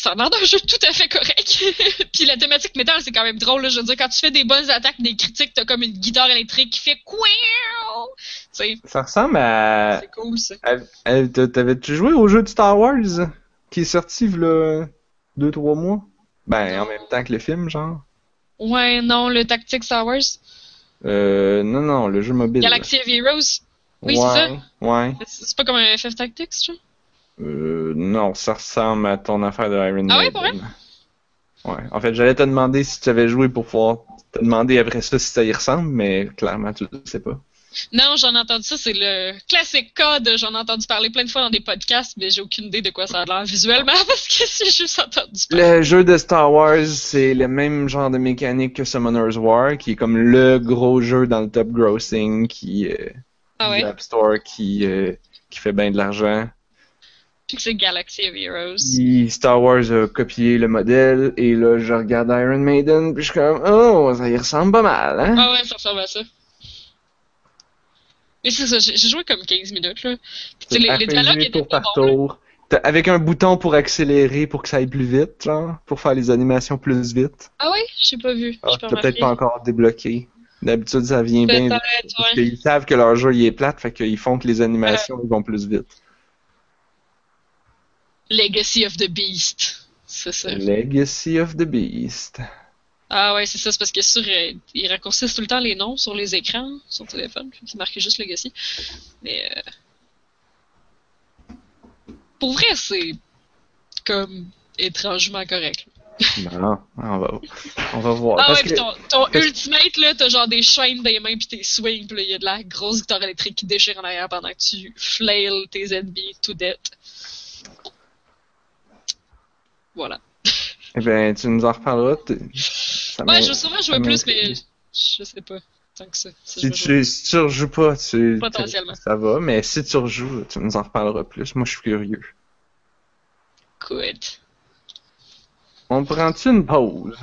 Speaker 1: Ça a d'un jeu tout à fait correct. puis la thématique métal, c'est quand même drôle, là. Je veux dire, quand tu fais des bonnes attaques, des critiques, t'as comme une guitare électrique qui fait quoi
Speaker 3: Ça ressemble à.
Speaker 1: c'est cool, ça.
Speaker 3: à- T'avais-tu joué au jeu de Star Wars qui est sorti il deux trois mois? Ben en même temps que le film, genre.
Speaker 1: Ouais, non, le Tactics Star Wars.
Speaker 3: Euh, non, non, le jeu mobile.
Speaker 1: Galaxy of Heroes. Oui, c'est
Speaker 3: ouais,
Speaker 1: ça.
Speaker 3: Ouais.
Speaker 1: C'est c'est pas comme un FF Tactics, tu vois.
Speaker 3: Euh, non, ça ressemble à ton affaire de Iron
Speaker 1: Ah ouais, pour vrai?
Speaker 3: Ouais. En fait, j'allais te demander si tu avais joué pour pouvoir te demander après ça si ça y ressemble, mais clairement, tu le sais pas.
Speaker 1: Non, j'en ai entendu ça, c'est le classique code. J'en ai entendu parler plein de fois dans des podcasts, mais j'ai aucune idée de quoi ça a l'air visuellement parce que c'est juste entendu parler.
Speaker 3: Le jeu de Star Wars, c'est le même genre de mécanique que Summoner's War, qui est comme le gros jeu dans le top grossing, qui euh,
Speaker 1: Ah ouais?
Speaker 3: du App Store, qui, euh, qui fait bien de l'argent.
Speaker 1: C'est Galaxy of Heroes.
Speaker 3: Star Wars a copié le modèle, et là, je regarde Iron Maiden, puis je suis comme, oh, ça y ressemble pas mal, hein?
Speaker 1: Ah ouais, ça ressemble à ça. Mais c'est ça, j'ai joué comme 15 minutes, là. Puis, tu sais, les, les dialogues étaient
Speaker 3: tour
Speaker 1: pas
Speaker 3: par tour. Avec un bouton pour accélérer pour que ça aille plus vite, genre, pour faire les animations plus vite.
Speaker 1: Ah ouais? J'ai pas vu.
Speaker 3: Ah, t'as peut-être pas encore débloqué. D'habitude, ça vient bien vite.
Speaker 1: Ouais.
Speaker 3: qu'ils savent que leur jeu il est plate, fait qu'ils font que les animations ils vont plus vite.
Speaker 1: Legacy of the Beast. C'est ça.
Speaker 3: Legacy of the Beast.
Speaker 1: Ah ouais, c'est ça, c'est parce que sur, euh, ils raccourcissent tout le temps les noms sur les écrans, sur le téléphone, puis ils marquent juste Legacy. Mais euh, pour vrai, c'est comme étrangement correct.
Speaker 3: Non, on va, on va voir.
Speaker 1: Ah
Speaker 3: Parce
Speaker 1: ouais,
Speaker 3: que-
Speaker 1: pis ton, ton
Speaker 3: parce-
Speaker 1: ultimate là, t'as genre des chaînes des mains pis tes swings, pis là y a de la grosse guitare électrique qui déchire en arrière pendant que tu flails tes ennemis to death. Voilà.
Speaker 3: Eh ben, tu nous en reparleras. ça
Speaker 1: Ouais, je
Speaker 3: ça
Speaker 1: jouer plus, mais je sais pas. Tant que ça. ça,
Speaker 3: Si tu, si tu rejoues pas, tu,
Speaker 1: Potentiellement.
Speaker 3: ça va, mais si tu rejoues, tu nous en reparleras plus. Moi, je suis curieux.
Speaker 1: Good.
Speaker 3: On prend-tu une pause?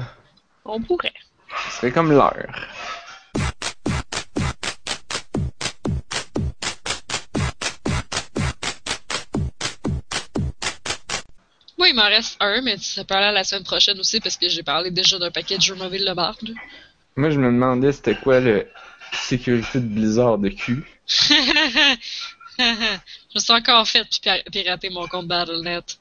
Speaker 1: On pourrait.
Speaker 3: Ce serait comme l'heure.
Speaker 1: Il m'en reste un, mais ça peut aller à la semaine prochaine aussi parce que j'ai parlé déjà d'un paquet de jeux mobiles de là.
Speaker 3: Moi, je me demandais c'était quoi le sécurité de Blizzard de cul.
Speaker 1: je me suis encore fait pirater mon compte Battle.net.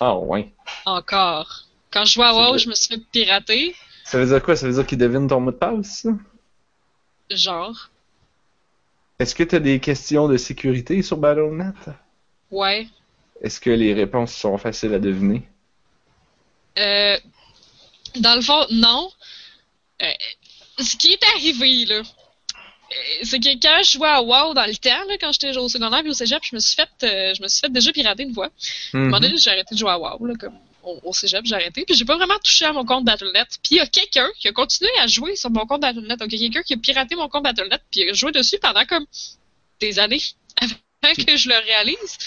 Speaker 3: Ah ouais.
Speaker 1: Encore. Quand je jouais à WoW, je me suis fait pirater.
Speaker 3: Ça veut dire quoi? Ça veut dire qu'il devine ton mot de passe?
Speaker 1: Genre.
Speaker 3: Est-ce que tu as des questions de sécurité sur Battle.net?
Speaker 1: Ouais.
Speaker 3: Est-ce que les réponses sont faciles à deviner?
Speaker 1: Euh, dans le fond, non. Euh, ce qui est arrivé, là, euh, c'est que quand je jouais à WoW dans le temps, là, quand j'étais au secondaire et au cégep, je me suis fait, euh, je me suis fait déjà pirater une fois. Donné,
Speaker 3: Mhm.
Speaker 1: j'ai arrêté de jouer à WoW, là, comme au, au cégep, j'ai arrêté. Puis j'ai pas vraiment touché à mon compte Battle.net. Puis il y a quelqu'un qui a continué à jouer sur mon compte Battle.net. Donc il y a quelqu'un qui a piraté mon compte Battle.net puis a joué dessus pendant comme des années avant que je le réalise.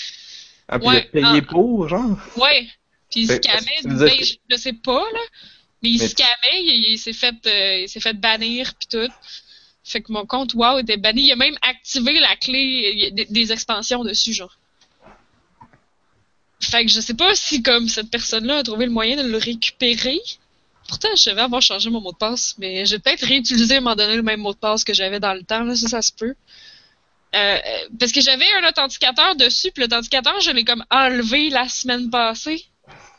Speaker 3: Ah, puis
Speaker 1: Ouais,
Speaker 3: il a payé
Speaker 1: ah.
Speaker 3: pour, genre?
Speaker 1: Ouais. Puis il ben,
Speaker 3: que-
Speaker 1: je, je sais pas, là. Mais il
Speaker 3: Mais-
Speaker 1: scamait, il, il s'est fait, euh, il s'est fait bannir puis tout. Fait que mon compte WoW était banni. Il a même activé la clé des, des expansions dessus, genre. Fait que je sais pas si comme cette personne-là a trouvé le moyen de le récupérer. Pourtant, je savais avoir changé mon mot de passe, mais j'ai peut-être réutilisé à un moment donné le même mot de passe que j'avais dans le temps, là, ça, ça se peut. Euh, euh, parce que j'avais un authenticateur dessus, puis l'authenticateur, je l'ai comme enlevé la semaine passée.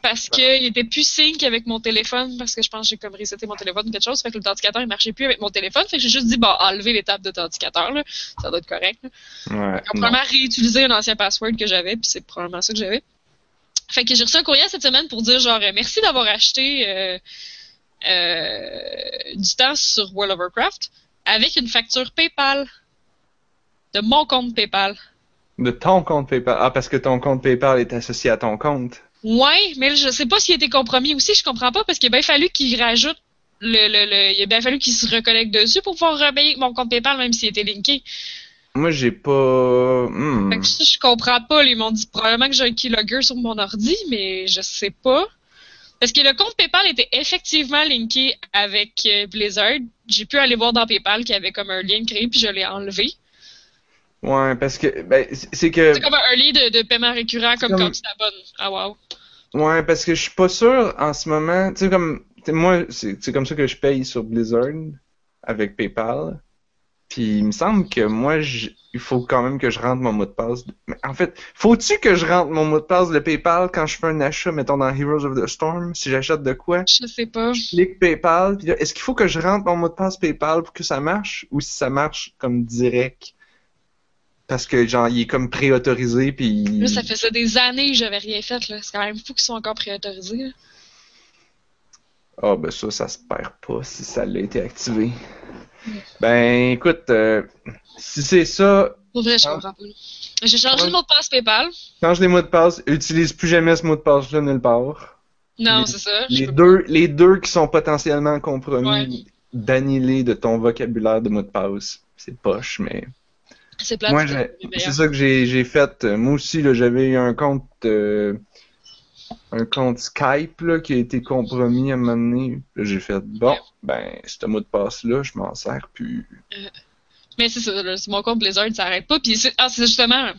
Speaker 1: Parce qu'il était plus sync avec mon téléphone, parce que je pense que j'ai comme reseté mon téléphone ou quelque chose, fait que l'authenticateur il marchait plus avec mon téléphone, fait que j'ai juste dit, bon, enlever l'étape d'authenticateur, là, ça doit être correct. Là.
Speaker 3: Ouais.
Speaker 1: Probablement réutilisé un ancien password que j'avais, puis c'est probablement ça que j'avais. Fait que j'ai reçu un courriel cette semaine pour dire genre euh, merci d'avoir acheté euh, euh, du temps sur World of Warcraft avec une facture PayPal de mon compte PayPal.
Speaker 3: De ton compte PayPal. Ah, parce que ton compte PayPal est associé à ton compte.
Speaker 1: Ouais, mais je sais pas s'il a été compromis aussi, je comprends pas parce qu'il a bien fallu qu'il rajoute le, le, le il a bien fallu qu'il se reconnecte dessus pour pouvoir repayer mon compte PayPal même s'il était linké.
Speaker 3: Moi, j'ai pas. Hmm.
Speaker 1: Fait que ça, je comprends pas. Ils m'ont dit probablement que j'ai un keylogger sur mon ordi, mais je sais pas. Parce que le compte PayPal était effectivement linké avec euh, Blizzard. J'ai pu aller voir dans PayPal qu'il y avait comme un lien créé, puis je l'ai enlevé.
Speaker 3: Ouais, parce que. Ben, c'est que.
Speaker 1: C'est comme un lien de, de paiement récurrent, comme,
Speaker 3: comme-
Speaker 1: quand tu t'abonnes. Ah, wow.
Speaker 3: Ouais, parce que je suis pas sûr en ce moment. Tu sais, comme. moi, c'est comme ça que je paye sur Blizzard avec PayPal. Puis il me semble que moi, il faut quand même que je rentre mon mot de passe. Mais en fait, faut-tu que je rentre mon mot de passe de PayPal quand je fais un achat, mettons dans Heroes of the Storm, si j'achète de quoi?
Speaker 1: Je sais pas.
Speaker 3: Je clique PayPal, puis là, est-ce qu'il faut que je rentre mon mot de passe PayPal pour que ça marche? Ou si ça marche comme direct? Parce que genre, il est comme préautorisé, puis...
Speaker 1: Là, ça faisait des années que j'avais rien fait. là. C'est quand même fou qu'ils soient encore préautorisés. là.
Speaker 3: Ah, ben ça, ça se perd pas si ça l'a été activé. Ben, écoute, euh, si c'est ça,
Speaker 1: Pour vrai, je comprends pas. là. J'ai changé
Speaker 3: Ouais.
Speaker 1: le mot de passe PayPal.
Speaker 3: change les mots de passe, utilise plus jamais ce mot de passe-là nulle part.
Speaker 1: Non, c'est ça.
Speaker 3: Les deux, les deux qui sont potentiellement compromis,
Speaker 1: Ouais.
Speaker 3: de ton vocabulaire de mot de passe. C'est poche, mais...
Speaker 1: C'est plate.
Speaker 3: Moi,
Speaker 1: c'est
Speaker 3: ça que j'ai fait. Euh, Moi aussi, j'avais eu un compte euh, un compte Skype là, qui a été compromis à un moment donné. J'ai fait bon, ben, ce mot de passe-là, je m'en sers plus.
Speaker 1: Mais c'est ça, mon compte Blizzard, ça arrête pas. Puis c'est ah, c'est justement.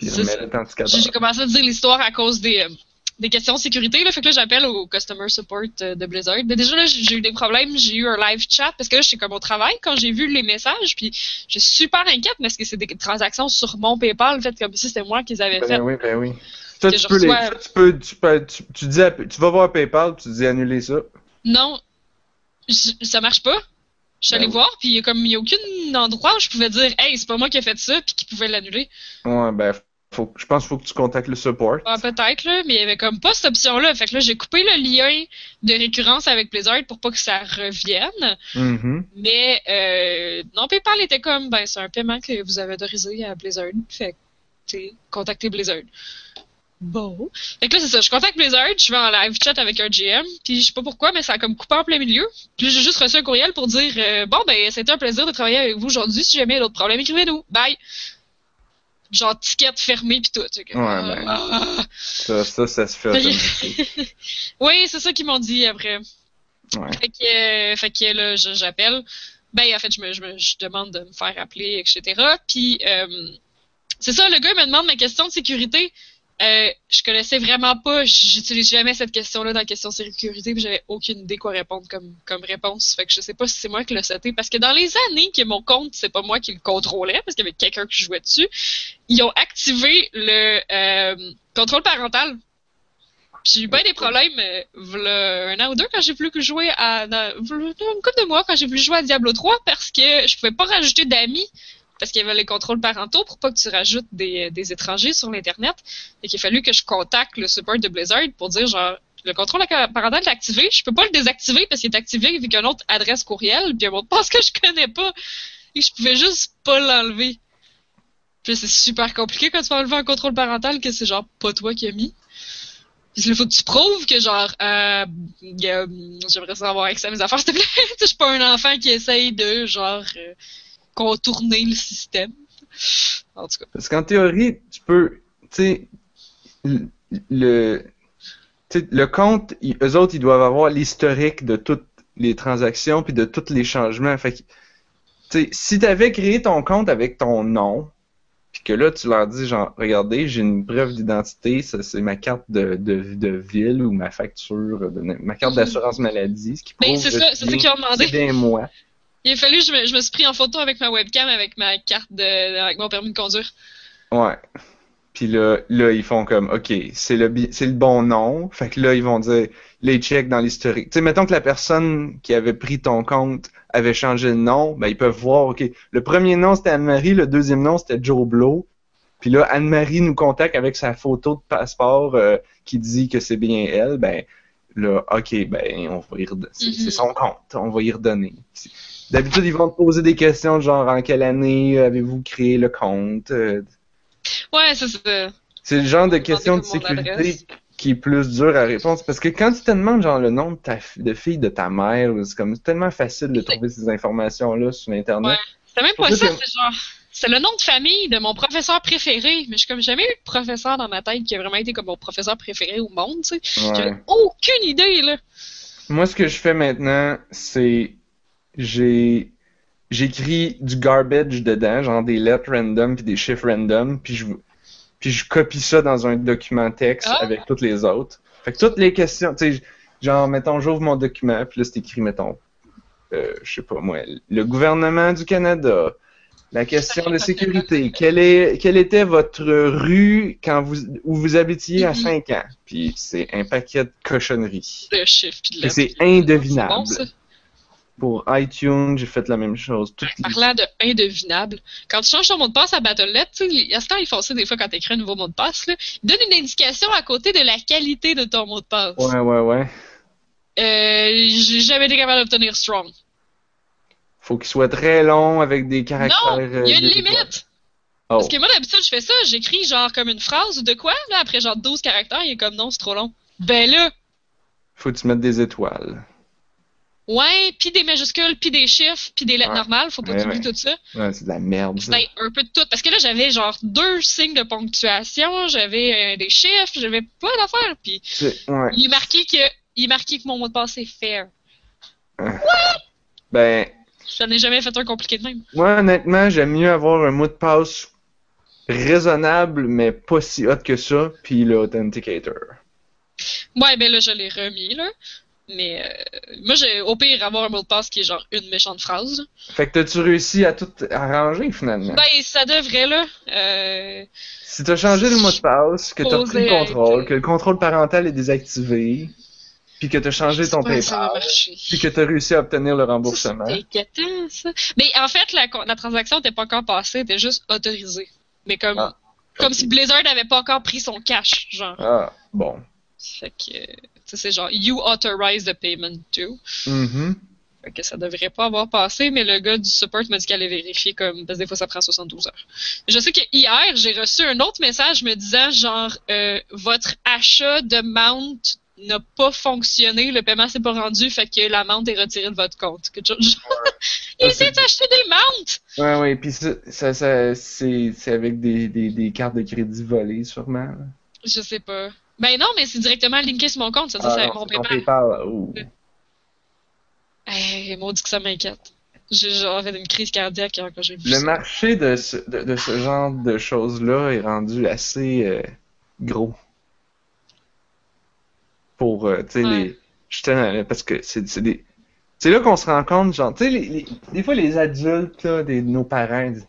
Speaker 1: J'ai commencé à dire l'histoire à cause des, euh, des questions de sécurité. Là, fait que là, j'appelle au customer support euh, de Blizzard. Mais déjà, là, j'ai j'ai eu des problèmes. J'ai eu un live chat parce que là, j'étais comme au travail quand j'ai vu les messages. Puis je suis super inquiète parce que c'est des transactions sur mon PayPal faites comme si c'était moi qui les avais faites.
Speaker 3: Ben oui, ben oui. Ça, tu peux, les, ça, tu peux, tu peux, tu, tu dis, à- tu vas voir PayPal, tu dis annuler ça.
Speaker 1: Non, je- ça marche pas. Je suis
Speaker 3: Ben
Speaker 1: allée
Speaker 3: oui.
Speaker 1: voir, puis il y a comme il y a aucun endroit où je pouvais dire Hey, c'est pas moi qui ai fait ça, puis qui pouvait l'annuler.
Speaker 3: Ouais, ben, faut, je pense qu'il faut que tu contactes le support.
Speaker 1: Ah, peut-être, là, mais il y avait comme pas cette option-là. Fait que là, j'ai coupé le lien de récurrence avec Blizzard pour pas que ça revienne.
Speaker 3: Mhm.
Speaker 1: Mais euh, non, PayPal était comme, ben, c'est un paiement que vous avez autorisé à Blizzard. Fait que, contactez Blizzard. Bon. Fait que là, c'est ça. Je contacte Blizzard, je vais en live chat avec un GM, puis je sais pas pourquoi, mais ça a comme coupé en plein milieu. Puis j'ai juste reçu un courriel pour dire, euh, bon, ben, c'était un plaisir de travailler avec vous aujourd'hui. Si jamais il y a d'autres problèmes, écrivez-nous. Bye. Genre, ticket fermé pis tout.
Speaker 3: Ouais, ben.
Speaker 1: ah.
Speaker 3: Ça, ça, ça se fait.
Speaker 1: Oui, c'est ça qu'ils m'ont dit après.
Speaker 3: Ouais.
Speaker 1: Fait que, euh, fait que là, je- j'appelle. Ben, en fait, je me, je me je demande de me faire appeler, etc. Puis, euh, c'est ça, le gars me demande ma question de sécurité. Euh, je connaissais vraiment pas, j'utilise jamais cette question-là dans la question sécurité, puis j'avais aucune idée quoi répondre comme, comme réponse. Fait que je sais pas si c'est moi qui l'ai sauté, parce que dans les années que mon compte, c'est pas moi qui le contrôlais, parce qu'il y avait quelqu'un qui jouait dessus, ils ont activé le euh, contrôle parental. J'ai eu bien des problèmes euh, un an ou deux quand j'ai voulu jouer à une couple de mois quand j'ai voulu jouer à Diablo 3 parce que je pouvais pas rajouter d'amis parce qu'il y avait les contrôles parentaux pour pas que tu rajoutes des, des étrangers sur l'internet et qu'il a fallu que je contacte le support de Blizzard pour dire genre le contrôle parental est activé, je peux pas le désactiver parce qu'il est activé avec une autre adresse courriel puis un de passe que je connais pas et je pouvais juste pas l'enlever. Puis c'est super compliqué quand tu vas enlever un contrôle parental que c'est genre pas toi qui as mis. Puis il faut que tu prouves que genre euh, j'aimerais savoir avec ça mes affaires s'il te plaît. je suis pas un enfant qui essaye de genre euh, contourner le système. En tout cas.
Speaker 3: Parce qu'en théorie, tu peux, tu sais, le, le compte, eux autres, ils doivent avoir l'historique de toutes les transactions puis de tous les changements. Fait que, si tu avais créé ton compte avec ton nom, puis que là, tu leur dis, genre, regardez, j'ai une preuve d'identité, ça c'est ma carte de, de, de, ville ou ma facture, ma carte d'assurance maladie, ce qui
Speaker 1: ben, prouve c'est ça, c'est ça qu'ils ont demandé.
Speaker 3: C'est moi.
Speaker 1: Il a fallu, je me, je me suis pris en photo avec ma webcam, avec ma carte de, avec mon permis de conduire.
Speaker 3: Ouais. Puis là, là, ils font comme, OK, c'est le, c'est le bon nom. Fait que là, ils vont dire, les checks dans l'historique. Tu sais, mettons que la personne qui avait pris ton compte avait changé de nom, ben, ils peuvent voir, OK, le premier nom, c'était Anne-Marie, le deuxième nom, c'était Joe Blow. Puis là, Anne-Marie nous contacte avec sa photo de passeport euh, qui dit que c'est bien elle. Ben, là, OK, ben, on va y redonner. C'est mm-hmm. son compte, on va y redonner. D'habitude, ils vont te poser des questions genre en quelle année avez-vous créé le compte?
Speaker 1: Ouais, c'est ça.
Speaker 3: C'est le genre de questions de sécurité qui est plus dur à répondre. Parce que quand tu te demandes genre le nom de ta de fille de ta mère, c'est comme tellement facile de trouver ces informations-là sur Internet.
Speaker 1: Ouais. C'est même pas ça, c'est genre. C'est le nom de famille de mon professeur préféré, mais je comme jamais eu de professeur dans ma tête qui a vraiment été comme mon professeur préféré au monde, tu sais. J'ai aucune idée, là.
Speaker 3: Moi, ce que je fais maintenant, c'est j'ai j'écris du garbage dedans, genre des lettres random puis des chiffres random, puis je puis je copie ça dans un document texte ah. avec toutes les autres. Fait que toutes les questions, tu sais, genre mettons j'ouvre mon document, puis là c'est écrit mettons euh, je sais pas moi, le gouvernement du Canada, la question de sécurité, quelle est quelle était votre rue quand vous où vous habitiez à 5 ans, puis c'est un paquet de cochonneries. C'est indevinable pour iTunes, j'ai fait la même chose.
Speaker 1: Parlant de indevinable, quand tu changes ton mot de passe à Battle.net, tu sais, à ce temps, ils font ça des fois quand tu écris un nouveau mot de passe, là, ils donnent une indication à côté de la qualité de ton mot de passe.
Speaker 3: Ouais, ouais, ouais.
Speaker 1: Euh, j'ai jamais été capable d'obtenir strong.
Speaker 3: Faut qu'il soit très long avec des caractères. Non,
Speaker 1: il y a une euh, limite. Parce oh. que moi, d'habitude, je fais ça, j'écris genre comme une phrase ou de quoi, là, après genre 12 caractères, il est comme non, c'est trop long. Ben là.
Speaker 3: Faut que tu mettes des étoiles.
Speaker 1: Ouais, puis des majuscules, puis des chiffres, puis des lettres normales, faut pas oublier tout ça.
Speaker 3: Ouais, c'est de la merde.
Speaker 1: C'est un peu de tout. Parce que là, j'avais genre deux signes de ponctuation, j'avais euh, des chiffres, j'avais plein d'affaires, puis il est marqué que il est marqué que mon mot de passe est fair.
Speaker 3: What? Ben.
Speaker 1: J'en ai jamais fait un compliqué de même.
Speaker 3: Moi, honnêtement, j'aime mieux avoir un mot de passe raisonnable, mais pas si hot que ça, puis l'authenticator.
Speaker 1: Ouais, ben là, je l'ai remis, là. Mais euh, moi, j'ai au pire avoir un mot de passe qui est genre une méchante phrase.
Speaker 3: Fait que t'as-tu réussi à tout arranger finalement?
Speaker 1: Ben, ça devrait là. Euh...
Speaker 3: Si t'as changé le mot de passe, que t'as pris le contrôle, que le contrôle parental est désactivé, puis que t'as changé ton PayPal, puis que t'as réussi à obtenir le remboursement.
Speaker 1: C'est ça. Mais en fait, la, la transaction n'était pas encore passée, elle était juste autorisée. Mais comme, ah, comme si Blizzard n'avait pas encore pris son cash, genre.
Speaker 3: Ah, bon.
Speaker 1: Fait que c'est genre You authorize the payment too.
Speaker 3: Mm-hmm.
Speaker 1: Fait que ça devrait pas avoir passé, mais le gars du support m'a dit qu'elle allait vérifier comme parce que des fois ça prend 72 heures. Je sais que hier, j'ai reçu un autre message me disant genre euh, votre achat de mount n'a pas fonctionné, le paiement s'est pas rendu, fait que la mount est retirée de votre compte. Quelque chose Il essaie d'acheter des mounts!
Speaker 3: Ouais, ouais, puis ça, ça, ça c'est avec des, des, des, cartes de crédit volées, sûrement.
Speaker 1: Je sais pas. Ben non, mais c'est directement linké sur mon compte, ça, ça c'est avec mon PayPal.
Speaker 3: PayPal. Oh.
Speaker 1: Hey, maudit que ça m'inquiète. Fait une crise cardiaque quand j'ai vu
Speaker 3: Le marché de ce, de, ce genre de choses-là est rendu assez, euh, gros. Pour, euh, tu sais,
Speaker 1: Ouais.
Speaker 3: les. Justement, parce que c'est des. C'est là qu'on se rend compte, genre, tu sais, les, les- des fois, les adultes, là, des, nos parents, disent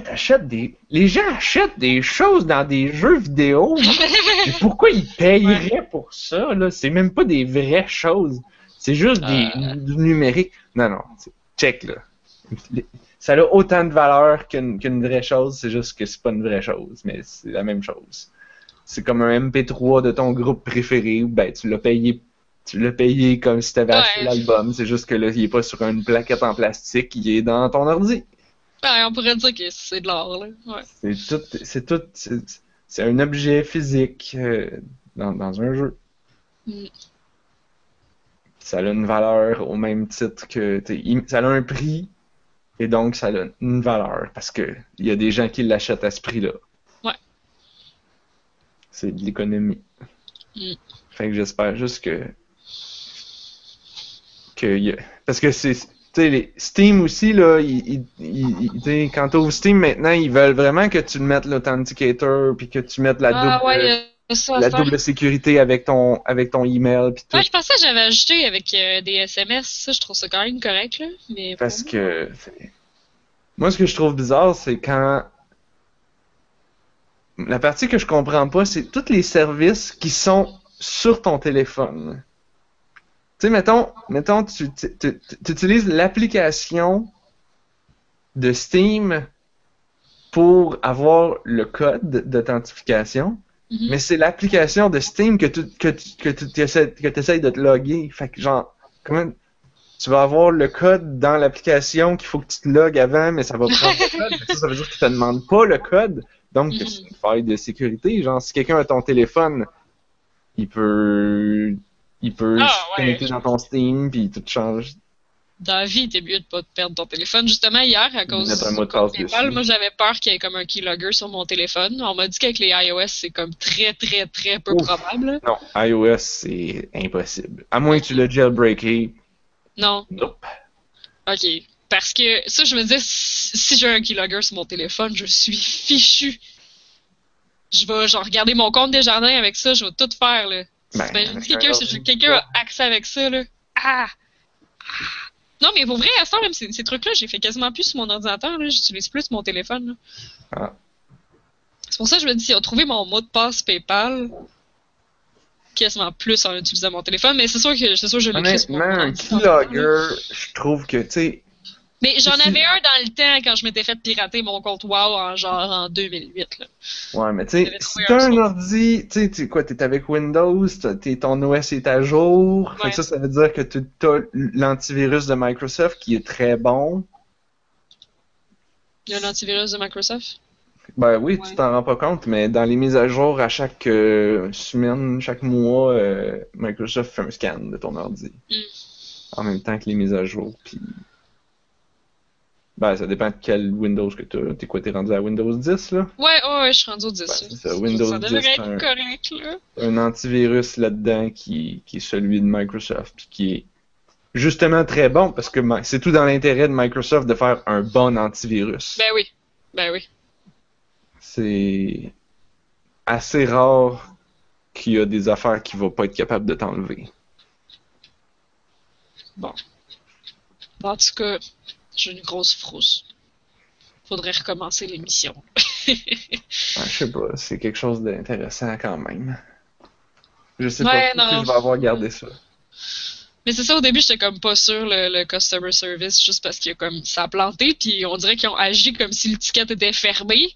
Speaker 3: T'achètes des. Les gens achètent des choses dans des jeux vidéo? Mais pourquoi ils payeraient pour ça, là? C'est même pas des vraies choses. C'est juste des,
Speaker 1: Euh.
Speaker 3: du numérique. Non, non, check, là. Ça a autant de valeur qu'une qu'une vraie chose, c'est juste que c'est pas une vraie chose, mais c'est la même chose. C'est comme un MP3 de ton groupe préféré, ben tu l'as payé tu l'as payé comme si t'avais acheté
Speaker 1: Ouais.
Speaker 3: l'album, c'est juste que là, il est pas sur une plaquette en plastique, il est dans ton ordi.
Speaker 1: Ouais, on pourrait dire que c'est de l'art, là. Ouais.
Speaker 3: C'est tout, c'est tout, c'est- un objet physique euh, dans, dans un jeu.
Speaker 1: Mm.
Speaker 3: Ça a une valeur au même titre que, ça a un prix et donc ça a une valeur parce que il y a des gens qui l'achètent à ce prix-là.
Speaker 1: Ouais.
Speaker 3: C'est de l'économie.
Speaker 1: Mm.
Speaker 3: Fait que j'espère juste que, que y a- parce que c'est, les Steam aussi là, ils, ils- ils- ils- tu quand t'ouvres Steam maintenant, ils veulent vraiment que tu mettes l'authenticator puis que tu mettes la
Speaker 1: Ah,
Speaker 3: double,
Speaker 1: ouais, il ça à
Speaker 3: la double sécurité avec ton, avec ton email puis tout.
Speaker 1: Ouais, je pensais que j'avais ajouté avec euh, des SMS. Ça, je trouve ça quand même correct, là. Mais
Speaker 3: Parce que moi, ce que je trouve bizarre, c'est quand la partie que je comprends pas, c'est tous les services qui sont sur ton téléphone. Tu sais, mettons, mettons, tu, utilises l'application de Steam pour avoir le code d'authentification,
Speaker 1: Mhm.
Speaker 3: mais c'est l'application de Steam que tu que essaies, de te loguer. Fait que genre, comment tu vas avoir le code dans l'application qu'il faut que tu te logues avant, mais ça va prendre le code. Ça, ça veut dire que tu te demande pas le code. Donc,
Speaker 1: Mhm.
Speaker 3: c'est une faille de sécurité. Genre, si quelqu'un a ton téléphone, il peut il peut
Speaker 1: Ah,
Speaker 3: se
Speaker 1: ouais.
Speaker 3: connecter dans ton Steam puis tout change.
Speaker 1: dans la vie, t'es mieux de pas te perdre ton téléphone. Justement, hier, à cause
Speaker 3: de
Speaker 1: PayPal, moi, j'avais peur qu'il y ait comme un keylogger sur mon téléphone. On m'a dit qu'avec les iOS, c'est comme très, très, très peu
Speaker 3: Ouf.
Speaker 1: probable.
Speaker 3: Non, iOS, c'est impossible. À moins que tu l'aies jailbreaké.
Speaker 1: Non.
Speaker 3: Nope.
Speaker 1: OK. Parce que ça, je me disais, si si j'ai un keylogger sur mon téléphone, je suis fichu. Je vais genre regarder mon compte des jardins avec ça, je vais tout faire là.
Speaker 3: Ben, avec
Speaker 1: quelqu'un a accès avec ça là. Ah! Ah! Non mais pour vrai, à ce temps même ces, ces trucs-là, j'ai fait quasiment plus sur mon ordinateur, là, j'utilise plus mon téléphone.
Speaker 3: Ah.
Speaker 1: C'est pour ça que je me dis, si on trouvait mon mot de passe PayPal, quasiment plus en utilisant mon téléphone, mais c'est sûr que c'est sûr que je mon
Speaker 3: Honnêtement, un keylogger, je trouve que, tu sais,
Speaker 1: Mais j'en avais un dans le temps quand je m'étais fait pirater mon compte WoW en genre en 2008. Là.
Speaker 3: Ouais, mais tu sais, si t'as
Speaker 1: un
Speaker 3: ordi, tu sais, quoi, t'es avec Windows, t'as- t'es, ton OS est à jour, fait que ça, ça veut dire que tu as l'antivirus de Microsoft qui est très bon.
Speaker 1: Il y a un antivirus de Microsoft?
Speaker 3: Ben oui,
Speaker 1: Ouais.
Speaker 3: tu t'en rends pas compte, mais dans les mises à jour à chaque euh, semaine, chaque mois, euh, Microsoft fait un scan de ton ordi.
Speaker 1: Mm.
Speaker 3: En même temps que les mises à jour, puis... Ben, ça dépend de quel Windows que t'as. T'es quoi, t'es rendu à Windows 10, là?
Speaker 1: Ouais, ouais, ouais, je suis rendu au 10.
Speaker 3: Ouais,
Speaker 1: là.
Speaker 3: c'est ça, Windows
Speaker 1: ça
Speaker 3: 10,
Speaker 1: devrait
Speaker 3: c'est
Speaker 1: être
Speaker 3: un-
Speaker 1: correct, là.
Speaker 3: un antivirus là-dedans qui, qui est celui de Microsoft, puis qui est justement très bon parce que c'est tout dans l'intérêt de Microsoft de faire un bon antivirus.
Speaker 1: Ben oui. Ben oui.
Speaker 3: C'est assez rare qu'il y a des affaires qu'il va pas être capable de t'enlever.
Speaker 1: Bon, en tout cas, j'ai une grosse frousse. Faudrait recommencer l'émission.
Speaker 3: Ouais, je sais pas, c'est quelque chose d'intéressant quand même. Je sais
Speaker 1: Ouais,
Speaker 3: pas si je vais avoir gardé ça.
Speaker 1: Mais c'est ça, au début, j'étais comme pas sûr le, le customer service, juste parce que comme ça a planté, puis on dirait qu'ils ont agi comme si l'étiquette était fermée.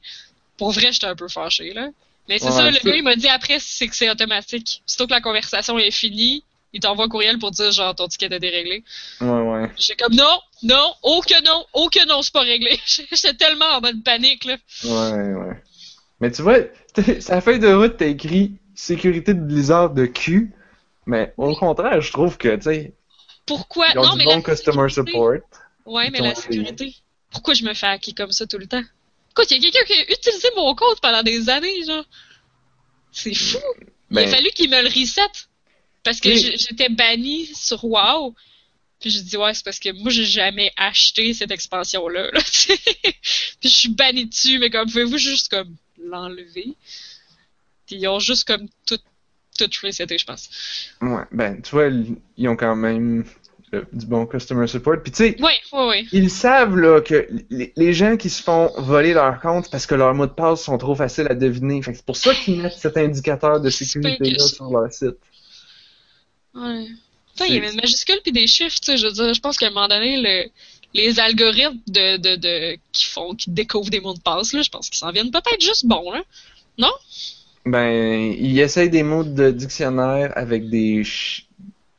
Speaker 1: Pour vrai, j'étais un peu fâché là. Mais c'est
Speaker 3: Ouais,
Speaker 1: ça, le gars, il m'a dit après, c'est que c'est automatique. Surtout que la conversation est finie, il t'envoie un courriel pour dire genre ton ticket est déréglé.
Speaker 3: Ouais, ouais.
Speaker 1: J'étais comme non, non, oh que non, oh que non, c'est pas réglé. J'étais tellement en mode panique là.
Speaker 3: Ouais, ouais. Mais tu vois, la feuille de route, t'as écrit sécurité de Blizzard de Q, mais au contraire, je trouve que, tu sais,
Speaker 1: Pourquoi?
Speaker 3: ils ont
Speaker 1: Non,
Speaker 3: du
Speaker 1: mais
Speaker 3: bon customer
Speaker 1: sécurité-
Speaker 3: support.
Speaker 1: Ouais, mais la sécurité. Pourquoi je me fais hacker comme ça tout le temps? Écoute, il y a quelqu'un qui a utilisé mon compte pendant des années, genre. C'est fou. Il a
Speaker 3: Ben,
Speaker 1: fallu qu'il me le reset. Parce que
Speaker 3: Oui.
Speaker 1: j'étais banni sur WoW. Puis j'ai dit, ouais, c'est parce que moi, j'ai jamais acheté cette expansion-là. là. Puis je suis banni dessus, mais comme, pouvez-vous juste comme l'enlever? ils ont juste comme tout, tout reseté, je pense.
Speaker 3: Ouais, ben, tu vois, ils ont quand même euh, du bon customer support. Puis tu sais, ils savent là, que les, les gens qui se font voler leur compte parce que leurs mots de passe sont trop faciles à deviner. Fait c'est pour ça qu'ils mettent cet indicateur de sécurité-là
Speaker 1: C'est
Speaker 3: sur leur site.
Speaker 1: Ouais. Putain, il y avait une majuscule puis des chiffres, tu sais, je veux dire, je pense qu'à un moment donné, le, les algorithmes de, de, de, qui font, qui découvrent des mots de passe, là, je pense qu'ils s'en viennent peut-être juste bons, là. Non?
Speaker 3: Ben, ils essayent des mots de dictionnaire avec des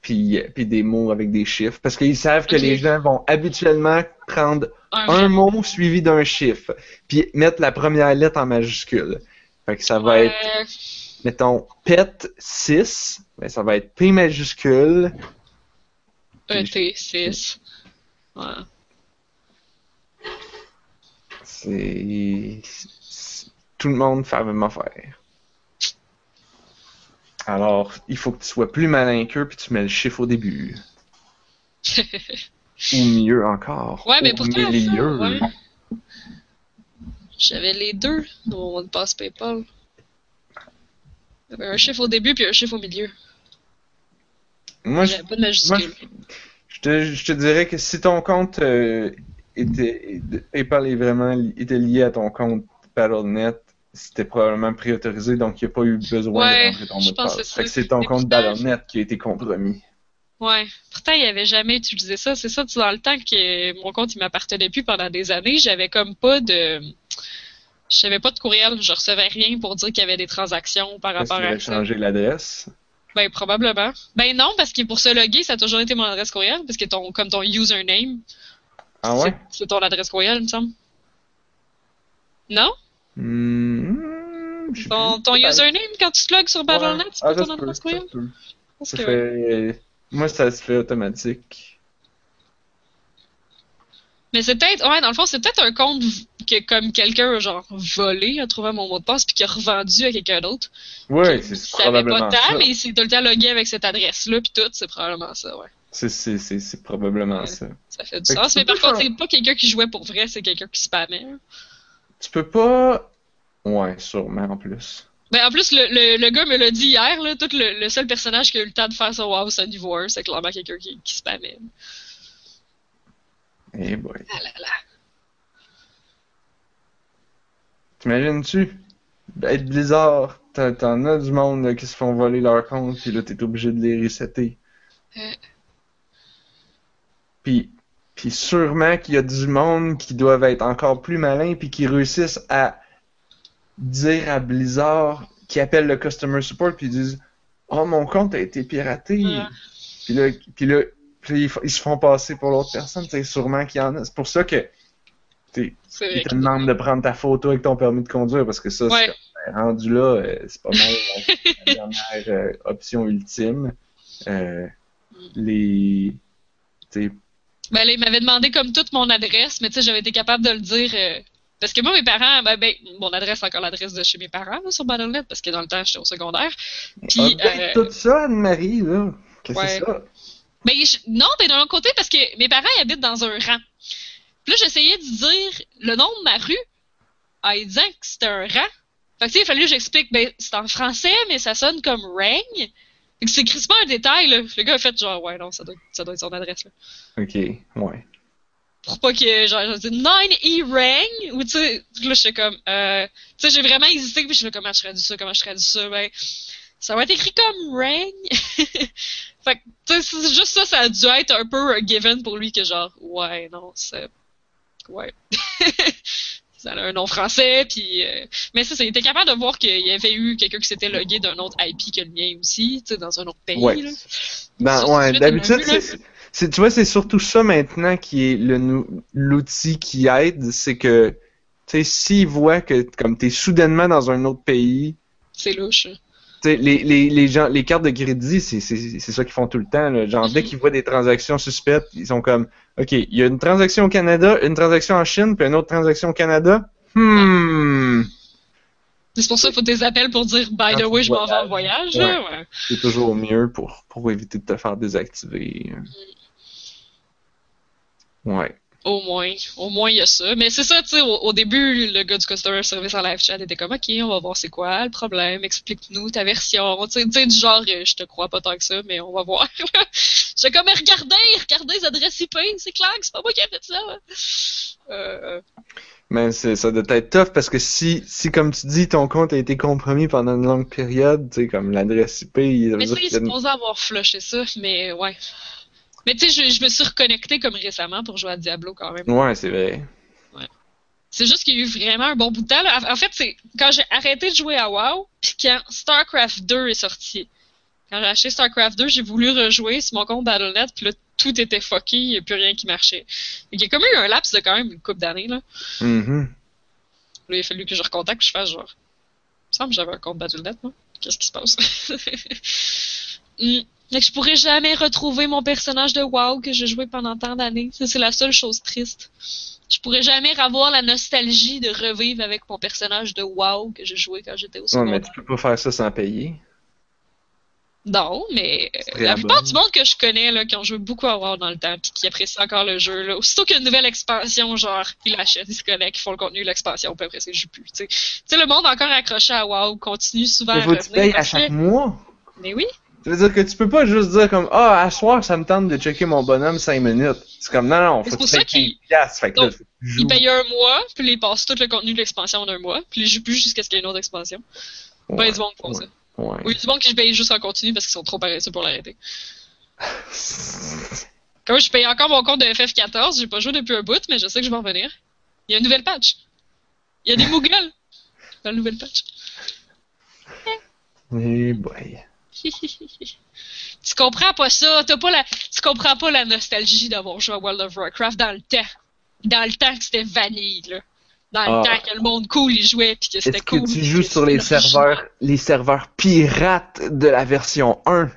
Speaker 3: puis, puis des mots avec des chiffres parce qu'ils savent que les gens vont habituellement prendre
Speaker 1: Un,
Speaker 3: mot suivi d'un chiffre puis mettre la première lettre en majuscule. Fait que ça va
Speaker 1: Ouais.
Speaker 3: être mettons PET 6, ben ça va être P majuscule.
Speaker 1: ET6. Ouais.
Speaker 3: C'est c'est- tout le monde fait la même affaire. Alors, il faut que tu sois plus malin qu'eux puis tu mets le chiffre au début. Ou mieux encore.
Speaker 1: Ouais, mais pourtant, ouais. J'avais les deux de passe PayPal. Un chiffre au début puis un chiffre au milieu.
Speaker 3: Moi, je,
Speaker 1: pas de majuscule.
Speaker 3: je te, je te dirais que si ton compte euh, était PayPal est vraiment était lié à ton compte Battle.net, c'était probablement préautorisé, donc il n'y a pas eu besoin
Speaker 1: Ouais,
Speaker 3: de rentrer ton mot de passe.
Speaker 1: c'est-
Speaker 3: ton compte Battle.net qui a été compromis.
Speaker 1: Ouais. Pourtant, il avait jamais utilisé ça. C'est ça, tu dans le temps que mon compte, il m'appartenait plus pendant des années, j'avais comme pas de... Je savais pas de courriel, je recevais rien pour dire qu'il y avait des transactions par rapport à ça.
Speaker 3: changé l'adresse?
Speaker 1: Ben, probablement. Ben non, parce que pour se loguer, ça a toujours été mon adresse courriel, parce que ton, comme ton username,
Speaker 3: Ah ouais?
Speaker 1: c'est- ton adresse courriel, il me semble. Non?
Speaker 3: Hmm,
Speaker 1: Ton, username, quand tu te logs sur Battle.net, c'est
Speaker 3: Ah,
Speaker 1: ton adresse courriel?
Speaker 3: Ça fait-. Moi, ça se fait automatique.
Speaker 1: Mais c'est peut-être, ouais, dans le fond, c'est peut-être un compte que comme quelqu'un a genre volé, a trouvé mon mot de passe, puis qui a revendu à quelqu'un d'autre.
Speaker 3: Oui, c'est probablement
Speaker 1: pas tant,
Speaker 3: ça.
Speaker 1: mais c'est tout le temps logué avec cette adresse-là, puis tout, c'est probablement ça, ouais.
Speaker 3: C'est- probablement
Speaker 1: Ouais.
Speaker 3: ça.
Speaker 1: Ça fait du
Speaker 3: Fait
Speaker 1: sens. Mais par contre, c'est pas quelqu'un qui jouait pour vrai, c'est quelqu'un qui spammait. hein.
Speaker 3: Tu peux pas. Ouais, sûrement en plus.
Speaker 1: Ben, en plus, le, le, le gars me l'a dit hier, là, tout le, le seul personnage qui a eu le temps de faire son WoW, c'est niveau 1, c'est clairement quelqu'un qui, qui spammait.
Speaker 3: Eh boy.
Speaker 1: Ah là là.
Speaker 3: T'imagines-tu? Être Blizzard, t'en as du monde là, qui se font voler leur compte, puis là t'es obligé de les resetter.
Speaker 1: Euh.
Speaker 3: Puis, puis sûrement qu'il y a du monde qui doivent être encore plus malins, puis qui réussissent à dire à Blizzard, qui appellent le customer support, puis ils disent Oh, mon compte a été piraté. Puis là, puis là, puis ils, ils se font passer pour l'autre personne. C'est sûrement qu'il y en a. C'est pour ça que ils te demandent de prendre ta photo avec ton permis de conduire parce que ça,
Speaker 1: Ouais.
Speaker 3: c'est comme, rendu là, euh, c'est pas mal la dernière euh, option ultime. Euh, les. tu sais,
Speaker 1: Ben là, il m'avait demandé comme toute mon adresse, mais tu sais, j'avais été capable de le dire. euh, parce que moi, mes parents, ben, ben, mon adresse, c'est encore l'adresse de chez mes parents, là, sur Battle.net, parce que dans le temps, j'étais au secondaire. Puis, euh,
Speaker 3: tout ça, Anne-Marie, là. Qu'est-ce que
Speaker 1: Ouais.
Speaker 3: c'est ça?
Speaker 1: Je- non, mais d'un autre côté, parce que mes parents ils habitent dans un rang. Puis là, j'essayais de dire le nom de ma rue en lui disant que c'était un rang. Fait que, tu sais, il fallu que j'explique, ben, c'est en français, mais ça sonne comme rang. Fait que c'est crispement un détail, là. Le gars a fait genre, ouais, non, ça doit, ça doit être son adresse, là.
Speaker 3: Ok, ouais.
Speaker 1: Pour pas que, genre, je dis 9E rang, ou tu sais, là, j'étais comme, euh, tu sais, j'ai vraiment hésité, puis je me comment je traduis ça, comment je traduis ça, ben, ça va être écrit comme rang. fait que, c'est juste ça, ça a dû être un peu un given pour lui que genre, ouais, non, c'est, ouais. ça a un nom français, puis, euh, mais ça, il était capable de voir qu'il y avait eu quelqu'un qui s'était logué d'un autre IP que le mien aussi, tu sais, dans un autre pays,
Speaker 3: Ouais.
Speaker 1: là.
Speaker 3: Ben, ouais, d'habitude, c'est, c'est- tu vois, c'est surtout ça maintenant qui est le l'outil qui aide, c'est que, tu sais, s'ils voient que, comme t'es soudainement dans un autre pays,
Speaker 1: C'est louche. Hein.
Speaker 3: Les, les, les, gens, les cartes de crédit, c'est c'est- c'est ça qu'ils font tout le temps. Là. Genre, dès
Speaker 1: Mhm.
Speaker 3: qu'ils voient des transactions suspectes, ils sont comme OK, il y a une transaction au Canada, une transaction en Chine, puis une autre transaction au Canada. Hmm.
Speaker 1: C'est pour ça qu'il faut des appels pour dire by the
Speaker 3: tu
Speaker 1: way, je m'en vais en voyage. ouais.
Speaker 3: C'est toujours mieux pour, pour éviter de te faire désactiver. Ouais.
Speaker 1: Au moins, au moins il y a ça. Mais c'est ça, tu sais, au, début, le gars du customer service en live chat était comme, ok, on va voir c'est quoi le problème, explique-nous ta version. Tu sais, du genre, euh, je te crois pas tant que ça, mais on va voir. J'ai comme, regardez, regardez les adresses IP, c'est clair que c'est pas moi qui ai fait ça.
Speaker 3: Euh... Mais ça doit être tough parce que si, si, comme tu dis, ton compte a été compromis pendant une longue période, tu sais, comme l'adresse IP.
Speaker 1: Il mais ça, il est supposé avoir flushé ça, mais ouais. Mais tu sais, je, me suis reconnecté comme récemment pour jouer à Diablo quand même.
Speaker 3: Ouais, c'est vrai.
Speaker 1: Ouais. C'est juste qu'il y a eu vraiment un bon bout de temps. Là. En fait, c'est quand j'ai arrêté de jouer à WoW, puis quand StarCraft 2 est sorti. Quand j'ai acheté StarCraft 2, j'ai voulu rejouer sur mon compte Battle.net, puis là, tout était fucké, il n'y a plus rien qui marchait. Il y a comme eu un laps de quand même une couple d'années, là.
Speaker 3: Mm-hmm. Là,
Speaker 1: il a fallu que je recontacte, que je fasse genre. Il me semble que j'avais un compte Battle.net, moi. Qu'est-ce qui se passe? mm. Fait que je pourrais jamais retrouver mon personnage de WoW que j'ai joué pendant tant d'années. Ça, c'est la seule chose triste. Je pourrais jamais avoir la nostalgie de revivre avec mon personnage de WoW que j'ai joué quand j'étais au secondaire.
Speaker 3: Ouais, mais tu peux pas faire ça sans payer.
Speaker 1: Non, mais la plupart du monde que je connais, là, qui ont joué beaucoup à WoW dans le temps, puis qui apprécient encore le jeu, là, aussitôt qu'il y a une nouvelle expansion, genre, ils l'achètent, ils se connectent, ils font le contenu de l'expansion, puis après, c'est joue plus, tu sais. le monde encore accroché à WoW continue souvent
Speaker 3: à revenir. Tu payes à chaque mois?
Speaker 1: Mais oui.
Speaker 3: Ça veut dire que tu peux pas juste dire comme Ah, à soir, ça me tente de checker mon bonhomme 5 minutes. C'est comme non, non, faut que tu payes.
Speaker 1: Fait que là, il paye un mois, puis il passe tout le contenu de l'expansion en un mois, puis il joue plus jusqu'à ce qu'il y ait une autre expansion. Ouais, ben, du monde font ça. Ouais. Oui, du monde qui paye juste en continu parce qu'ils sont trop paresseux pour l'arrêter. Comme je paye encore mon compte de FF14, j'ai pas joué depuis un bout, mais je sais que je vais revenir. Il y a une nouvelle patch. Il y a des Mughals dans la nouvelle patch.
Speaker 3: Eh boy.
Speaker 1: Tu comprends pas ça, t'as pas la, tu comprends pas la nostalgie d'avoir joué à World of Warcraft dans le temps. Dans le temps que c'était vanille, là. Dans le ah. temps que le monde cool il jouait puis que c'était cool.
Speaker 3: Est-ce que tu joues sur les serveurs, les serveurs pirates de la version 1?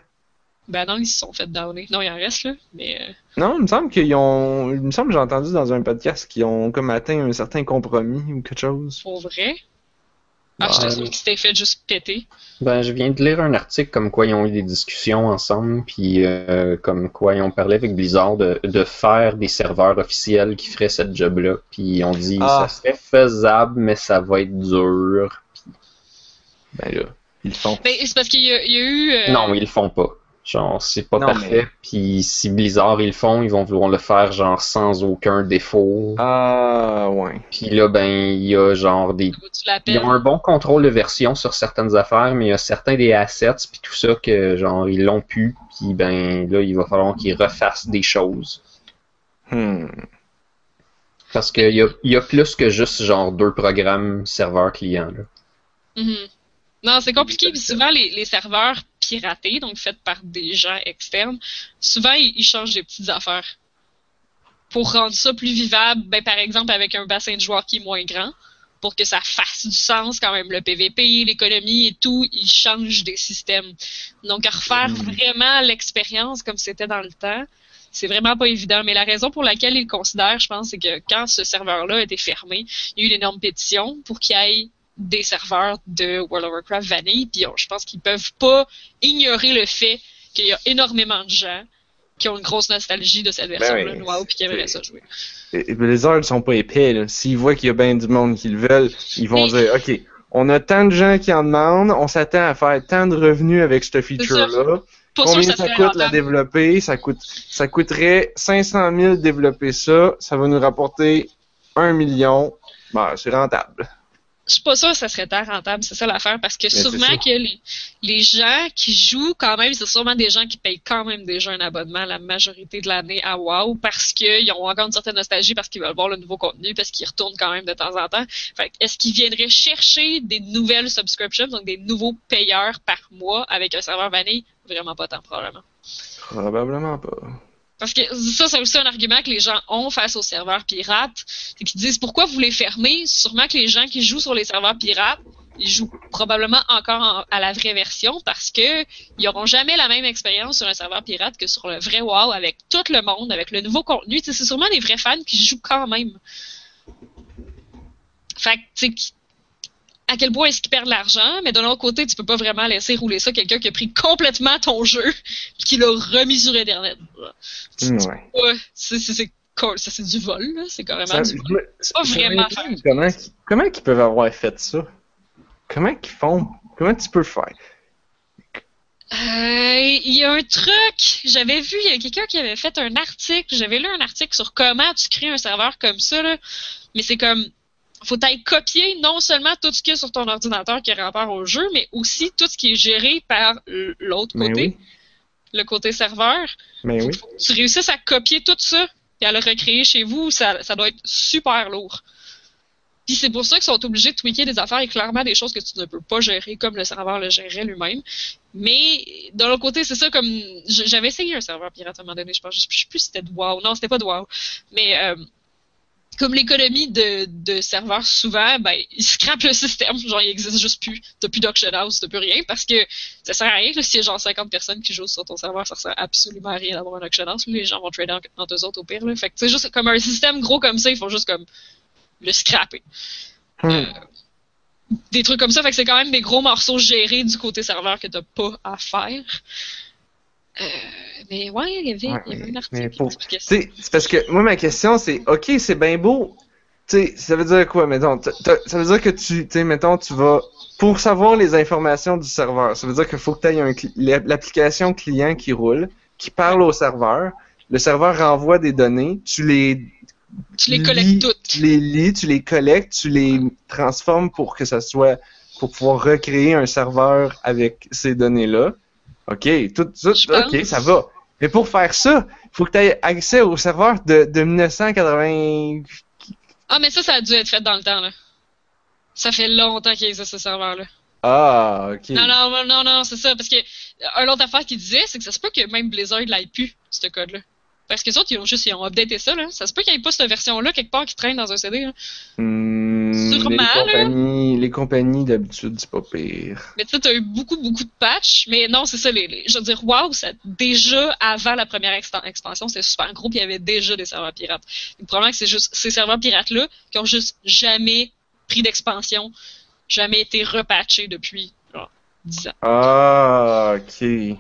Speaker 1: Ben non, ils se sont fait downer. Non, il en reste là, mais. Euh,
Speaker 3: non, il me semble qu'ils ont. Il me semble que j'ai entendu dans un podcast qu'ils ont comme atteint un certain compromis ou quelque chose.
Speaker 1: Pour vrai? Ah, je que c'était fait juste péter.
Speaker 2: Ben, je viens de lire un article comme quoi ils ont eu des discussions ensemble, puis euh, comme quoi ils ont parlé avec Blizzard de, de, faire des serveurs officiels qui feraient cette job-là. Puis on dit ah. ça serait faisable, mais ça va être dur. Ben là, ils le font.
Speaker 1: Ben, c'est parce qu'il y, a eu.
Speaker 2: Euh, non, ils le font pas. Genre, c'est pas parfait. Puis si Blizzard ils le font, ils vont vouloir le faire genre sans aucun défaut.
Speaker 3: Ah ouais.
Speaker 2: Puis là, ben, il y a genre des. Ils ont un bon contrôle de version sur certaines affaires, mais il y a certains des assets puis tout ça que genre ils l'ont pu. Puis ben là, il va falloir qu'ils refassent des choses.
Speaker 3: Hmm.
Speaker 2: Parce qu'il y a, y a plus que juste genre deux programmes serveur client là.
Speaker 1: Mm-hmm. Non, c'est compliqué. Puis souvent, les, les, serveurs piratés, donc faits par des gens externes, souvent, ils, changent des petites affaires. Pour rendre ça plus vivable, ben, par exemple, avec un bassin de joueurs qui est moins grand, pour que ça fasse du sens quand même, le PVP, l'économie et tout, ils changent des systèmes. Donc, à refaire vraiment l'expérience comme c'était dans le temps, c'est vraiment pas évident. Mais la raison pour laquelle ils le considèrent, je pense, c'est que quand ce serveur-là a été fermé, il y a eu une énorme pétition pour qu'il y ait des serveurs de World of Warcraft Vanille, puis je pense qu'ils peuvent pas ignorer le fait qu'il y a énormément de gens qui ont une grosse nostalgie de cette ben version-là de WoW puis qui aimeraient ça jouer.
Speaker 3: Les heures ne sont pas épais. S'ils voient qu'il y a bien du monde qui le veulent, ils vont dire OK, on a tant de gens qui en demandent, on s'attend à faire tant de revenus avec ce feature-là. Combien ça, coûte la développer? Ça, coûte, ça coûterait 500 000 développer ça. Ça va nous rapporter 1 million. Bah, c'est rentable
Speaker 1: je suis pas sûre que ça serait très rentable, c'est ça l'affaire, parce que sûrement que les, les gens qui jouent quand même, c'est sûrement des gens qui payent quand même déjà un abonnement la majorité de l'année à WoW parce qu'ils ont encore une certaine nostalgie, parce qu'ils veulent voir le nouveau contenu, parce qu'ils retournent quand même de temps en temps. Fait est-ce qu'ils viendraient chercher des nouvelles subscriptions, donc des nouveaux payeurs par mois avec un serveur vanille? Vraiment pas tant, probablement.
Speaker 3: Probablement pas.
Speaker 1: Parce que ça, c'est aussi un argument que les gens ont face aux serveurs pirates. C'est qu'ils disent pourquoi vous les fermez? Sûrement que les gens qui jouent sur les serveurs pirates, ils jouent probablement encore à la vraie version parce que ils auront jamais la même expérience sur un serveur pirate que sur le vrai WoW avec tout le monde, avec le nouveau contenu. c'est sûrement des vrais fans qui jouent quand même. Fait que, à quel point est-ce qu'ils perdent de l'argent, mais de l'autre côté, tu peux pas vraiment laisser rouler ça quelqu'un qui a pris complètement ton jeu et qui l'a remis sur Internet.
Speaker 3: Ouais.
Speaker 1: c'est ça c'est du vol. C'est carrément
Speaker 3: Ça-
Speaker 1: du vol.
Speaker 3: je-
Speaker 1: pas vraiment
Speaker 3: Comment, comment ils peuvent avoir fait ça? Comment qu'ils font? Comment tu peux faire?
Speaker 1: Euh, Il y a un truc, j'avais vu, il y a quelqu'un qui avait fait un article, j'avais lu un article sur comment tu crées un serveur comme ça, là. Mais c'est comme, faut t'aller copier non seulement tout ce qu'il y a sur ton ordinateur qui a rapport au jeu, mais aussi tout ce qui est géré par l'autre côté,
Speaker 3: oui.
Speaker 1: le côté serveur.
Speaker 3: Mais oui.
Speaker 1: Faut que tu réussisses à copier tout ça et à le recréer chez vous, ça, ça doit être super lourd. Puis c'est pour ça qu'ils sont obligés de tweaker des affaires et clairement des choses que tu ne peux pas gérer comme le serveur le gérerait lui-même. Mais de l'autre côté, c'est ça comme j'avais essayé un serveur pirate à un moment donné, je pense, je sais plus si c'était de WoW, non, c'était pas de WoW. Mais euh, comme l'économie de, de serveurs souvent, ben ils scrapent le système, genre il existe juste plus, t'as plus d'auction house, t'as plus rien parce que ça sert à rien là, s'il y a genre 50 personnes qui jouent sur ton serveur, ça sert absolument à rien d'avoir un auction house, les gens vont trader en- entre eux autres au pire là. Fait que c'est juste comme un système gros comme ça, ils font juste comme le scraper.
Speaker 3: Hmm.
Speaker 1: Des trucs comme ça, fait que c'est quand même des gros morceaux gérés du côté serveur que t'as pas à faire. Euh, mais ouais, il y avait,
Speaker 3: Ouais,
Speaker 1: il y avait un article
Speaker 3: pour- c'est parce que moi, ma question, c'est OK, c'est bien beau. Tu sais, ça veut dire quoi, mettons? Ça veut dire que tu, tu sais, mettons, tu vas. Pour savoir les informations du serveur, ça veut dire qu'il faut que tu aies cli- l'application client qui roule, qui parle au serveur. Le serveur renvoie des données, tu les
Speaker 1: Tu les
Speaker 3: lis-
Speaker 1: collectes toutes.
Speaker 3: Tu les lis, tu les collectes, tu les transformes pour que ça soit. pour pouvoir recréer un serveur avec ces données-là. OK, tout, tout, OK, ça va. Mais pour faire ça, il faut que tu aies accès au serveur de, de 1980.
Speaker 1: Ah, mais ça, ça a dû être fait dans le temps, là. Ça fait longtemps qu'il existe ce serveur-là.
Speaker 3: Ah, OK.
Speaker 1: Non, non, non, non, c'est ça. Parce que, euh, une autre affaire qu'il disait, c'est que ça se peut que même Blizzard l'aille plus, ce code-là. Parce que les autres, ils ont juste, ils ont updaté ça, là. Ça se peut qu'il n'y ait pas cette version-là quelque part qui traîne dans un CD, là.
Speaker 3: Hmm,
Speaker 1: Sûrement,
Speaker 3: les
Speaker 1: là.
Speaker 3: compagnies, les compagnies d'habitude, c'est pas pire.
Speaker 1: Mais tu sais, t'as eu beaucoup, beaucoup de patchs. Mais non, c'est ça, les, les- je veux dire, WoW, ça, déjà, avant la première expansion, c'était super gros, puis il y avait déjà des serveurs pirates. Le problème, c'est juste ces serveurs pirates-là qui ont juste jamais pris d'expansion, jamais été repatchés depuis, genre, 10 ans.
Speaker 3: Ah, OK.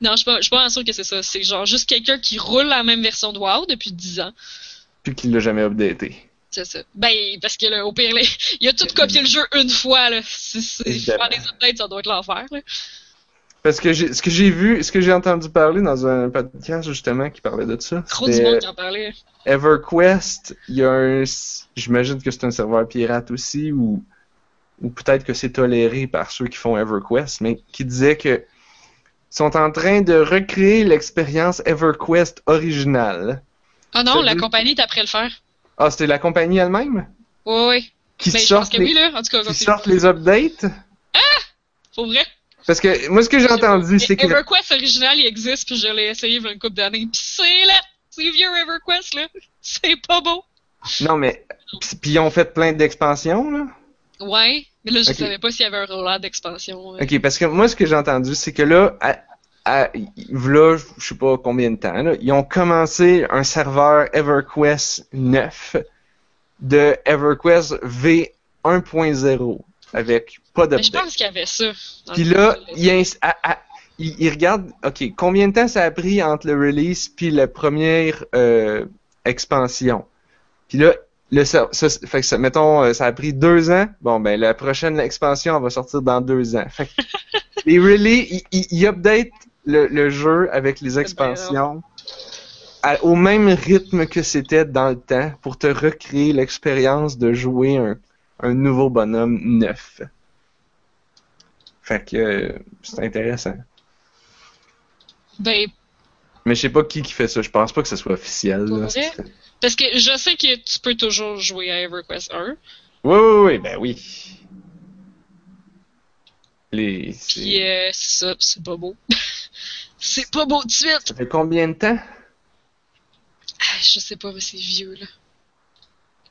Speaker 1: Non, je suis pas, je suis pas sûre que c'est ça. C'est genre juste quelqu'un qui roule la même version de WoW depuis 10 ans.
Speaker 3: Puis qu'il l'a jamais updaté.
Speaker 1: C'est ça. Ben, parce que là, au pire, il a tout copié le jeu une fois, là. Si c'est faire des updates, ça doit être l'enfer.
Speaker 3: Parce que ce que j'ai vu, ce que j'ai entendu parler dans un podcast justement qui parlait de ça,
Speaker 1: Trop du monde qui en parlait.
Speaker 3: EverQuest. Il y a un, j'imagine que c'est un serveur pirate aussi, ou ou peut-être que c'est toléré par ceux qui font EverQuest, mais qui disait que sont en train de recréer l'expérience EverQuest originale.
Speaker 1: Ah non, la compagnie est après le faire.
Speaker 3: Ah, c'était la compagnie elle-même?
Speaker 1: Ouais, ouais.
Speaker 3: qui
Speaker 1: Ben, je pense
Speaker 3: sort
Speaker 1: que
Speaker 3: les,
Speaker 1: oui, là. En tout cas,
Speaker 3: qui
Speaker 1: continue.
Speaker 3: sortent les updates?
Speaker 1: Pour vrai.
Speaker 3: Parce que moi, ce que j'ai entendu, c'est que
Speaker 1: EverQuest original, il existe, puis je l'ai essayé il y a une couple d'années. Puis c'est là! C'est vieux EverQuest, là. C'est pas beau.
Speaker 3: non, mais puis puis ils ont fait plein d'expansions là.
Speaker 1: Ouais. Là, je
Speaker 3: Ok.
Speaker 1: savais pas s'il y avait un rollout d'expansion. ouais.
Speaker 3: Ok, parce que moi, ce que j'ai entendu, c'est que là, à, à, là, je sais pas combien de temps, là, ils ont commencé un serveur EverQuest 9 de EverQuest V1.0 avec pas
Speaker 1: Mais je pense qu'il y avait ça.
Speaker 3: Puis là, à- ils regardent, ok, combien de temps ça a pris entre le release puis la première euh, expansion. Puis là, le, ça, fait que ça, mettons, euh, ça a pris deux ans. Bon, ben, la prochaine expansion, elle va sortir dans deux ans. Fait que les release, ils, ils, ils updatent le, le jeu avec les expansions à- au même rythme que c'était dans le temps pour te recréer l'expérience de jouer un, un nouveau bonhomme neuf. Fait que euh, c'est intéressant.
Speaker 1: Ben,
Speaker 3: Mais je sais pas qui qui fait ça. Je pense pas que ce soit officiel. Là.
Speaker 1: parce que je sais que tu peux toujours jouer à EverQuest 1.
Speaker 3: Oui, oui, oui, ben oui. Les.
Speaker 1: Puis euh, c'est ça, c'est pas beau. c'est pas beau de suite.
Speaker 3: Ça fait combien de temps?
Speaker 1: Ah, je sais pas, mais c'est vieux, là.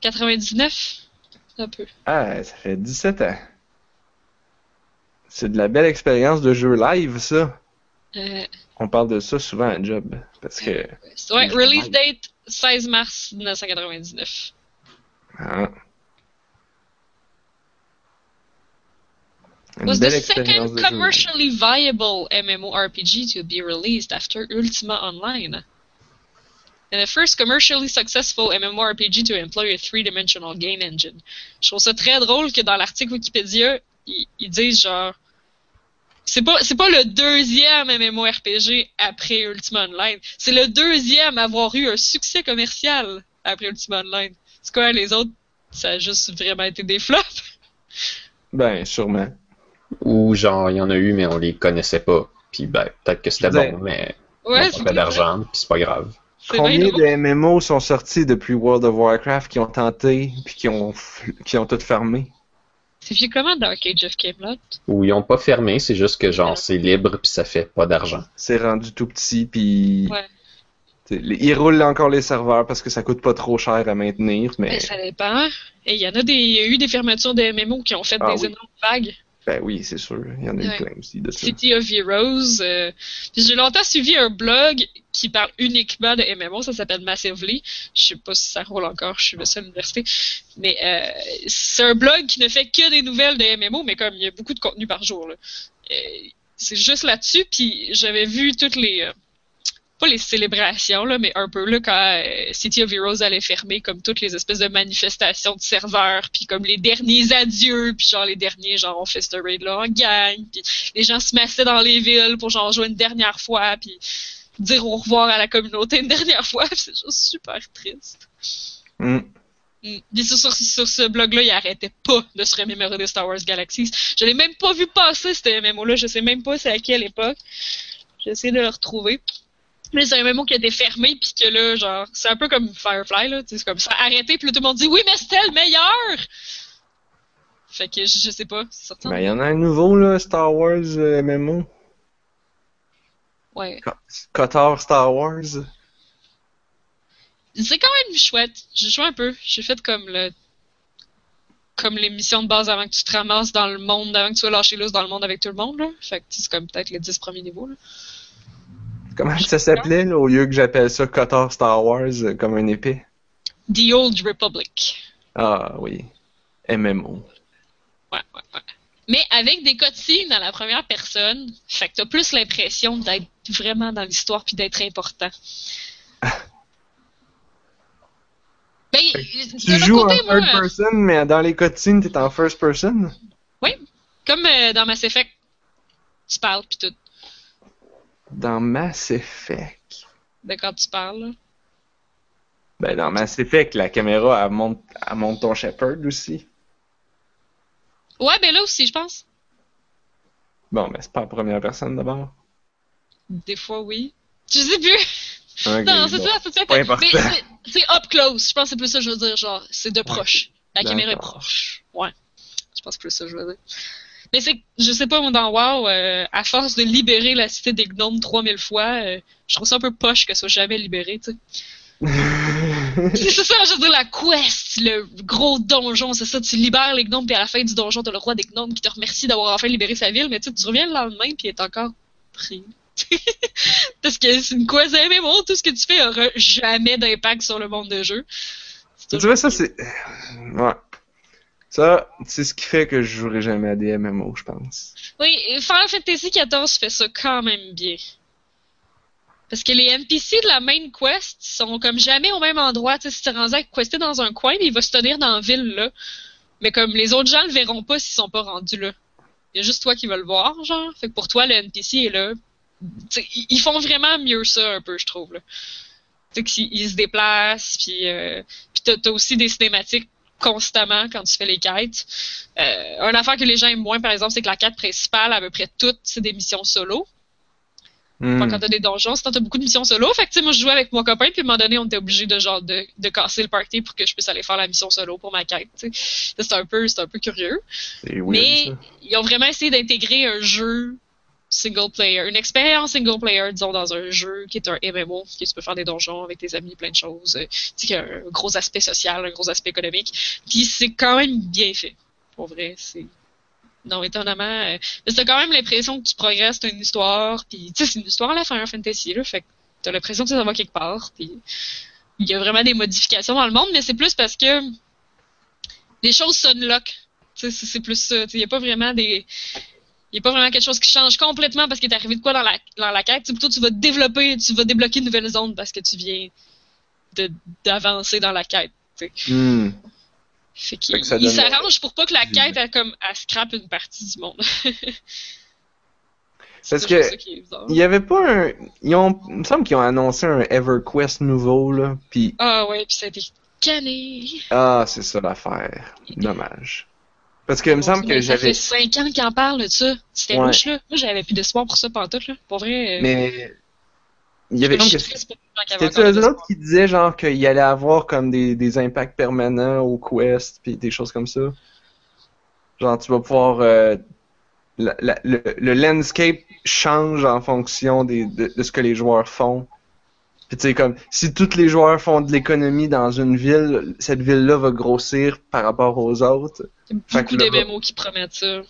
Speaker 1: 99? Un peu.
Speaker 3: Ah, ça fait 17 ans. C'est de la belle expérience de jeu live, ça.
Speaker 1: Euh,
Speaker 3: On parle de ça souvent à job. Parce que.
Speaker 1: ouais, release date 16 mars 1999.
Speaker 3: ah. Une
Speaker 1: Was the second commercially viable MMORPG to be released after Ultima Online? and the first commercially successful MMORPG to employ a three-dimensional game engine. Je trouve ça très drôle que dans l'article Wikipédia, ils, ils disent genre c'est pas c'est pas le deuxième MMORPG après Ultima Online, c'est le deuxième à avoir eu un succès commercial après Ultima Online. C'est quoi les autres ça a juste vraiment été des flops?
Speaker 3: Ben sûrement.
Speaker 2: Ou genre, il y en a eu, mais on les connaissait pas. Puis ben, peut-être que c'était bon, mais
Speaker 1: Ouais,
Speaker 2: on pas d'argent, puis c'est pas grave.
Speaker 3: Combien de MMO sont sortis depuis World of Warcraft qui ont tenté puis qui ont qui ont tout fermé?
Speaker 1: C'est fait comment dans Cage of Camelot?
Speaker 2: Ou ils ont pas fermé, c'est juste que genre, c'est libre, puis ça fait pas d'argent.
Speaker 3: C'est rendu tout petit puis
Speaker 1: Ouais.
Speaker 3: Ils roulent encore les serveurs parce que ça coûte pas trop cher à maintenir, mais
Speaker 1: Ben, ça dépend. Et il y en a des, il y a eu des fermetures de MMO qui ont fait
Speaker 3: Ah
Speaker 1: des
Speaker 3: oui.
Speaker 1: énormes vagues.
Speaker 3: Ben oui, c'est sûr, il y en a eu
Speaker 1: Ouais.
Speaker 3: plein aussi de ça.
Speaker 1: City of Heroes. euh, j'ai longtemps suivi un blog qui parle uniquement de MMO, ça s'appelle Massively. Je sais pas si ça roule encore, je suis à l'université. Mais euh, c'est un blog qui ne fait que des nouvelles de MMO, mais comme il y a beaucoup de contenu par jour. Euh, c'est juste là-dessus, puis j'avais vu toutes les... pas les célébrations, là, mais un peu là, quand euh, City of Heroes allait fermer, comme toutes les espèces de manifestations de serveurs, puis comme les derniers adieux, puis genre les derniers, genre on fait ce raid-là en gang, puis les gens se massaient dans les villes pour genre jouer une dernière fois, puis dire au revoir à la communauté une dernière fois, c'est juste super triste.
Speaker 3: Hmm.
Speaker 1: Mm. Puis sur, sur, sur ce blog-là, il arrêtait pas de se remémorer de Star Wars Galaxies. Je l'ai même pas vu passer, ce MMO-là. Je sais même pas c'est à quelle époque. J'essaie de le retrouver. Mais c'est un MMO qui a été fermé, puis que là, genre, c'est un peu comme Firefly, là. tu sais, C'est comme ça, arrêté, puis tout le monde dit oui, mais c'était le meilleur! Fait que je, je sais pas, c'est certain.
Speaker 3: Ben il y en a un nouveau là, Star Wars euh, MMO.
Speaker 1: Ouais.
Speaker 3: Kotor Star Wars.
Speaker 1: C'est quand même chouette. J'ai joué un peu. J'ai fait comme le. Comme les missions de base avant que tu te ramasses dans le monde, avant que tu sois lâché loose dans le monde avec tout le monde, là. Fait que c'est comme peut-être les 10 premiers niveaux, là.
Speaker 3: Comment ça s'appelait là, au lieu que j'appelle ça Kotor Star Wars euh, comme un épée?
Speaker 1: The Old Republic.
Speaker 3: Ah oui. MMO.
Speaker 1: Ouais, ouais, ouais. Mais avec des cutscenes dans la première personne, fait que t'as plus l'impression d'être vraiment dans l'histoire puis d'être important. Ben,
Speaker 3: Tu joues en
Speaker 1: moi,
Speaker 3: third person, mais dans les cutscenes, t'es en first person?
Speaker 1: comme euh, dans Mass Effect, tu parles puis tout.
Speaker 3: Dans Mass Effect.
Speaker 1: De quand tu parles, là?
Speaker 3: Ben dans Mass Effect, la caméra, elle monte, elle monte ton Shepard aussi.
Speaker 1: Ouais, ben là aussi, je pense.
Speaker 3: Bon, ben c'est pas en première personne d'abord.
Speaker 1: Des fois, oui. Je sais plus? Non, c'est
Speaker 3: bon.
Speaker 1: ça, c'est ça.
Speaker 3: Pas
Speaker 1: Mais
Speaker 3: important.
Speaker 1: c'est- up close. Je pense que c'est plus ça que je veux dire. Genre, c'est de proche. La caméra est proche. Ouais. Je pense que c'est plus ça que je veux dire. Mais c'est, je sais pas, moi, dans WoW, euh, à force de libérer la cité des gnomes 3000 fois, euh, je trouve ça un peu poche qu'elle soit jamais libérée, tu sais. C'est ça, je veux dire, la quest, le gros donjon, c'est ça, tu libères les gnomes, puis à la fin du donjon, t'as le roi des gnomes qui te remercie d'avoir enfin libéré sa ville, mais tu sais, tu reviens le lendemain, puis il est encore pris. Parce que c'est une quest MMO, tout ce que tu fais aura jamais d'impact sur le monde de jeu.
Speaker 3: Tu vois, ça, c'est. Ouais. Ça, c'est ce qui fait que je jouerai jamais à des MMO, je pense.
Speaker 1: Oui, Final Fantasy XIV fait ça quand même bien. Parce que les NPC de la main quest sont comme jamais au même endroit. Si tu rendu à quester dans un coin, il va se tenir dans la ville là. Mais comme les autres gens le verront pas s'ils sont pas rendus là. Il y a juste toi qui vas le voir, genre. Fait que pour toi, le NPC est là. Ils font vraiment mieux ça un peu, je trouve. Là. Qu'ils ils se déplacent, puis, euh, t'as aussi des cinématiques constamment quand tu fais les quêtes. Euh, une affaire que les gens aiment moins, par exemple, c'est que la quête principale, à peu près toutes, c'est des missions solo.
Speaker 3: Hmm.
Speaker 1: Enfin, quand t'as des donjons, sinon t'as beaucoup de missions solo. Fait que, tu sais, moi, je jouais avec mon copain, puis à un moment donné, on était obligé de, genre, de, de casser le party pour que je puisse aller faire la mission solo pour ma quête. C'est un peu, c'est un peu curieux.
Speaker 3: Weird,
Speaker 1: Mais
Speaker 3: ça.
Speaker 1: ils ont vraiment essayé d'intégrer un jeu single player, une expérience single player, disons, dans un jeu qui est un MMO, que tu peux faire des donjons avec tes amis, plein de choses. euh, Tu sais, qu'il y a un gros aspect social, un gros aspect économique. Puis c'est quand même bien fait. Pour vrai, c'est. Non, étonnamment. euh, Mais t'as quand même l'impression que tu progresses, t'as une histoire, puis tu sais, c'est une histoire à la Final Fantasy, là, fait que t'as l'impression que ça va quelque part, puis il y a vraiment des modifications dans le monde, mais c'est plus parce que les choses s'unlock. Tu sais, c'est c'est plus ça. Tu sais, Il n'y a pas vraiment des. Il n'y a pas vraiment quelque chose qui change complètement parce qu'il est arrivé de quoi dans la, dans la quête. Tu sais, plutôt, tu vas développer, tu vas débloquer une nouvelle zone parce que tu viens d'avancer dans la quête.
Speaker 3: Hmm.
Speaker 1: Fait qu'il il s'arrange pour pas que la quête elle, comme elle scrape une partie du monde.
Speaker 3: Parce que il y avait pas un, ils ont, il me semble qu'ils ont annoncé un EverQuest nouveau là, puis.
Speaker 1: Ah ouais, puis ça a été cané.
Speaker 3: Ah c'est ça l'affaire, dommage. Parce que il me semble que j'avais.
Speaker 1: Ça fait 5 ans qu'ils en parlent de ça. C'était ouais. louche là. Moi j'avais plus d'espoir pour ça tout là. Pour vrai.
Speaker 3: Euh, Mais il y avait C'était eux autres qui disaient genre qu'il allait avoir comme des, des impacts permanents au Quest puis des choses comme ça? Genre tu vas pouvoir euh, la, la, le, le, landscape change en fonction des, de, de, ce que les joueurs font. Puis tu sais comme si tous les joueurs font de l'économie dans une ville, cette ville-là va grossir par rapport aux autres.
Speaker 1: Il y a beaucoup de MMO qui promettent ça.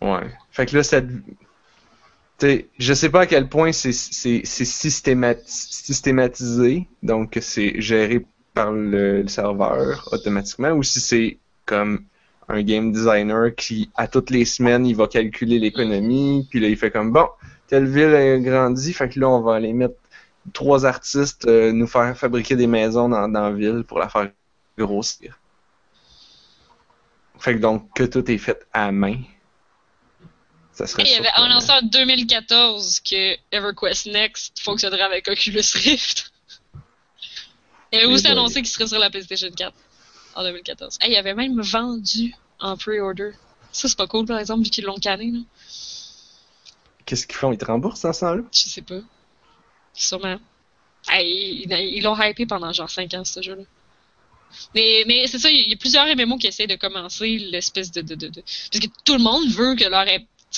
Speaker 3: Ouais. Fait que là cette T'sais, je sais pas à quel point c'est systématisé, donc c'est géré par le, le, serveur automatiquement, ou si c'est comme un game designer qui, à toutes les semaines, il va calculer l'économie, puis là, il fait comme, bon, telle ville a grandi, fait que là, on va aller mettre trois artistes, euh, nous faire fabriquer des maisons dans, dans la ville pour la faire grossir. Fait que donc, que tout est fait à main.
Speaker 1: Il y avait annoncé en 2014 que EverQuest Next fonctionnerait avec Oculus Rift. Il avait aussi annoncé qu'il serait sur la PlayStation 4 en 2014. il avait même vendu en pre-order. Ça, c'est pas cool, par exemple, vu qu'ils l'ont canné.
Speaker 3: Qu'est-ce qu'ils font? Ils te remboursent en ça, là?
Speaker 1: Je sais pas. Sûrement. ils l'ont hypé pendant genre 5 ans, ce jeu-là. Mais, mais c'est ça, il y a plusieurs MMO qui essaient de commencer l'espèce de, de, de, de, Parce que tout le monde veut que leur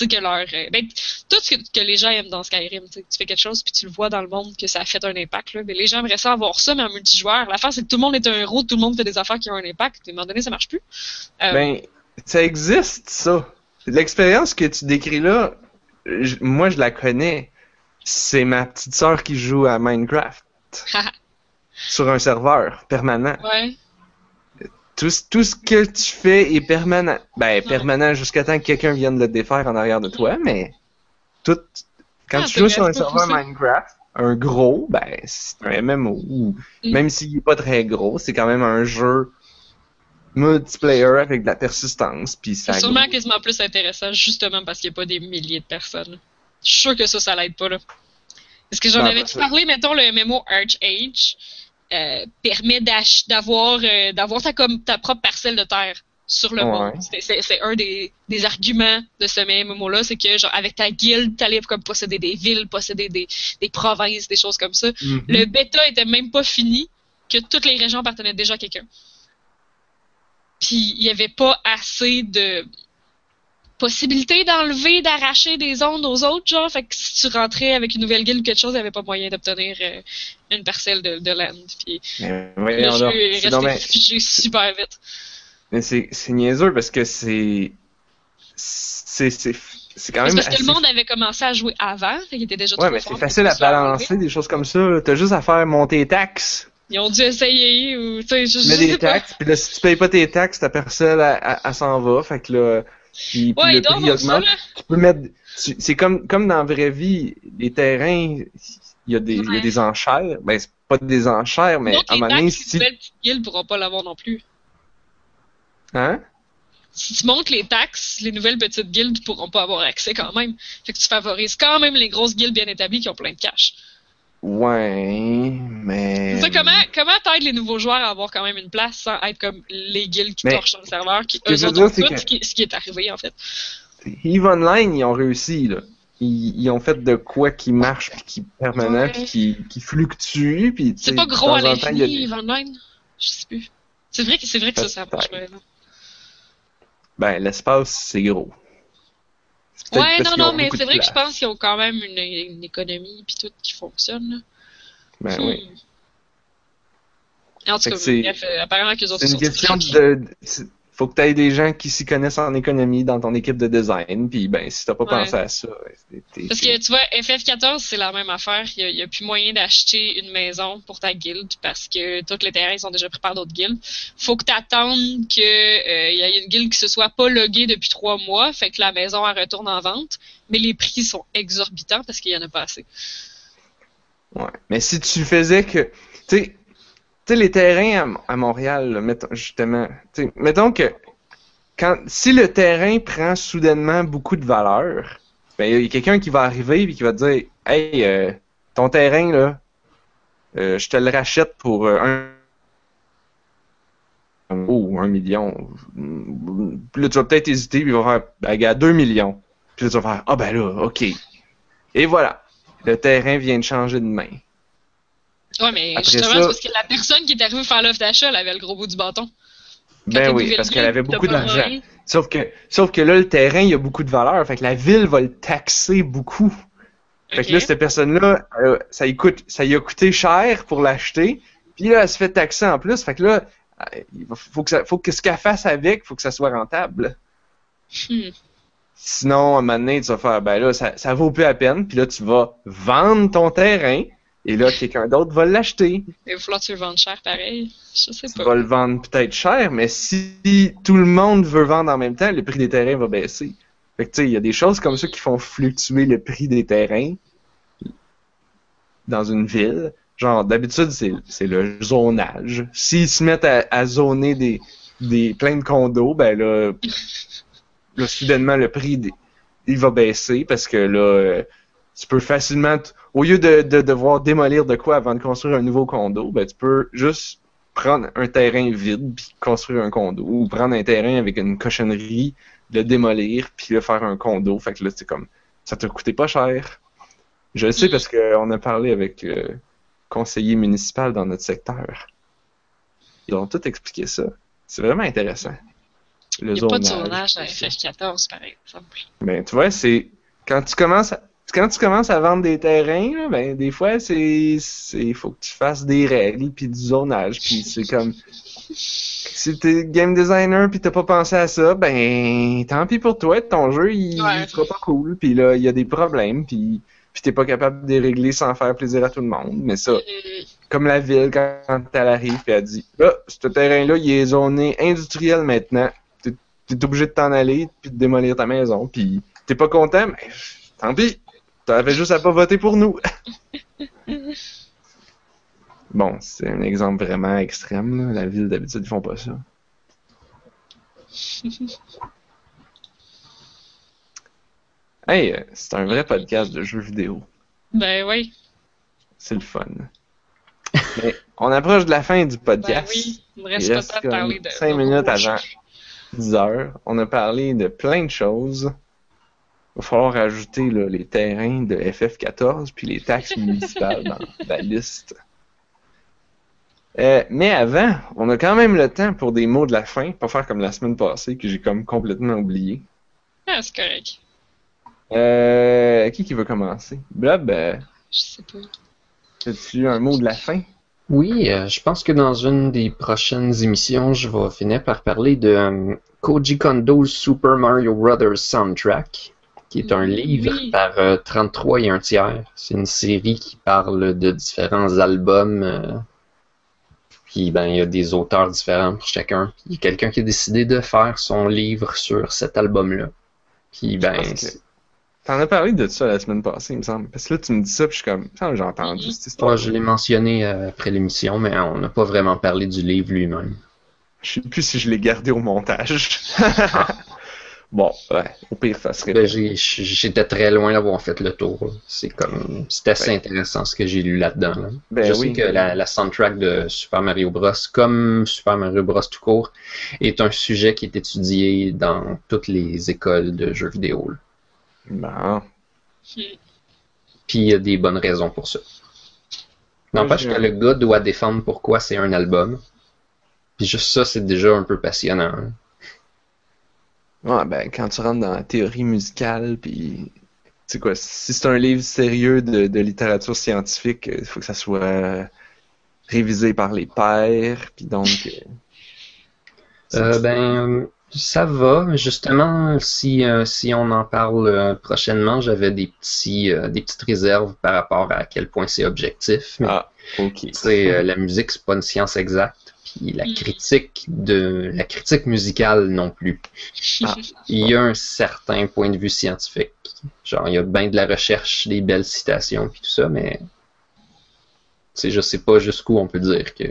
Speaker 1: que leur. Euh, ben, tout ce que, les gens aiment dans Skyrim, tu fais quelque chose puis tu le vois dans le monde que ça a fait un impact, là. Mais les gens aimeraient ça avoir ça, mais en multijoueur. L'affaire, c'est que tout le monde est un héros, tout le monde fait des affaires qui ont un impact. À un moment donné, ça marche plus.
Speaker 3: Euh, ben, ça existe, ça. L'expérience que tu décris là, moi, je la connais. C'est ma petite sœur qui joue à Minecraft. sur un serveur permanent.
Speaker 1: Ouais
Speaker 3: tout, tout, ce que tu fais est permanent. Ben, permanent jusqu'à temps que quelqu'un vienne le défaire en arrière de toi, mais tout. Quand ah, tu joues sur un serveur Minecraft, un gros, ben, c'est un MMO. Mm. Même s'il n'est pas très gros, c'est quand même un jeu multiplayer avec de la persistance.
Speaker 1: C'est sûrement quasiment plus intéressant justement parce qu'il n'y a pas des milliers de personnes. Je suis sûr que ça, ça l'aide pas, là. Est-ce que j'en avais-tu parlé, mettons, le MMO Arch Age? Euh, permet d'avoir euh, d'avoir ta comme ta propre parcelle de terre sur le monde. C'est un des, des, arguments de ce même mot-là, c'est que genre avec ta guilde, t'allais comme posséder des villes, posséder des, des provinces, des choses comme ça. Mm-hmm. Le bêta était même pas fini que toutes les régions appartenaient déjà à quelqu'un. Puis il y avait pas assez de possibilité d'enlever, d'arracher des ondes aux autres, genre. Fait que si tu rentrais avec une nouvelle guilde ou quelque chose, il n'y avait pas moyen d'obtenir euh, une parcelle de, de land. Puis
Speaker 3: mais, le jeu est
Speaker 1: resté super vite.
Speaker 3: Mais c'est, niaiseux parce que c'est. C'est, quand même.
Speaker 1: Parce que le monde avait commencé à jouer avant, qu'il était déjà
Speaker 3: Ouais, mais c'est facile à balancer des choses comme ça. T'as juste à faire monter les taxes.
Speaker 1: Ils ont dû essayer ou. Tu sais,
Speaker 3: mets des taxes, puis là, si tu payes pas tes taxes, ta personne, elle s'en va. Fait que là puis,
Speaker 1: ouais, le prix augmente.
Speaker 3: tu peux mettre. C'est comme, comme dans la vraie vie, les terrains, il y a des, il y a des enchères. Ben, c'est pas des enchères, mais
Speaker 1: à un moment donné. Si... Les nouvelles petites guildes pourront pas l'avoir non plus.
Speaker 3: Hein?
Speaker 1: Si tu montes les taxes, les nouvelles petites guildes pourront pas avoir accès quand même. Fait que tu favorises quand même les grosses guildes bien établies qui ont plein de cash.
Speaker 3: Ouais, mais.
Speaker 1: Ça, comment, comment t'aides les nouveaux joueurs à avoir quand même une place sans être comme les guilds qui torchent sur le serveur, qui eux autres tout, ce, qui, ce qui est arrivé en fait?
Speaker 3: EVE Online, ils ont réussi, là. Ils, ils, ont fait de quoi qui marche, puis qui est permanent, ouais. puis qui, qui fluctue, puis
Speaker 1: C'est pas gros à l'infini, EVE Online? Je sais plus. C'est vrai que, c'est vrai que ça, ça marche
Speaker 3: Ben, l'espace, c'est gros.
Speaker 1: Ouais, non, non, mais c'est vrai que je pense qu'ils ont quand même une, une économie puis tout qui fonctionne. Là.
Speaker 3: Ben hmm. oui.
Speaker 1: En tout cas, bref, euh, apparemment qu'ils ont
Speaker 3: C'est une question de. Faut que tu aies des gens qui s'y connaissent en économie dans ton équipe de design, puis ben si t'as pas
Speaker 1: ouais.
Speaker 3: pensé à ça,
Speaker 1: parce que tu vois FF14 c'est la même affaire, il y, a, plus moyen d'acheter une maison pour ta guilde parce que tous les terrains sont déjà pris par d'autres guildes. Faut que tu attendes que euh, y ait une guilde qui se soit pas loguée depuis trois mois, fait que la maison elle retourne en vente, mais les prix sont exorbitants parce qu'il y en a pas assez.
Speaker 3: Ouais, mais si tu faisais que, tu sais sais, les terrains à, Montréal, mettons, justement, mettons que quand, si le terrain prend soudainement beaucoup de valeur, ben, il y a quelqu'un qui va arriver et qui va dire Hey, euh, ton terrain, là, euh, je te le rachète pour euh, un un million. Puis là, tu vas peut-être hésiter, puis il va faire, à 2 millions. Puis là, tu vas faire, ah ben là, ok. Et voilà. Le terrain vient de changer de main.
Speaker 1: Ouais, mais justement, parce que la personne qui est arrivée faire l'offre d'achat, elle avait le gros bout du bâton.
Speaker 3: ben oui, parce qu'elle avait beaucoup d'argent. Sauf que, sauf que là, le terrain, il y a beaucoup de valeur. Fait que la ville va le taxer beaucoup. Fait que là, cette personne-là, euh, ça, coûte, ça a coûté cher pour l'acheter. Puis là, elle se fait taxer en plus. Fait que là, euh, il faut que, ça, faut que ce qu'elle fasse avec, faut que ça soit rentable. Hmm. Sinon, à un moment donné, tu vas faire, ben là, ça, ça vaut plus la peine. Puis là, tu vas vendre ton terrain. Et là, quelqu'un d'autre va l'acheter.
Speaker 1: Il va falloir que tu le vendes cher pareil. Je sais pas.
Speaker 3: Tu vas le vendre peut-être cher, mais si tout le monde veut vendre en même temps, le prix des terrains va baisser. Fait que tu sais, il y a des choses comme ça qui font fluctuer le prix des terrains dans une ville. Genre, d'habitude, c'est le zonage. S'ils se mettent à, zoner des, des plein de condos, ben là, là soudainement, le prix, il va baisser parce que là, euh, tu peux facilement, au lieu de, de, devoir démolir de quoi avant de construire un nouveau condo, ben tu peux juste prendre un terrain vide puis construire un condo ou prendre un terrain avec une cochonnerie, le démolir puis le faire un condo. Fait que là, c'est comme, ça te coûté pas cher. Je le sais parce qu'on a parlé avec euh, conseiller municipal dans notre secteur. Ils ont tout expliqué ça. C'est vraiment intéressant.
Speaker 1: Le Il n'y a pas de zonage dans FF14, par exemple.
Speaker 3: Ben, tu vois, c'est quand tu commences à, quand tu commences à vendre des terrains, ben des fois c'est c'est faut que tu fasses des règles puis du zonage puis c'est comme si t'es game designer puis t'as pas pensé à ça, ben tant pis pour toi, ton jeu il, sera pas cool puis là il y a des problèmes puis puis t'es pas capable de les régler sans faire plaisir à tout le monde. Mais ça, comme la ville, quand elle arrive et elle dit Là, ce terrain-là, il est zoné industriel maintenant. T'es es obligé de t'en aller puis de démolir ta maison. Puis t'es pas content, mais tant pis. T'avais juste à pas voter pour nous. bon, c'est un exemple vraiment extrême. Là. La ville, d'habitude, ils font pas ça. Hey, c'est un vrai podcast de jeux vidéo.
Speaker 1: Ben oui.
Speaker 3: C'est le fun. Mais on approche de la fin du podcast.
Speaker 1: Ben oui, il me reste, pas de parler de.
Speaker 3: 5 minutes avant 10 heures. On a parlé de plein de choses. Il va falloir ajouter les terrains de FF14 puis les taxes municipales dans la liste. Euh, mais avant, on a quand même le temps pour des mots de la fin, pas faire comme la semaine passée que j'ai comme complètement oublié.
Speaker 1: Ah, c'est correct.
Speaker 3: Euh, qui qui veut commencer? Blob?
Speaker 1: Euh, je sais pas.
Speaker 3: As-tu un mot de la fin?
Speaker 2: Oui, euh, je pense que dans une des prochaines émissions, je vais finir par parler de Koji Kondo's Super Mario Brothers Soundtrack, qui est un livre par 33 et un tiers. C'est une série qui parle de différents albums. puis ben, il y a des auteurs différents pour chacun. Il y a quelqu'un qui a décidé de faire son livre sur cet album-là. Puis ben,
Speaker 3: T'en as parlé de ça la semaine passée, il me semble. Parce que là, tu me dis ça, puis je suis comme, j'ai entendu cette histoire.
Speaker 2: je l'ai mentionné euh, après l'émission, mais on n'a pas vraiment parlé du livre lui-même.
Speaker 3: Je sais plus si je l'ai gardé au montage. bon, ouais, au pire, ça serait.
Speaker 2: Ben, j'étais très loin d'avoir fait le tour. C'est comme, c'est assez intéressant ce que j'ai lu là-dedans. Ben je sais que la, la, soundtrack de Super Mario Bros, comme Super Mario Bros tout court, est un sujet qui est étudié dans toutes les écoles de jeux vidéo.
Speaker 3: Bon.
Speaker 2: Puis il y a des bonnes raisons pour ça. N'empêche que le gars doit défendre pourquoi c'est un album. Puis juste ça, c'est déjà un peu passionnant. Hein.
Speaker 3: Ouais, ben, quand tu rentres dans la théorie musicale, puis. Tu sais quoi, si c'est un livre sérieux de, littérature scientifique, il faut que ça soit révisé par les pairs, puis donc.
Speaker 2: Euh, euh ben, ça va, justement, si, euh, si on en parle euh, prochainement, j'avais des petits euh, des petites réserves par rapport à quel point c'est objectif. Mais
Speaker 3: ah, ok.
Speaker 2: la musique, c'est pas une science exacte. Puis la mm. critique de la critique musicale non plus. Ah. Il y a un certain point de vue scientifique. Genre, il y a bien de la recherche, des belles citations, puis tout ça, mais je sais pas jusqu'où on peut dire que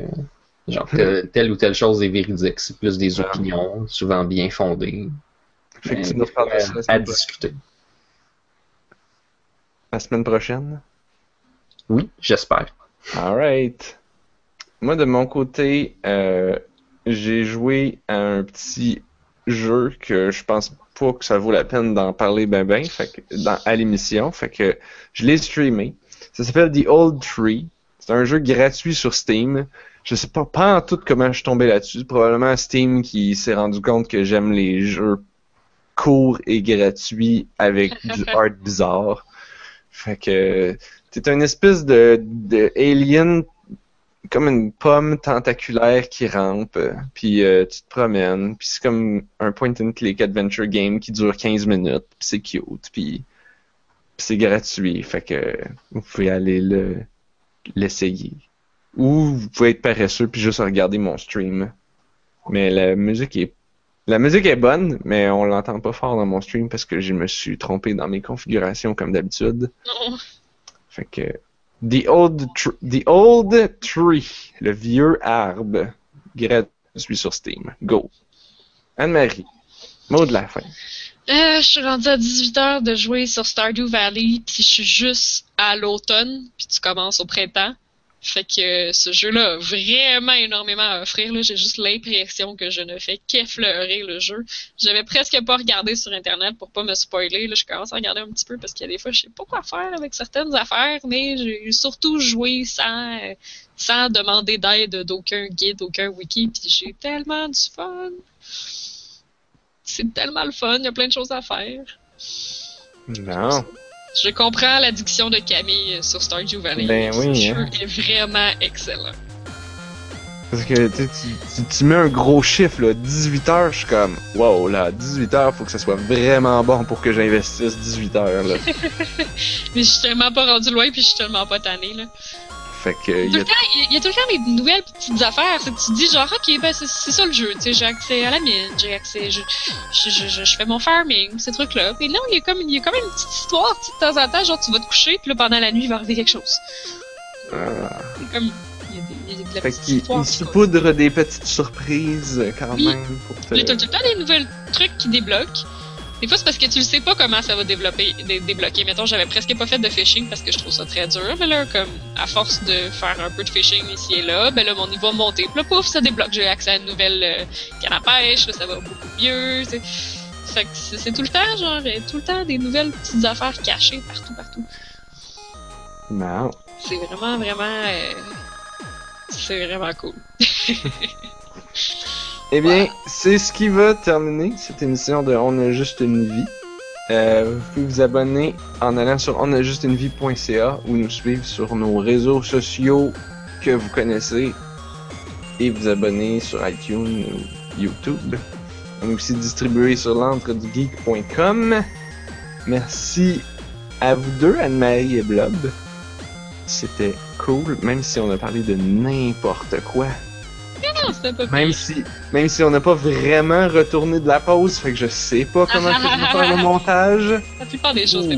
Speaker 2: Genre, telle, ou telle chose est véridique. C'est plus des opinions, souvent bien fondées. Effectivement, à discuter.
Speaker 3: La semaine prochaine?
Speaker 2: Oui, j'espère.
Speaker 3: Alright. Moi, de mon côté, euh, j'ai joué à un petit jeu que je pense pas que ça vaut la peine d'en parler ben ben, fait dans, à l'émission. Fait que je l'ai streamé. Ça s'appelle The Old Tree. C'est un jeu gratuit sur Steam. Je sais pas, pas en tout comment je suis tombé là-dessus. Probablement Steam qui s'est rendu compte que j'aime les jeux courts et gratuits avec du art bizarre. Fait que t'es une espèce de, de alien comme une pomme tentaculaire qui rampe, puis euh, tu te promènes, puis c'est comme un point and click adventure game qui dure 15 minutes, puis c'est cute, puis c'est gratuit, fait que vous pouvez aller le l'essayer. Ou vous pouvez être paresseux puis juste regarder mon stream. Mais la musique est la musique est bonne, mais on l'entend pas fort dans mon stream parce que je me suis trompé dans mes configurations comme d'habitude. Fait que The Old, The Old Tree, le vieux arbre, gratuit sur Steam. Go. Anne-Marie, mot de la fin.
Speaker 1: Euh, je suis rendu à 18h de jouer sur Stardew Valley, puis je suis juste à l'automne, puis tu commences au printemps. Fait que ce jeu-là a vraiment énormément à offrir. J'ai juste l'impression que je ne fais qu'effleurer le jeu. J'avais presque pas regardé sur Internet pour pas me spoiler. Là, je commence à regarder un petit peu parce qu'il y a des fois, je sais pas quoi faire avec certaines affaires, mais j'ai surtout joué sans, sans demander d'aide d'aucun guide, d'aucun wiki, puis j'ai tellement du fun c'est tellement le fun, il y a plein de choses à faire.
Speaker 3: Non.
Speaker 1: Je comprends l'addiction de Camille sur Stardew Valley.
Speaker 3: Ben oui.
Speaker 1: Ce hein. jeu est vraiment excellent.
Speaker 3: Parce que tu, tu, mets un gros chiffre, là, 18 heures, je suis comme, wow, là, 18 heures, faut que ça soit vraiment bon pour que j'investisse 18 heures, là.
Speaker 1: Mais je suis tellement pas rendu loin, puis je suis tellement pas tanné, là.
Speaker 3: Fait que. Il
Speaker 1: y, a... il y a tout le temps des nouvelles petites affaires. Tu te dis genre, ok, ben c'est ça le jeu. Tu sais, j'ai accès à la mine, j'ai accès, je, je, je, je, fais mon farming, ces trucs-là. Et là, il y a comme, il y a comme une petite histoire, de temps en temps, genre tu vas te coucher, puis là pendant la nuit, il va arriver quelque chose.
Speaker 3: Ah. C'est comme. Il y a, des, il y a de la fait petite histoire. Il saupoudre des petites surprises quand même. Pour
Speaker 1: te... Là, t'as tout le temps des nouvelles trucs qui débloquent. Des fois, c'est parce que tu le sais pas comment ça va développer, débloquer. Mettons, j'avais presque pas fait de phishing parce que je trouve ça très dur. Mais là, comme, à force de faire un peu de phishing ici et là, ben là, mon niveau a monté. Puis là, pouf, ça débloque. J'ai accès à une nouvelle euh, canne à pêche. Là, ça va beaucoup mieux. Fait que c'est tout le temps, genre, tout le temps des nouvelles petites affaires cachées partout, partout.
Speaker 3: Non.
Speaker 1: C'est vraiment, vraiment... Euh, c'est vraiment cool.
Speaker 3: Eh bien, c'est ce qui va terminer cette émission de On a juste une vie. Euh, vous pouvez vous abonner en allant sur onajustunevie.ca ou nous suivre sur nos réseaux sociaux que vous connaissez et vous abonner sur iTunes ou YouTube. On est aussi distribué sur l'entredugeek.com. Merci à vous deux, Anne-Marie et Blob. C'était cool, même si on a parlé de n'importe quoi. Même si, même si on n'a pas vraiment retourné de la pause, fait que je sais pas comment faire le montage.
Speaker 1: La plupart des choses,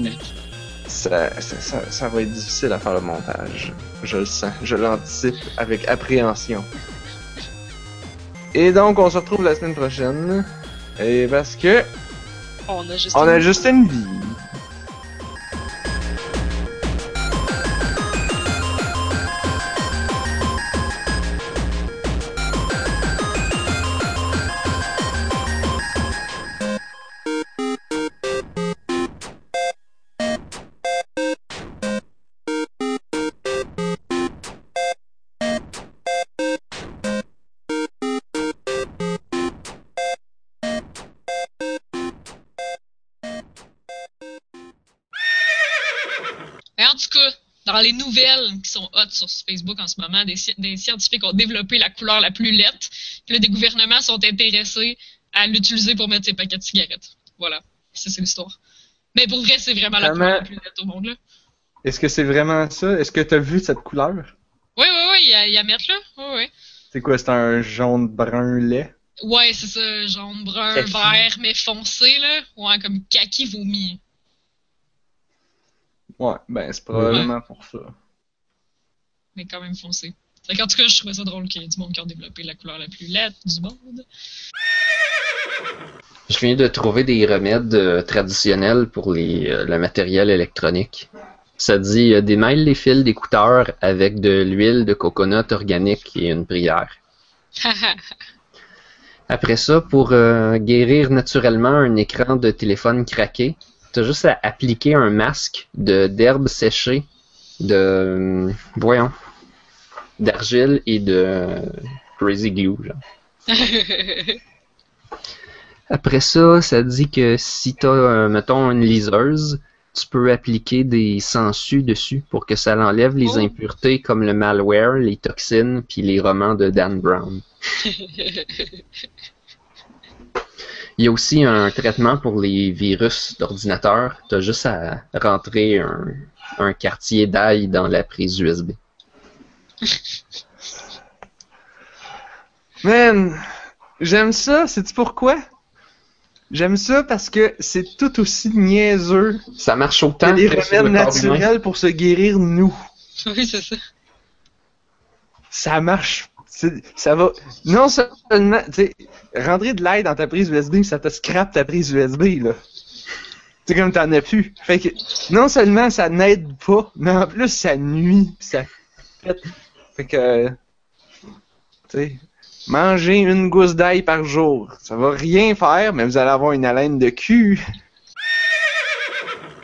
Speaker 3: ça, ça, ça, va être difficile à faire le montage. Je le sens. Je l'anticipe avec appréhension. Et donc, on se retrouve la semaine prochaine. Et parce que.
Speaker 1: On a juste,
Speaker 3: on a juste une vie.
Speaker 1: Les nouvelles qui sont hot sur Facebook en ce moment, des, scientifiques ont développé la couleur la plus lette, puis là, des gouvernements sont intéressés à l'utiliser pour mettre ses paquets de cigarettes. Voilà, ça c'est l'histoire. Mais pour vrai, c'est vraiment, la couleur la plus lette au monde, là.
Speaker 3: Est-ce que c'est vraiment ça? Est-ce que tu as vu cette couleur?
Speaker 1: Oui, oui, oui, il y a, à mettre, là. Oui, oui.
Speaker 3: C'est quoi, c'est un jaune brun lait?
Speaker 1: Ouais, c'est ça, jaune brun, vert, mais foncé, là. Ouais, comme kaki vomi.
Speaker 3: Ouais, ben c'est probablement pour ça.
Speaker 1: Mais quand même foncé. en tout cas, je trouvais ça drôle qu'il y ait du monde qui a développé la couleur la plus laide du monde.
Speaker 2: Je viens de trouver des remèdes euh, traditionnels pour les, euh, le matériel électronique. Ça dit euh, démêle les fils d'écouteurs avec de l'huile de coconut organique et une prière. Après ça, pour euh, guérir naturellement un écran de téléphone craqué, t'as juste à appliquer un masque de d'herbe séchée, de voyons, d'argile et de crazy glue. Genre. Après ça, ça dit que si t'as, euh, mettons, une liseuse, tu peux appliquer des sangsues dessus pour que ça enlève les
Speaker 1: Oh.
Speaker 2: impuretés comme le malware, les toxines, puis les romans de Dan Brown. Il y a aussi un traitement pour les virus d'ordinateur. Tu as juste à rentrer un, un quartier d'ail dans la prise USB.
Speaker 3: Man, j'aime ça. Sais-tu pourquoi? J'aime ça parce que c'est tout aussi niaiseux
Speaker 2: Ça marche autant
Speaker 3: les
Speaker 2: que sur
Speaker 3: remèdes naturels pour se guérir nous.
Speaker 1: oui, c'est ça.
Speaker 3: Ça marche. Ça va. Non seulement, rentrer de l'ail dans ta prise USB, ça te scrape ta prise USB, là. C'est comme t'en as plus. Fait que, non seulement ça n'aide pas, mais en plus ça nuit, pis ça. Fait que, tu une gousse d'ail par jour, ça va rien faire, mais vous allez avoir une haleine de cul.